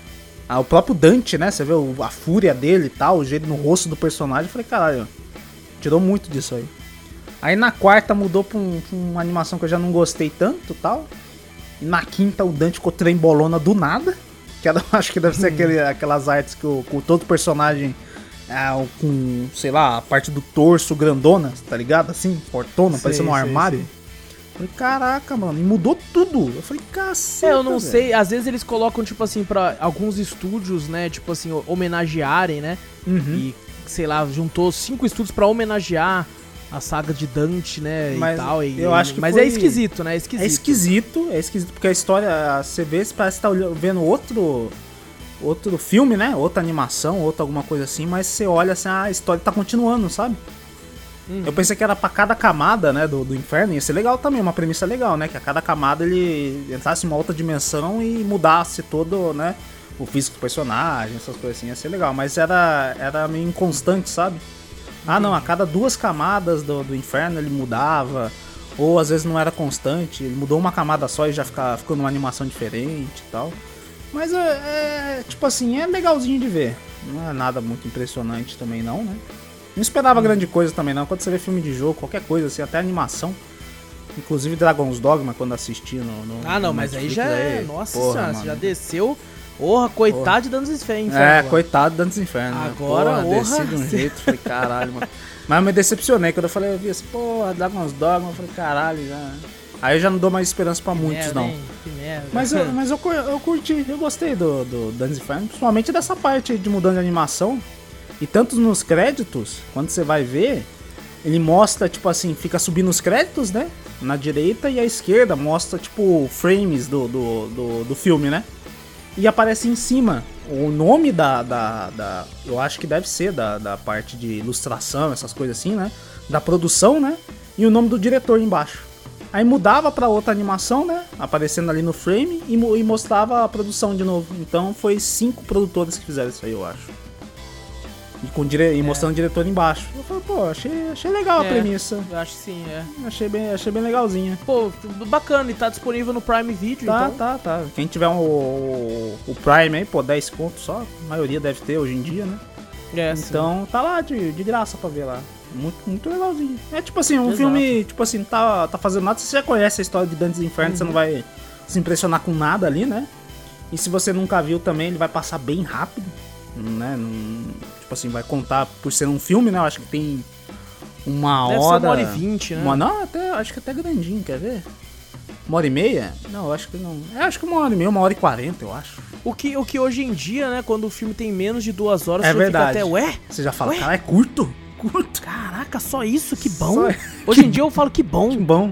S2: Ah, o próprio Dante, né? Você vê a fúria dele e tal, o jeito no rosto do personagem. Eu falei, caralho, tirou muito disso aí. Aí na quarta mudou pra, um- pra uma animação que eu já não gostei tanto e tal. E na quinta o Dante ficou trembolona do nada. Que era- acho que deve ser aquele, aquelas artes que o, com todo personagem é, com, sei lá, a parte do torso grandona, tá ligado? Assim, fortona, parecendo um armário.
S1: sei.
S2: Falei, caraca, mano, e mudou tudo. Eu falei, caceta.
S1: É, eu não
S2: velho.
S1: sei, às vezes eles colocam, tipo assim, pra alguns estúdios, né, tipo assim, homenagearem, né?
S2: Uhum.
S1: E, sei lá, juntou cinco estúdios pra homenagear a saga de Dante, né,
S2: Mas
S1: e tal. E,
S2: eu acho que
S1: mas
S2: foi-
S1: é esquisito, né? É esquisito.
S2: É esquisito, é esquisito, porque a história, você vê, você parece que tá vendo outro outro filme, né? Outra animação, outra alguma coisa assim, mas você olha assim, a história tá continuando, sabe?
S1: Uhum.
S2: Eu pensei que era pra cada camada, né, do, do inferno, ia ser legal também, uma premissa legal, né? Que a cada camada ele entrasse em uma outra dimensão e mudasse todo, né? O físico do personagem, essas coisas assim, ia ser legal. Mas era, era meio inconstante, sabe? Ah, não, a cada duas camadas do, do inferno ele mudava. Ou às vezes não era constante, ele mudou uma camada só e já fica, ficou numa animação diferente e tal. Mas é, é, tipo assim, é legalzinho de ver. Não é nada muito impressionante também não, né? Não esperava grande coisa também não. Quando você vê filme de jogo, qualquer coisa assim, até animação. Inclusive Dragon's Dogma, quando assisti no, no
S1: Ah, não,
S2: no
S1: mas aí
S2: Netflix,
S1: já é.
S2: aí,
S1: Nossa
S2: porra,
S1: senhora, você
S2: mano.
S1: já desceu. Porra, coitado de Dantes Inferno.
S2: É,
S1: agora.
S2: coitado Dantes Inferno. né?
S1: Agora,
S2: porra, desci de um jeito, falei, caralho, mano. Mas eu me decepcionei quando eu falei, eu vi assim, porra, Dragon's Dogma, eu falei, caralho, já. Aí eu já não dou mais esperança pra
S1: Que
S2: muitos,
S1: merda,
S2: não.
S1: hein? Que merda.
S2: Mas, eu, mas eu, eu curti, eu gostei do, do Dantes Inferno, principalmente dessa parte de mudança de animação. E tanto nos créditos, quando você vai ver, ele mostra, tipo assim, fica subindo os créditos, né? Na direita e à esquerda mostra, tipo, frames do, do, do, do filme, né? E aparece em cima o nome da, da, da- Eu acho que deve ser da, da parte de ilustração, essas coisas assim, né? Da produção, né? E o nome do diretor embaixo. Aí mudava pra outra animação, né? Aparecendo ali no frame e, e mostrava a produção de novo. Então foi cinco produtores que fizeram isso aí, eu acho. E, com dire... e mostrando o diretor embaixo. Eu falei, pô, achei, achei legal a
S1: É.
S2: premissa.
S1: Eu acho que sim, é.
S2: Achei bem, achei bem legalzinha.
S1: Pô, bacana, e tá disponível no Prime Video,
S2: Tá,
S1: então.
S2: tá, tá. Quem tiver um, o, o Prime aí, pô, 10 conto só. A maioria deve ter hoje em dia, né?
S1: É, sim.
S2: Então tá lá de, de graça pra ver lá. Muito, muito legalzinho. É tipo assim, um
S1: Exato.
S2: filme, tipo assim, tá, tá fazendo nada. Você já conhece a história de Dantes Inferno, você
S1: Uhum.
S2: não vai se impressionar com nada ali, né? E se você nunca viu também, ele vai passar bem rápido, né? Não- assim, vai contar por ser um filme, né? Eu acho que tem uma
S1: Deve ser
S2: hora.
S1: uma hora e vinte, né?
S2: Uma, não, até, acho que até grandinho, quer ver? Uma hora e meia? Não, eu acho que não. É, acho que uma hora e meia, uma hora e quarenta, eu acho.
S1: O que, o que hoje em dia, né, quando o filme tem menos de duas horas,
S2: É
S1: você
S2: verdade.
S1: fica até, ué?
S2: Você já fala,
S1: Ué?
S2: cara, é curto? Curto.
S1: Caraca, só isso? Que bom.
S2: Só-
S1: Hoje em dia eu falo que bom.
S2: Que bom.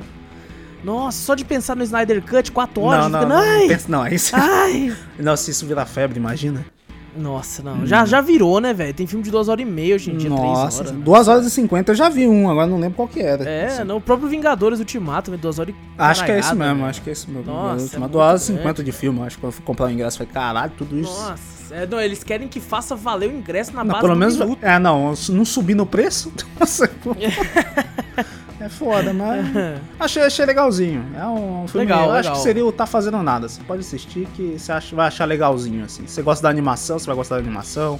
S1: Nossa, só de pensar no Snyder Cut, 4 horas,
S2: não,
S1: fica,
S2: não, não,
S1: ai,
S2: pensa- não, aí você-
S1: ai.
S2: Não, se isso virar febre, imagina.
S1: Nossa, não. Já, já virou, né, velho? Tem filme de duas horas e meia hoje em dia,
S2: Nossa,
S1: três horas.
S2: 2 horas e 50 eu já vi um, agora não lembro qual que era.
S1: É,
S2: Assim,
S1: no próprio Vingadores Ultimato, também, duas horas e
S2: Acho que é
S1: caralhada,
S2: mesmo, acho que é isso mesmo.
S1: Nossa, é
S2: 2 horas e 50 de filme, acho que quando eu fui comprar o ingresso, falei, caralho, tudo isso.
S1: Nossa, é, não, eles querem que faça valer o ingresso na
S2: Não,
S1: base
S2: pelo menos.
S1: minuto.
S2: É, não, não subir no preço. Nossa. é foda, mas. Achei, achei legalzinho. É um filme.
S1: Legal,
S2: eu acho
S1: legal.
S2: que seria o Tá Fazendo Nada. Você pode assistir que você acha- vai achar legalzinho, assim. Você gosta da animação, você vai gostar da animação.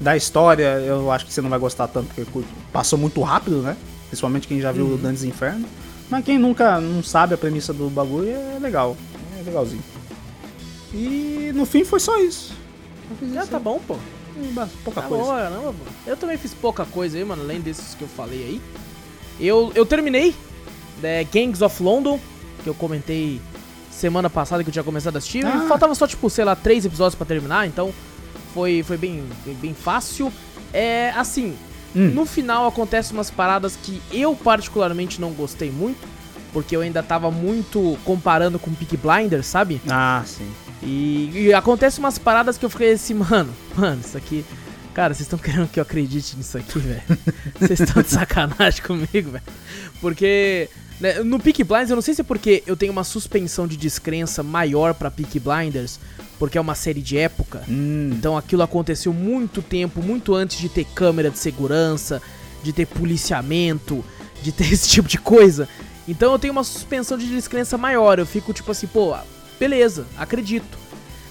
S2: Da história, eu acho que você não vai gostar tanto, porque passou muito rápido, né? Principalmente quem já viu
S1: Uhum.
S2: o Dantes Inferno. Mas quem nunca não sabe a premissa do bagulho é legal. É legalzinho. E no fim foi só isso.
S1: Já
S2: isso
S1: tá bom, pô.
S2: aí, pouca
S1: Tá
S2: coisa.
S1: pô. Eu também fiz pouca coisa aí, mano, além desses que eu falei aí. Eu, eu terminei né, Gangs of London, que eu comentei semana passada que eu tinha começado a assistir.
S2: Ah.
S1: E faltava só, tipo, sei lá, três episódios pra terminar, então foi, foi bem, bem, bem fácil. É, assim,
S2: Hum.
S1: no final acontecem umas paradas que eu particularmente não gostei muito, porque eu ainda tava muito comparando com Peak Blinders, sabe?
S2: Ah, sim.
S1: E, e acontece umas paradas que eu fiquei assim, mano, mano, isso aqui. Cara, vocês estão querendo que eu acredite nisso aqui, velho? Vocês estão de sacanagem comigo, velho? Porque né, no Peak Blinders, eu não sei se é porque eu tenho uma suspensão de descrença maior pra Peak Blinders, porque é uma série de época.
S2: Hum.
S1: Então aquilo aconteceu muito tempo, muito antes de ter câmera de segurança, de ter policiamento, de ter esse tipo de coisa. Então eu tenho uma suspensão de descrença maior. Eu fico tipo assim, pô, beleza, acredito.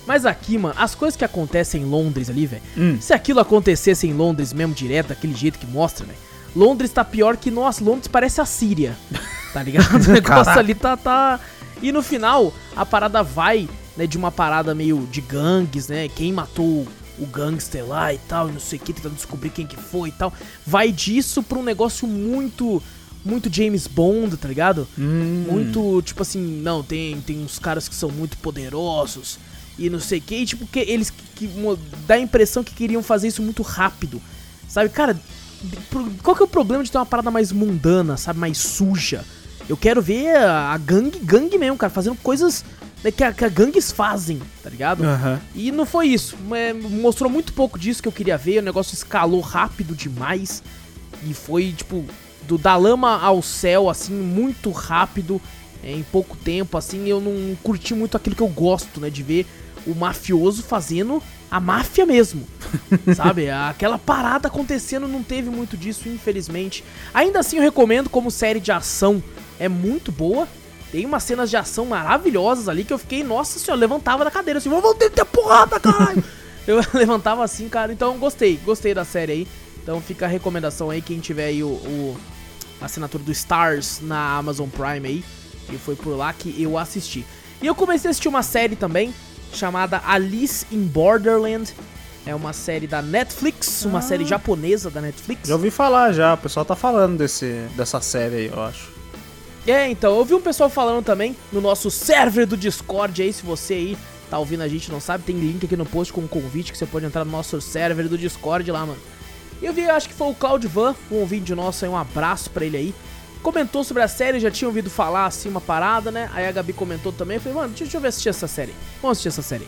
S1: Mas aqui, mano, as coisas que acontecem em Londres ali, velho.
S2: Hum.
S1: Se aquilo acontecesse em Londres mesmo direto, daquele jeito que mostra, velho. Londres tá pior que, nossa, Londres parece a Síria. Tá ligado? O negócio
S2: Caraca.
S1: ali tá, tá. E no final, a parada vai, né, de uma parada meio de gangues, né? Quem matou o gangster lá e tal, e não sei o que, tentando descobrir quem que foi e tal. Vai disso pra um negócio muito. Muito James Bond, tá ligado?
S2: Hum.
S1: Muito, tipo assim, não, tem, tem uns caras que são muito poderosos e não sei o que, e tipo, que eles que, que dá a impressão que queriam fazer isso muito rápido, sabe? Cara, qual que é o problema de ter uma parada mais mundana, sabe? Mais suja? Eu quero ver a, a gangue, gangue mesmo, cara, fazendo coisas né, que, a, que a gangues fazem, tá ligado?
S2: Aham.
S1: E não foi isso. É, mostrou muito pouco disso que eu queria ver. O negócio escalou rápido demais. E foi, tipo, do, da lama ao céu, assim, muito rápido. é, em pouco tempo, assim. Eu não curti muito aquilo que eu gosto, né? De ver o mafioso fazendo a máfia mesmo. sabe? Aquela parada acontecendo, não teve muito disso, infelizmente. Ainda assim, eu recomendo como série de ação. É muito boa. Tem umas cenas de ação maravilhosas ali que eu fiquei, nossa senhora, levantava da cadeira assim, vamos ter porrada, caralho! eu levantava assim, cara, então gostei, gostei da série aí. Então fica a recomendação aí, quem tiver aí o, o- assinatura do Stars na Amazon Prime aí. E foi por lá que eu assisti. E eu comecei a assistir uma série também, chamada Alice in Borderland. É uma série da Netflix, uma
S2: Ah.
S1: série japonesa da Netflix.
S2: Já ouvi falar já, o pessoal tá falando desse, dessa série aí, eu acho.
S1: É, então, eu vi um pessoal falando também no nosso server do Discord aí, se você aí tá ouvindo a gente não sabe, tem link aqui no post com um convite que você pode entrar no nosso server do Discord lá, mano. E eu vi, acho que foi o Claudio Van, um ouvinte nosso aí, um abraço pra ele aí. Comentou sobre a série, já tinha ouvido falar assim uma parada, né? Aí a Gabi comentou também, eu falei, mano, deixa eu ver assistir essa série. Vamos assistir essa série.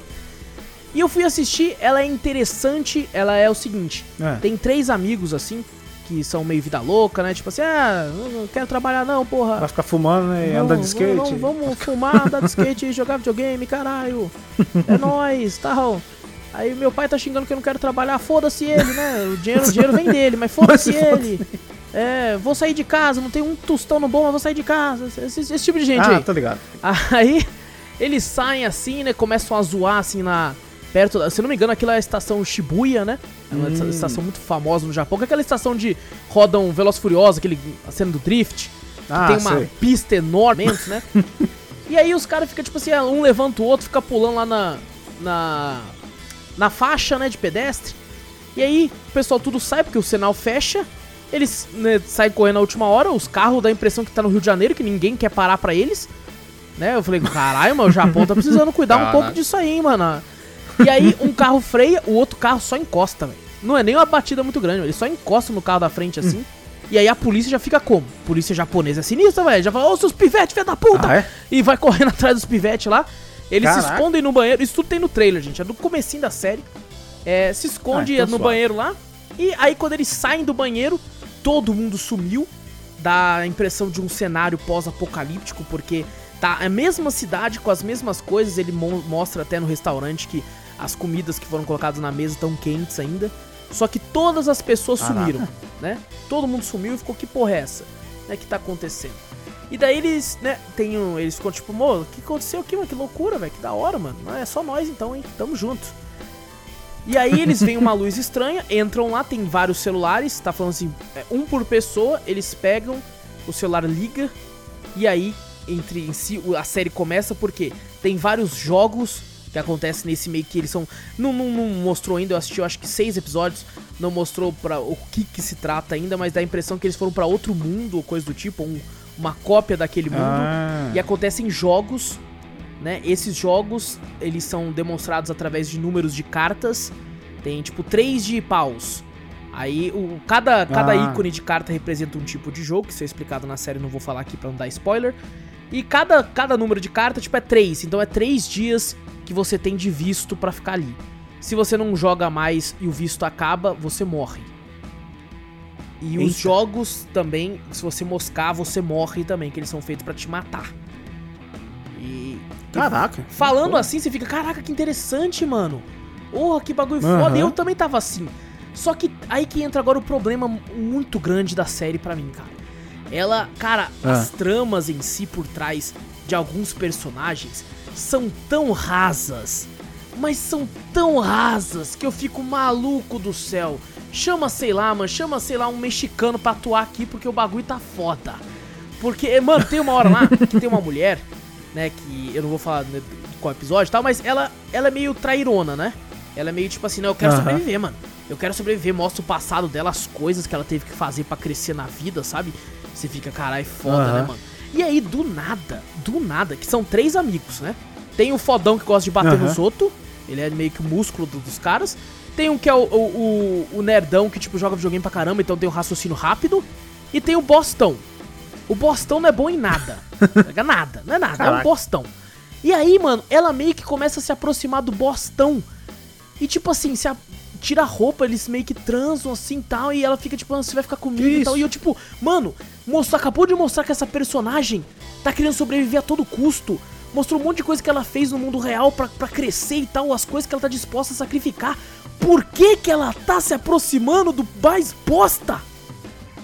S1: E eu fui assistir, ela é interessante, ela é o seguinte,
S2: É.
S1: tem três amigos assim, que são meio vida louca, né? Tipo assim, ah, não quero trabalhar não, porra.
S2: Vai ficar fumando né, e
S1: Não,
S2: andando de skate.
S1: Vamos, vamos fumar, andar de skate e jogar videogame, caralho. É nóis, tal. Aí meu pai tá xingando que eu não quero trabalhar, foda-se ele, né? O dinheiro, o dinheiro vem dele, mas foda-se
S2: Mas foda-se.
S1: É, vou sair de casa, não tem um tostão no bom, mas vou sair de casa. Esse, esse tipo de gente
S2: ah,
S1: aí.
S2: tô ligado.
S1: Aí eles saem assim, né? Começam a zoar assim na. Perto da, se não me engano, aquilo é a estação Shibuya, né? É uma
S2: Hum.
S1: estação muito famosa no Japão, que é aquela estação de rodam Veloz Furioso, aquele a cena do drift que
S2: Ah,
S1: tem uma
S2: sei.
S1: pista enorme, né? e aí os caras ficam, tipo assim, um levanta o outro, fica pulando lá na, na. na faixa, né, de pedestre. E aí o pessoal tudo sai, porque o sinal fecha. Eles né, saem correndo na última hora, os carros dá a impressão que tá no Rio de Janeiro, que ninguém quer parar pra eles. Né? Eu falei, caralho, mano, o Japão tá precisando cuidar um
S2: Caraca.
S1: pouco disso aí, hein, mano. E aí um carro freia, o outro carro só encosta, velho. Não é nem uma batida muito grande, ele só encosta no carro da frente assim. E aí a polícia já fica como? Polícia japonesa é sinistra, velho. Já fala, ô seus pivetes, filha da puta!
S2: Ah, é?
S1: E vai correndo atrás dos pivetes lá. Eles se
S2: Caraca.
S1: escondem no banheiro. Isso tudo tem no trailer, gente. É do comecinho da série. É, se esconde
S2: Ah, então
S1: no
S2: suave.
S1: banheiro lá. E aí quando eles saem do banheiro, todo mundo sumiu. Dá a impressão de um cenário pós-apocalíptico, porque tá a mesma cidade com as mesmas coisas. Ele mo- mostra até no restaurante que as comidas que foram colocadas na mesa estão quentes ainda. Só que todas as pessoas
S2: Caraca.
S1: sumiram, né? Todo mundo sumiu e ficou, que porra é essa? Né, que tá acontecendo? E daí eles, né, tem um, eles ficam tipo, mô, o que aconteceu aqui, mano? Que loucura, velho, que da hora, mano. Não é só nós então, hein? Tamo junto. E aí eles veem uma luz estranha, entram lá, tem vários celulares, tá falando assim, é, um por pessoa, eles pegam, o celular liga, e aí, entre em si, a série começa porque tem vários jogos que acontecem nesse meio que eles são. Não, não, não mostrou ainda, eu assisti eu acho que seis episódios, não mostrou para o que que se trata ainda, mas dá a impressão que eles foram pra outro mundo ou coisa do tipo, um- uma cópia daquele mundo.
S2: Ah.
S1: E acontecem jogos, né? Esses jogos, eles são demonstrados através de números de cartas. Tem tipo três de paus. Aí o cada cada
S2: Ah.
S1: ícone de carta representa um tipo de jogo, que isso é explicado na série, não vou falar aqui pra não dar spoiler. E cada, cada número de carta, tipo, é três. Então é três dias que você tem de visto pra ficar ali. Se você não joga mais e o visto acaba, você morre. E os
S2: Eita.
S1: jogos também, se você moscar, você morre também, que eles são feitos pra te matar.
S2: Caraca.
S1: Falando assim, você fica, caraca, que interessante, mano. Porra, que bagulho
S2: Aham.
S1: foda. E eu também tava assim. Só que aí que entra agora o problema muito grande da série pra mim, cara. Ela, cara,
S2: Ah.
S1: as tramas em si por trás de alguns personagens são tão rasas. Mas são tão rasas que eu fico maluco do céu. Chama, sei lá, mano, chama, sei lá, um mexicano pra atuar aqui porque o bagulho tá foda. Porque, mano, tem uma hora lá que tem uma mulher, né, que eu não vou falar qual episódio e tal, mas ela, ela é meio trairona, né? Ela é meio tipo assim, não, eu quero
S2: Aham.
S1: sobreviver, mano. Eu quero sobreviver, mostra o passado dela, as coisas que ela teve que fazer pra crescer na vida, sabe? Você fica, caralho, foda,
S2: Aham.
S1: né, mano? E aí, do nada, do nada, que são três amigos, né? Tem o fodão que gosta de bater
S2: Aham.
S1: nos outros, ele é meio que o músculo do- dos caras. Tem um que é o, o, o- o nerdão que, tipo, joga videogame pra caramba, então tem um raciocínio rápido. E tem o bostão. O bostão não é bom em nada. Pega nada, não é nada, é um
S2: Caraca.
S1: bostão. E aí, mano, ela meio que começa a se aproximar do bostão. E tipo assim, se a- tira a roupa, eles meio que transam assim e tal. E ela fica tipo, "Ah, você vai ficar comigo
S2: Que
S1: e tal. E eu, tipo, mano, mostrou, acabou de mostrar que essa personagem tá querendo sobreviver a todo custo. Mostrou um monte de coisa que ela fez no mundo real pra, pra crescer e tal, as coisas que ela tá disposta a sacrificar. Por que que ela tá se aproximando do mais bosta?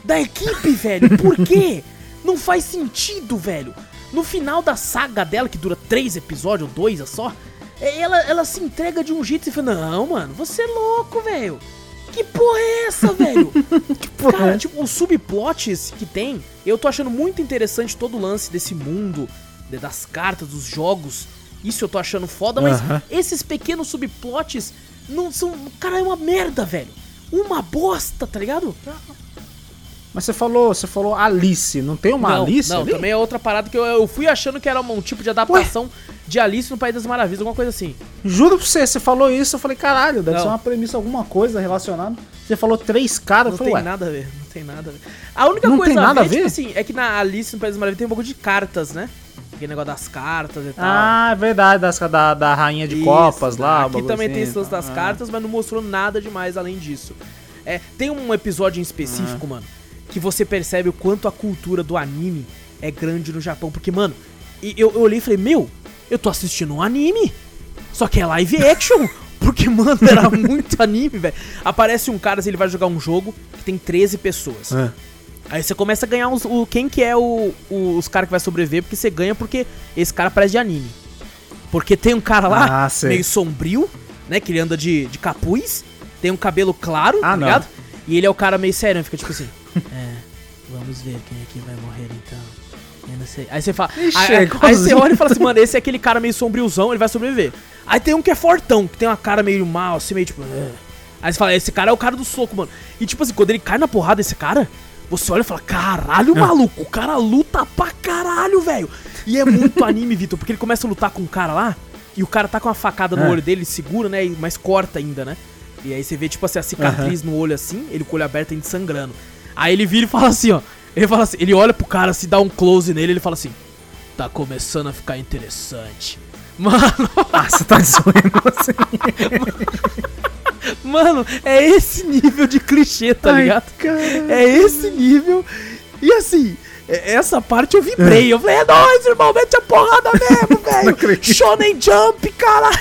S1: Da equipe, velho? Por quê? Não faz sentido, velho. No final da saga dela, que dura três episódios, ou dois é só, é, ela, ela se entrega de um jeito e fala, não, mano, você é louco, velho. Que porra é essa, velho?
S2: porra
S1: Cara,
S2: é?
S1: tipo, os subplots que tem, eu tô achando muito interessante todo o lance desse mundo, de- das cartas, dos jogos. Isso eu tô achando foda, mas
S2: Aham.
S1: esses pequenos subplots não são. Cara, é uma merda, velho. Uma bosta, tá ligado?
S2: Mas você falou, você falou Alice, não tem uma
S1: não,
S2: Alice
S1: Não,
S2: ali?
S1: também é outra parada que eu, eu fui achando que era um tipo de adaptação de Alice no País das Maravilhas, alguma coisa assim.
S2: Juro pra você, você falou isso, eu falei, caralho, deve
S1: Não.
S2: ser uma premissa, alguma coisa relacionada. Você falou três caras,
S1: Não tem
S2: ué,
S1: nada a ver, não tem nada a ver. A única
S2: Não
S1: coisa
S2: tem nada a
S1: ver, tipo
S2: ver?
S1: assim, é que na Alice no País das Maravilhas tem um pouco de cartas, né? Aquele negócio das cartas e tal.
S2: Ah, é verdade, das, da, da rainha de
S1: Isso,
S2: copas lá.
S1: Aqui também
S2: assim,
S1: tem esse lance
S2: tá.
S1: das
S2: Ah.
S1: cartas, mas não mostrou nada demais além disso. É, tem um episódio em específico, mano, que você percebe o quanto a cultura do anime é grande no Japão. Porque, mano, eu, eu olhei e falei, meu, eu tô assistindo um anime. Só que é live action. Porque, mano, era muito anime, velho. Aparece um cara, ele vai jogar um jogo que tem 13 pessoas.
S2: Ah.
S1: Aí você começa a ganhar os, o, quem que é o, o- os caras que vai sobreviver, porque você ganha porque esse cara parece de anime. Porque tem um cara lá,
S2: Ah,
S1: meio sombrio, né? Que ele anda de, de capuz, tem um cabelo claro,
S2: Ah,
S1: tá ligado? E ele é o cara meio sério, fica tipo assim. É, vamos ver quem aqui vai morrer então. Eu não sei. Aí você fala.
S2: Ixi,
S1: aí,
S2: é
S1: aí você olha e fala assim, mano, esse é aquele cara meio sombriozão, ele vai sobreviver. Aí tem um que é fortão, que tem uma cara meio mal, assim, meio tipo. "É". Aí você fala, esse cara é o cara do soco, mano. E tipo assim, quando ele cai na porrada, esse cara, você olha e fala, caralho, maluco, o cara luta pra caralho, velho. E é muito anime, Vitor, porque ele começa a lutar com um cara lá, e o cara tá com uma facada no
S2: É.
S1: olho dele, ele segura, né, mas corta ainda, né? E aí você vê, tipo assim, a cicatriz no olho assim, ele com o olho aberto ainda sangrando. Aí ele vira e fala assim, ó. Ele fala assim, ele olha pro cara, se dá um close nele, ele fala assim, tá começando a ficar interessante. Mano,
S2: Ah, você tá zoando assim.
S1: mano, é esse nível de clichê, tá
S2: Ai,
S1: ligado?
S2: cara.
S1: É esse nível. E assim, é- essa parte eu vibrei. Eu falei, é nóis, irmão, mete a porrada mesmo, velho. Shonen Jump, caralho.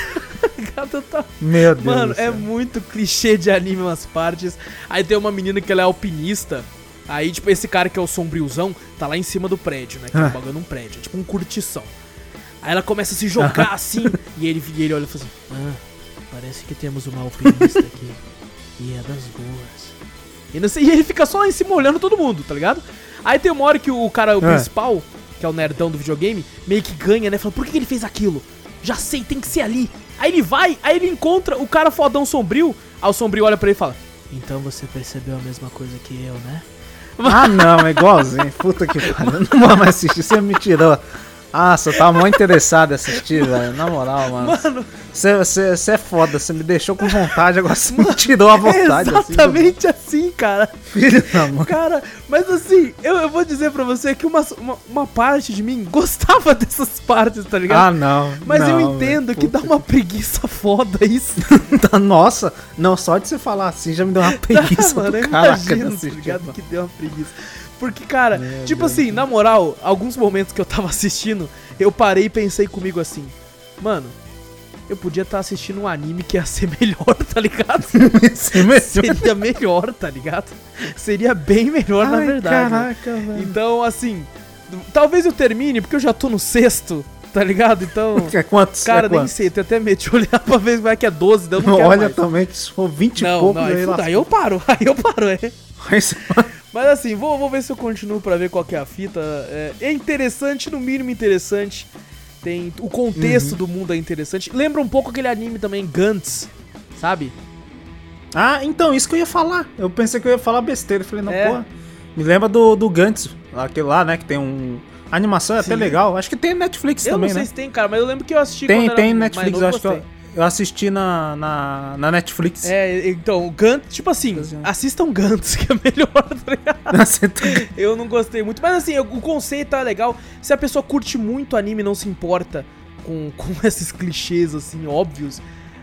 S1: Eu tô-
S2: Meu Deus.
S1: Mano, é muito clichê de anime umas partes. Aí tem uma menina que ela é alpinista. Aí, tipo, esse cara que é o sombriozão tá lá em cima do prédio, né? Que é um
S2: Ah.
S1: bagulho num prédio, é tipo um curtição. Aí ela começa a se jogar assim, e ele, e ele olha e fala assim: Ah, parece que temos uma alpinista aqui. E é das boas. E, não sei, e ele fica só lá em cima olhando todo mundo, tá ligado? Aí tem uma hora que o cara, o
S2: É.
S1: principal, que é o nerdão do videogame, meio que ganha, né? Fala, por que ele fez aquilo? Já sei, tem que ser ali. Aí ele vai, aí ele encontra o cara fodão sombrio. Aí o sombrio olha pra ele e fala: Então você percebeu a mesma coisa que eu, né?
S2: Ah, não, é igualzinho. Puta que pariu. Não mais assistir, você me tirou. Ah, você tava muito interessado em assistir, velho. Na moral, mano.
S1: Mano,
S2: Você, é foda, você me deixou com vontade, agora você me tirou a
S1: é
S2: vontade. assim,
S1: exatamente assim, cara.
S2: filho da mãe.
S1: Cara, mas assim, eu, eu vou dizer pra você que uma, uma, uma parte de mim gostava dessas partes, tá ligado?
S2: Ah, não.
S1: mas eu
S2: não,
S1: entendo
S2: velho.
S1: que dá uma preguiça foda isso.
S2: Puta, Nossa, não, só de você falar assim já me deu uma preguiça
S1: mano,
S2: do
S1: eu
S2: caraca
S1: imagino, tá ligado? Que deu uma preguiça. Porque, cara,
S2: Meu
S1: tipo
S2: Deus.
S1: assim, na moral, alguns momentos que eu tava assistindo, eu parei e pensei comigo assim, mano, eu podia estar assistindo um anime que ia ser melhor, tá ligado? Seria melhor, tá ligado? Seria bem melhor, na
S2: Ai,
S1: verdade.
S2: Caraca, velho.
S1: Então, assim, talvez eu termine, porque eu já tô no sexto, tá ligado? Então,
S2: É quantos?
S1: cara,
S2: é
S1: nem
S2: quantos?
S1: sei, tenho até medo de olhar pra ver como é que é 12, daí eu não quero
S2: Olha
S1: mais.
S2: também que se for 20 e
S1: Não,
S2: pouco,
S1: não, aí,
S2: aí
S1: eu paro, aí eu paro, é.
S2: Você-
S1: Mas assim, vou, vou ver se eu continuo pra ver qual que é a fita. É, é interessante, no mínimo interessante. Tem o contexto
S2: Uhum.
S1: do mundo é interessante. Lembra um pouco aquele anime também, Gantz, sabe?
S2: Ah, então, isso que eu ia falar. Eu pensei que eu ia falar besteira. Eu falei, não,
S1: É.
S2: porra. Me lembra do, do Gantz, aquele lá, né? Que tem um. A animação é até
S1: Sim.
S2: legal. Acho que tem Netflix
S1: eu
S2: também,
S1: não sei
S2: né?
S1: se tem, cara, mas eu lembro que eu assisti
S2: Tem, tem Netflix, eu acho que eu. Eu assisti na, na, na Netflix.
S1: É, então, o Gantz, tipo assim, assistam Gantz, que é melhor, tá ligado? Eu não gostei muito. Mas assim, o conceito é legal. Se a pessoa curte muito anime e não se importa com, com esses clichês, assim, óbvios.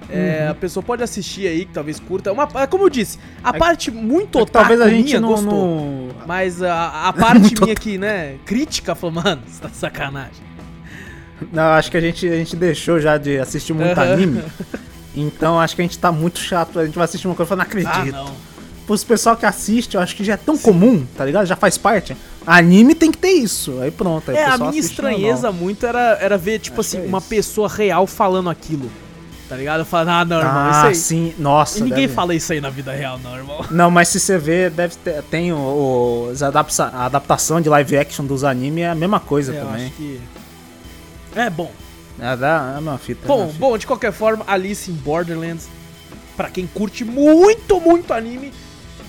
S1: é,
S2: Uhum.
S1: a pessoa pode assistir aí, que talvez curta. Uma, é como eu disse, a parte muito
S2: É que talvez a
S1: otaku
S2: gente
S1: minha
S2: não.
S1: gostou.
S2: não-
S1: Mas a, a parte
S2: Muito
S1: minha aqui, né, crítica, falou, mano, você tá sacanagem.
S2: Não, acho que a gente, a gente deixou já de assistir muito
S1: Aham.
S2: anime. Então acho que a gente tá muito chato. A gente vai assistir uma coisa e não
S1: Ah,
S2: acredito.
S1: não.
S2: Pros pessoal que assiste, eu acho que já é tão comum, tá ligado? Já faz parte. Anime tem que ter isso. Aí pronto. Aí
S1: É, a minha estranheza
S2: normal.
S1: muito era, era ver, tipo
S2: Acho
S1: assim,
S2: é
S1: uma pessoa real falando aquilo. Tá ligado? Eu falo, ah, não, irmão,
S2: Ah,
S1: isso aí.
S2: sim. Nossa.
S1: E ninguém
S2: deve-
S1: fala isso aí na vida real, não, irmão.
S2: Não, mas se você ver, deve ter, tem o, o- a adaptação de live action dos animes é a mesma coisa
S1: É, eu
S2: também.
S1: acho que. É bom.
S2: É, da, é uma fita. é
S1: Bom,
S2: uma fita.
S1: bom, de qualquer forma, Alice in Borderlands, pra quem curte muito, muito anime,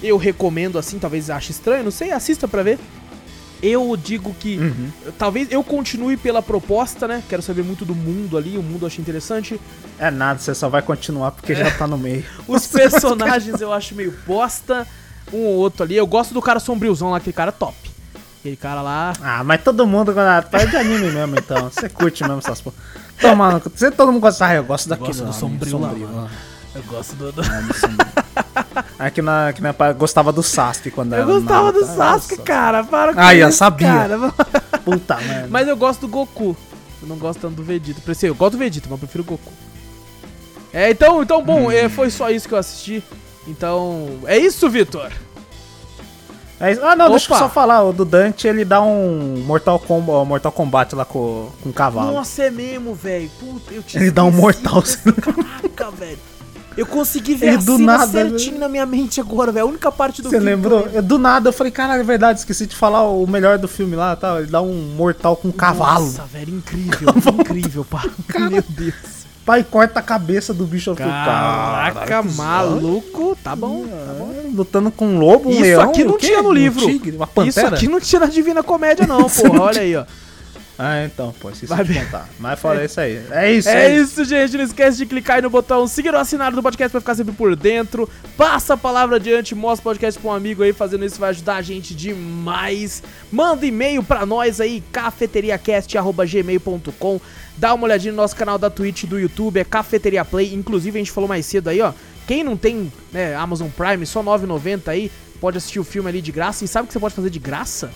S1: eu recomendo assim, talvez ache estranho, não sei, assista pra ver. Eu digo que
S2: Uhum.
S1: talvez eu continue pela proposta, né? Quero saber muito do mundo ali, o mundo eu achei interessante.
S2: É nada, você só vai continuar porque já tá no meio.
S1: Os personagens eu acho meio bosta, um ou outro ali. Eu gosto do cara sombriozão lá, aquele cara top. Aquele cara lá.
S2: Ah, mas todo mundo gosta é de anime mesmo, então. Você curte mesmo essas porra. Toma, você todo mundo gosta, ah, eu gosto daquilo.
S1: gosto do
S2: lá,
S1: sombrio lá,
S2: sombrio, ah.
S1: Eu gosto do. do-.
S2: Aqui na, que na, gostava do Sasuke quando
S1: Eu
S2: era
S1: gostava do
S2: Naruto.
S1: Sasuke,
S2: Nossa,
S1: cara. Para com
S2: Ah, eu
S1: isso,
S2: sabia.
S1: cara.
S2: Puta merda.
S1: Mas eu gosto do Goku. Eu não gosto tanto do Vegeta. Prefiro- Eu gosto do Vegeta, mas eu prefiro o Goku. É, então, então bom, é, foi só isso que eu assisti. Então, é isso, Vitor.
S2: É isso. Ah, não, deixa eu
S1: Opa.
S2: só falar. O do Dante, ele dá um Mortal Kombat, Mortal Kombat lá com, com o cavalo.
S1: Nossa, é mesmo, velho. Puta, eu tinha
S2: Ele dá um mortal.
S1: Caraca, velho. Eu consegui ver
S2: Ele
S1: a
S2: do
S1: cena
S2: nada,
S1: certinho na minha mente agora, velho. A única parte do
S2: Você lembrou?
S1: eu-
S2: Eu, do nada, eu falei, caralho, é verdade, esqueci de falar o melhor do filme lá, tá? Ele dá um mortal com um cavalo.
S1: Nossa, velho, incrível, incrível, pá. Meu Deus.
S2: Pai corta a cabeça do bicho. eu
S1: Caraca,
S2: "Caralho, que
S1: maluco. Tá bom, tá bom.
S2: zoado." Lutando com um lobo, um
S1: Isso
S2: leão.
S1: aqui não tinha no
S2: Um
S1: livro.
S2: tigre, uma
S1: Isso
S2: pantera.
S1: aqui não tinha na Divina Comédia, não, porra. Olha aí, ó.
S2: Ah, então, pô, esqueci
S1: Vai
S2: contar. Mas fora isso aí. É isso,
S1: É isso, gente. Não esquece de clicar aí no botão seguir o assinado do podcast pra ficar sempre por dentro. Passa a palavra adiante, mostra o podcast pra um amigo aí. Fazendo isso vai ajudar a gente demais. Manda e-mail pra nós aí, cafeteriacast.gmail.com. Dá uma olhadinha no nosso canal da Twitch e do YouTube, é Cafeteria Play. Inclusive, a gente falou mais cedo aí, ó. Quem não tem né, Amazon Prime, só R$ 9,90 aí, pode assistir o filme ali de graça. E sabe o que você pode fazer de graça?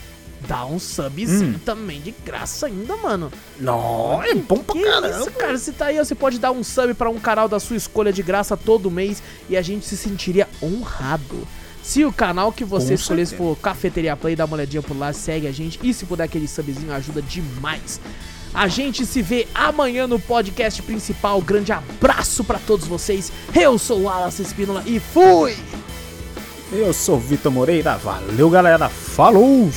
S1: Dá um subzinho também de graça ainda, mano.
S2: Não, é bom pra
S1: Que
S2: caramba.
S1: isso, cara? Você tá aí, você pode dar um sub pra um canal da sua escolha de graça todo mês e a gente se sentiria honrado. Se o canal que você
S2: Com
S1: escolhesse
S2: certeza.
S1: for Cafeteria Play, dá uma olhadinha por lá, segue a gente. E se puder aquele subzinho, ajuda demais. A gente se vê amanhã no podcast principal. Grande abraço pra todos vocês. Eu sou o Wallace Espínola e fui!
S2: Eu sou o Vitor Moreira. Valeu, galera. Falou!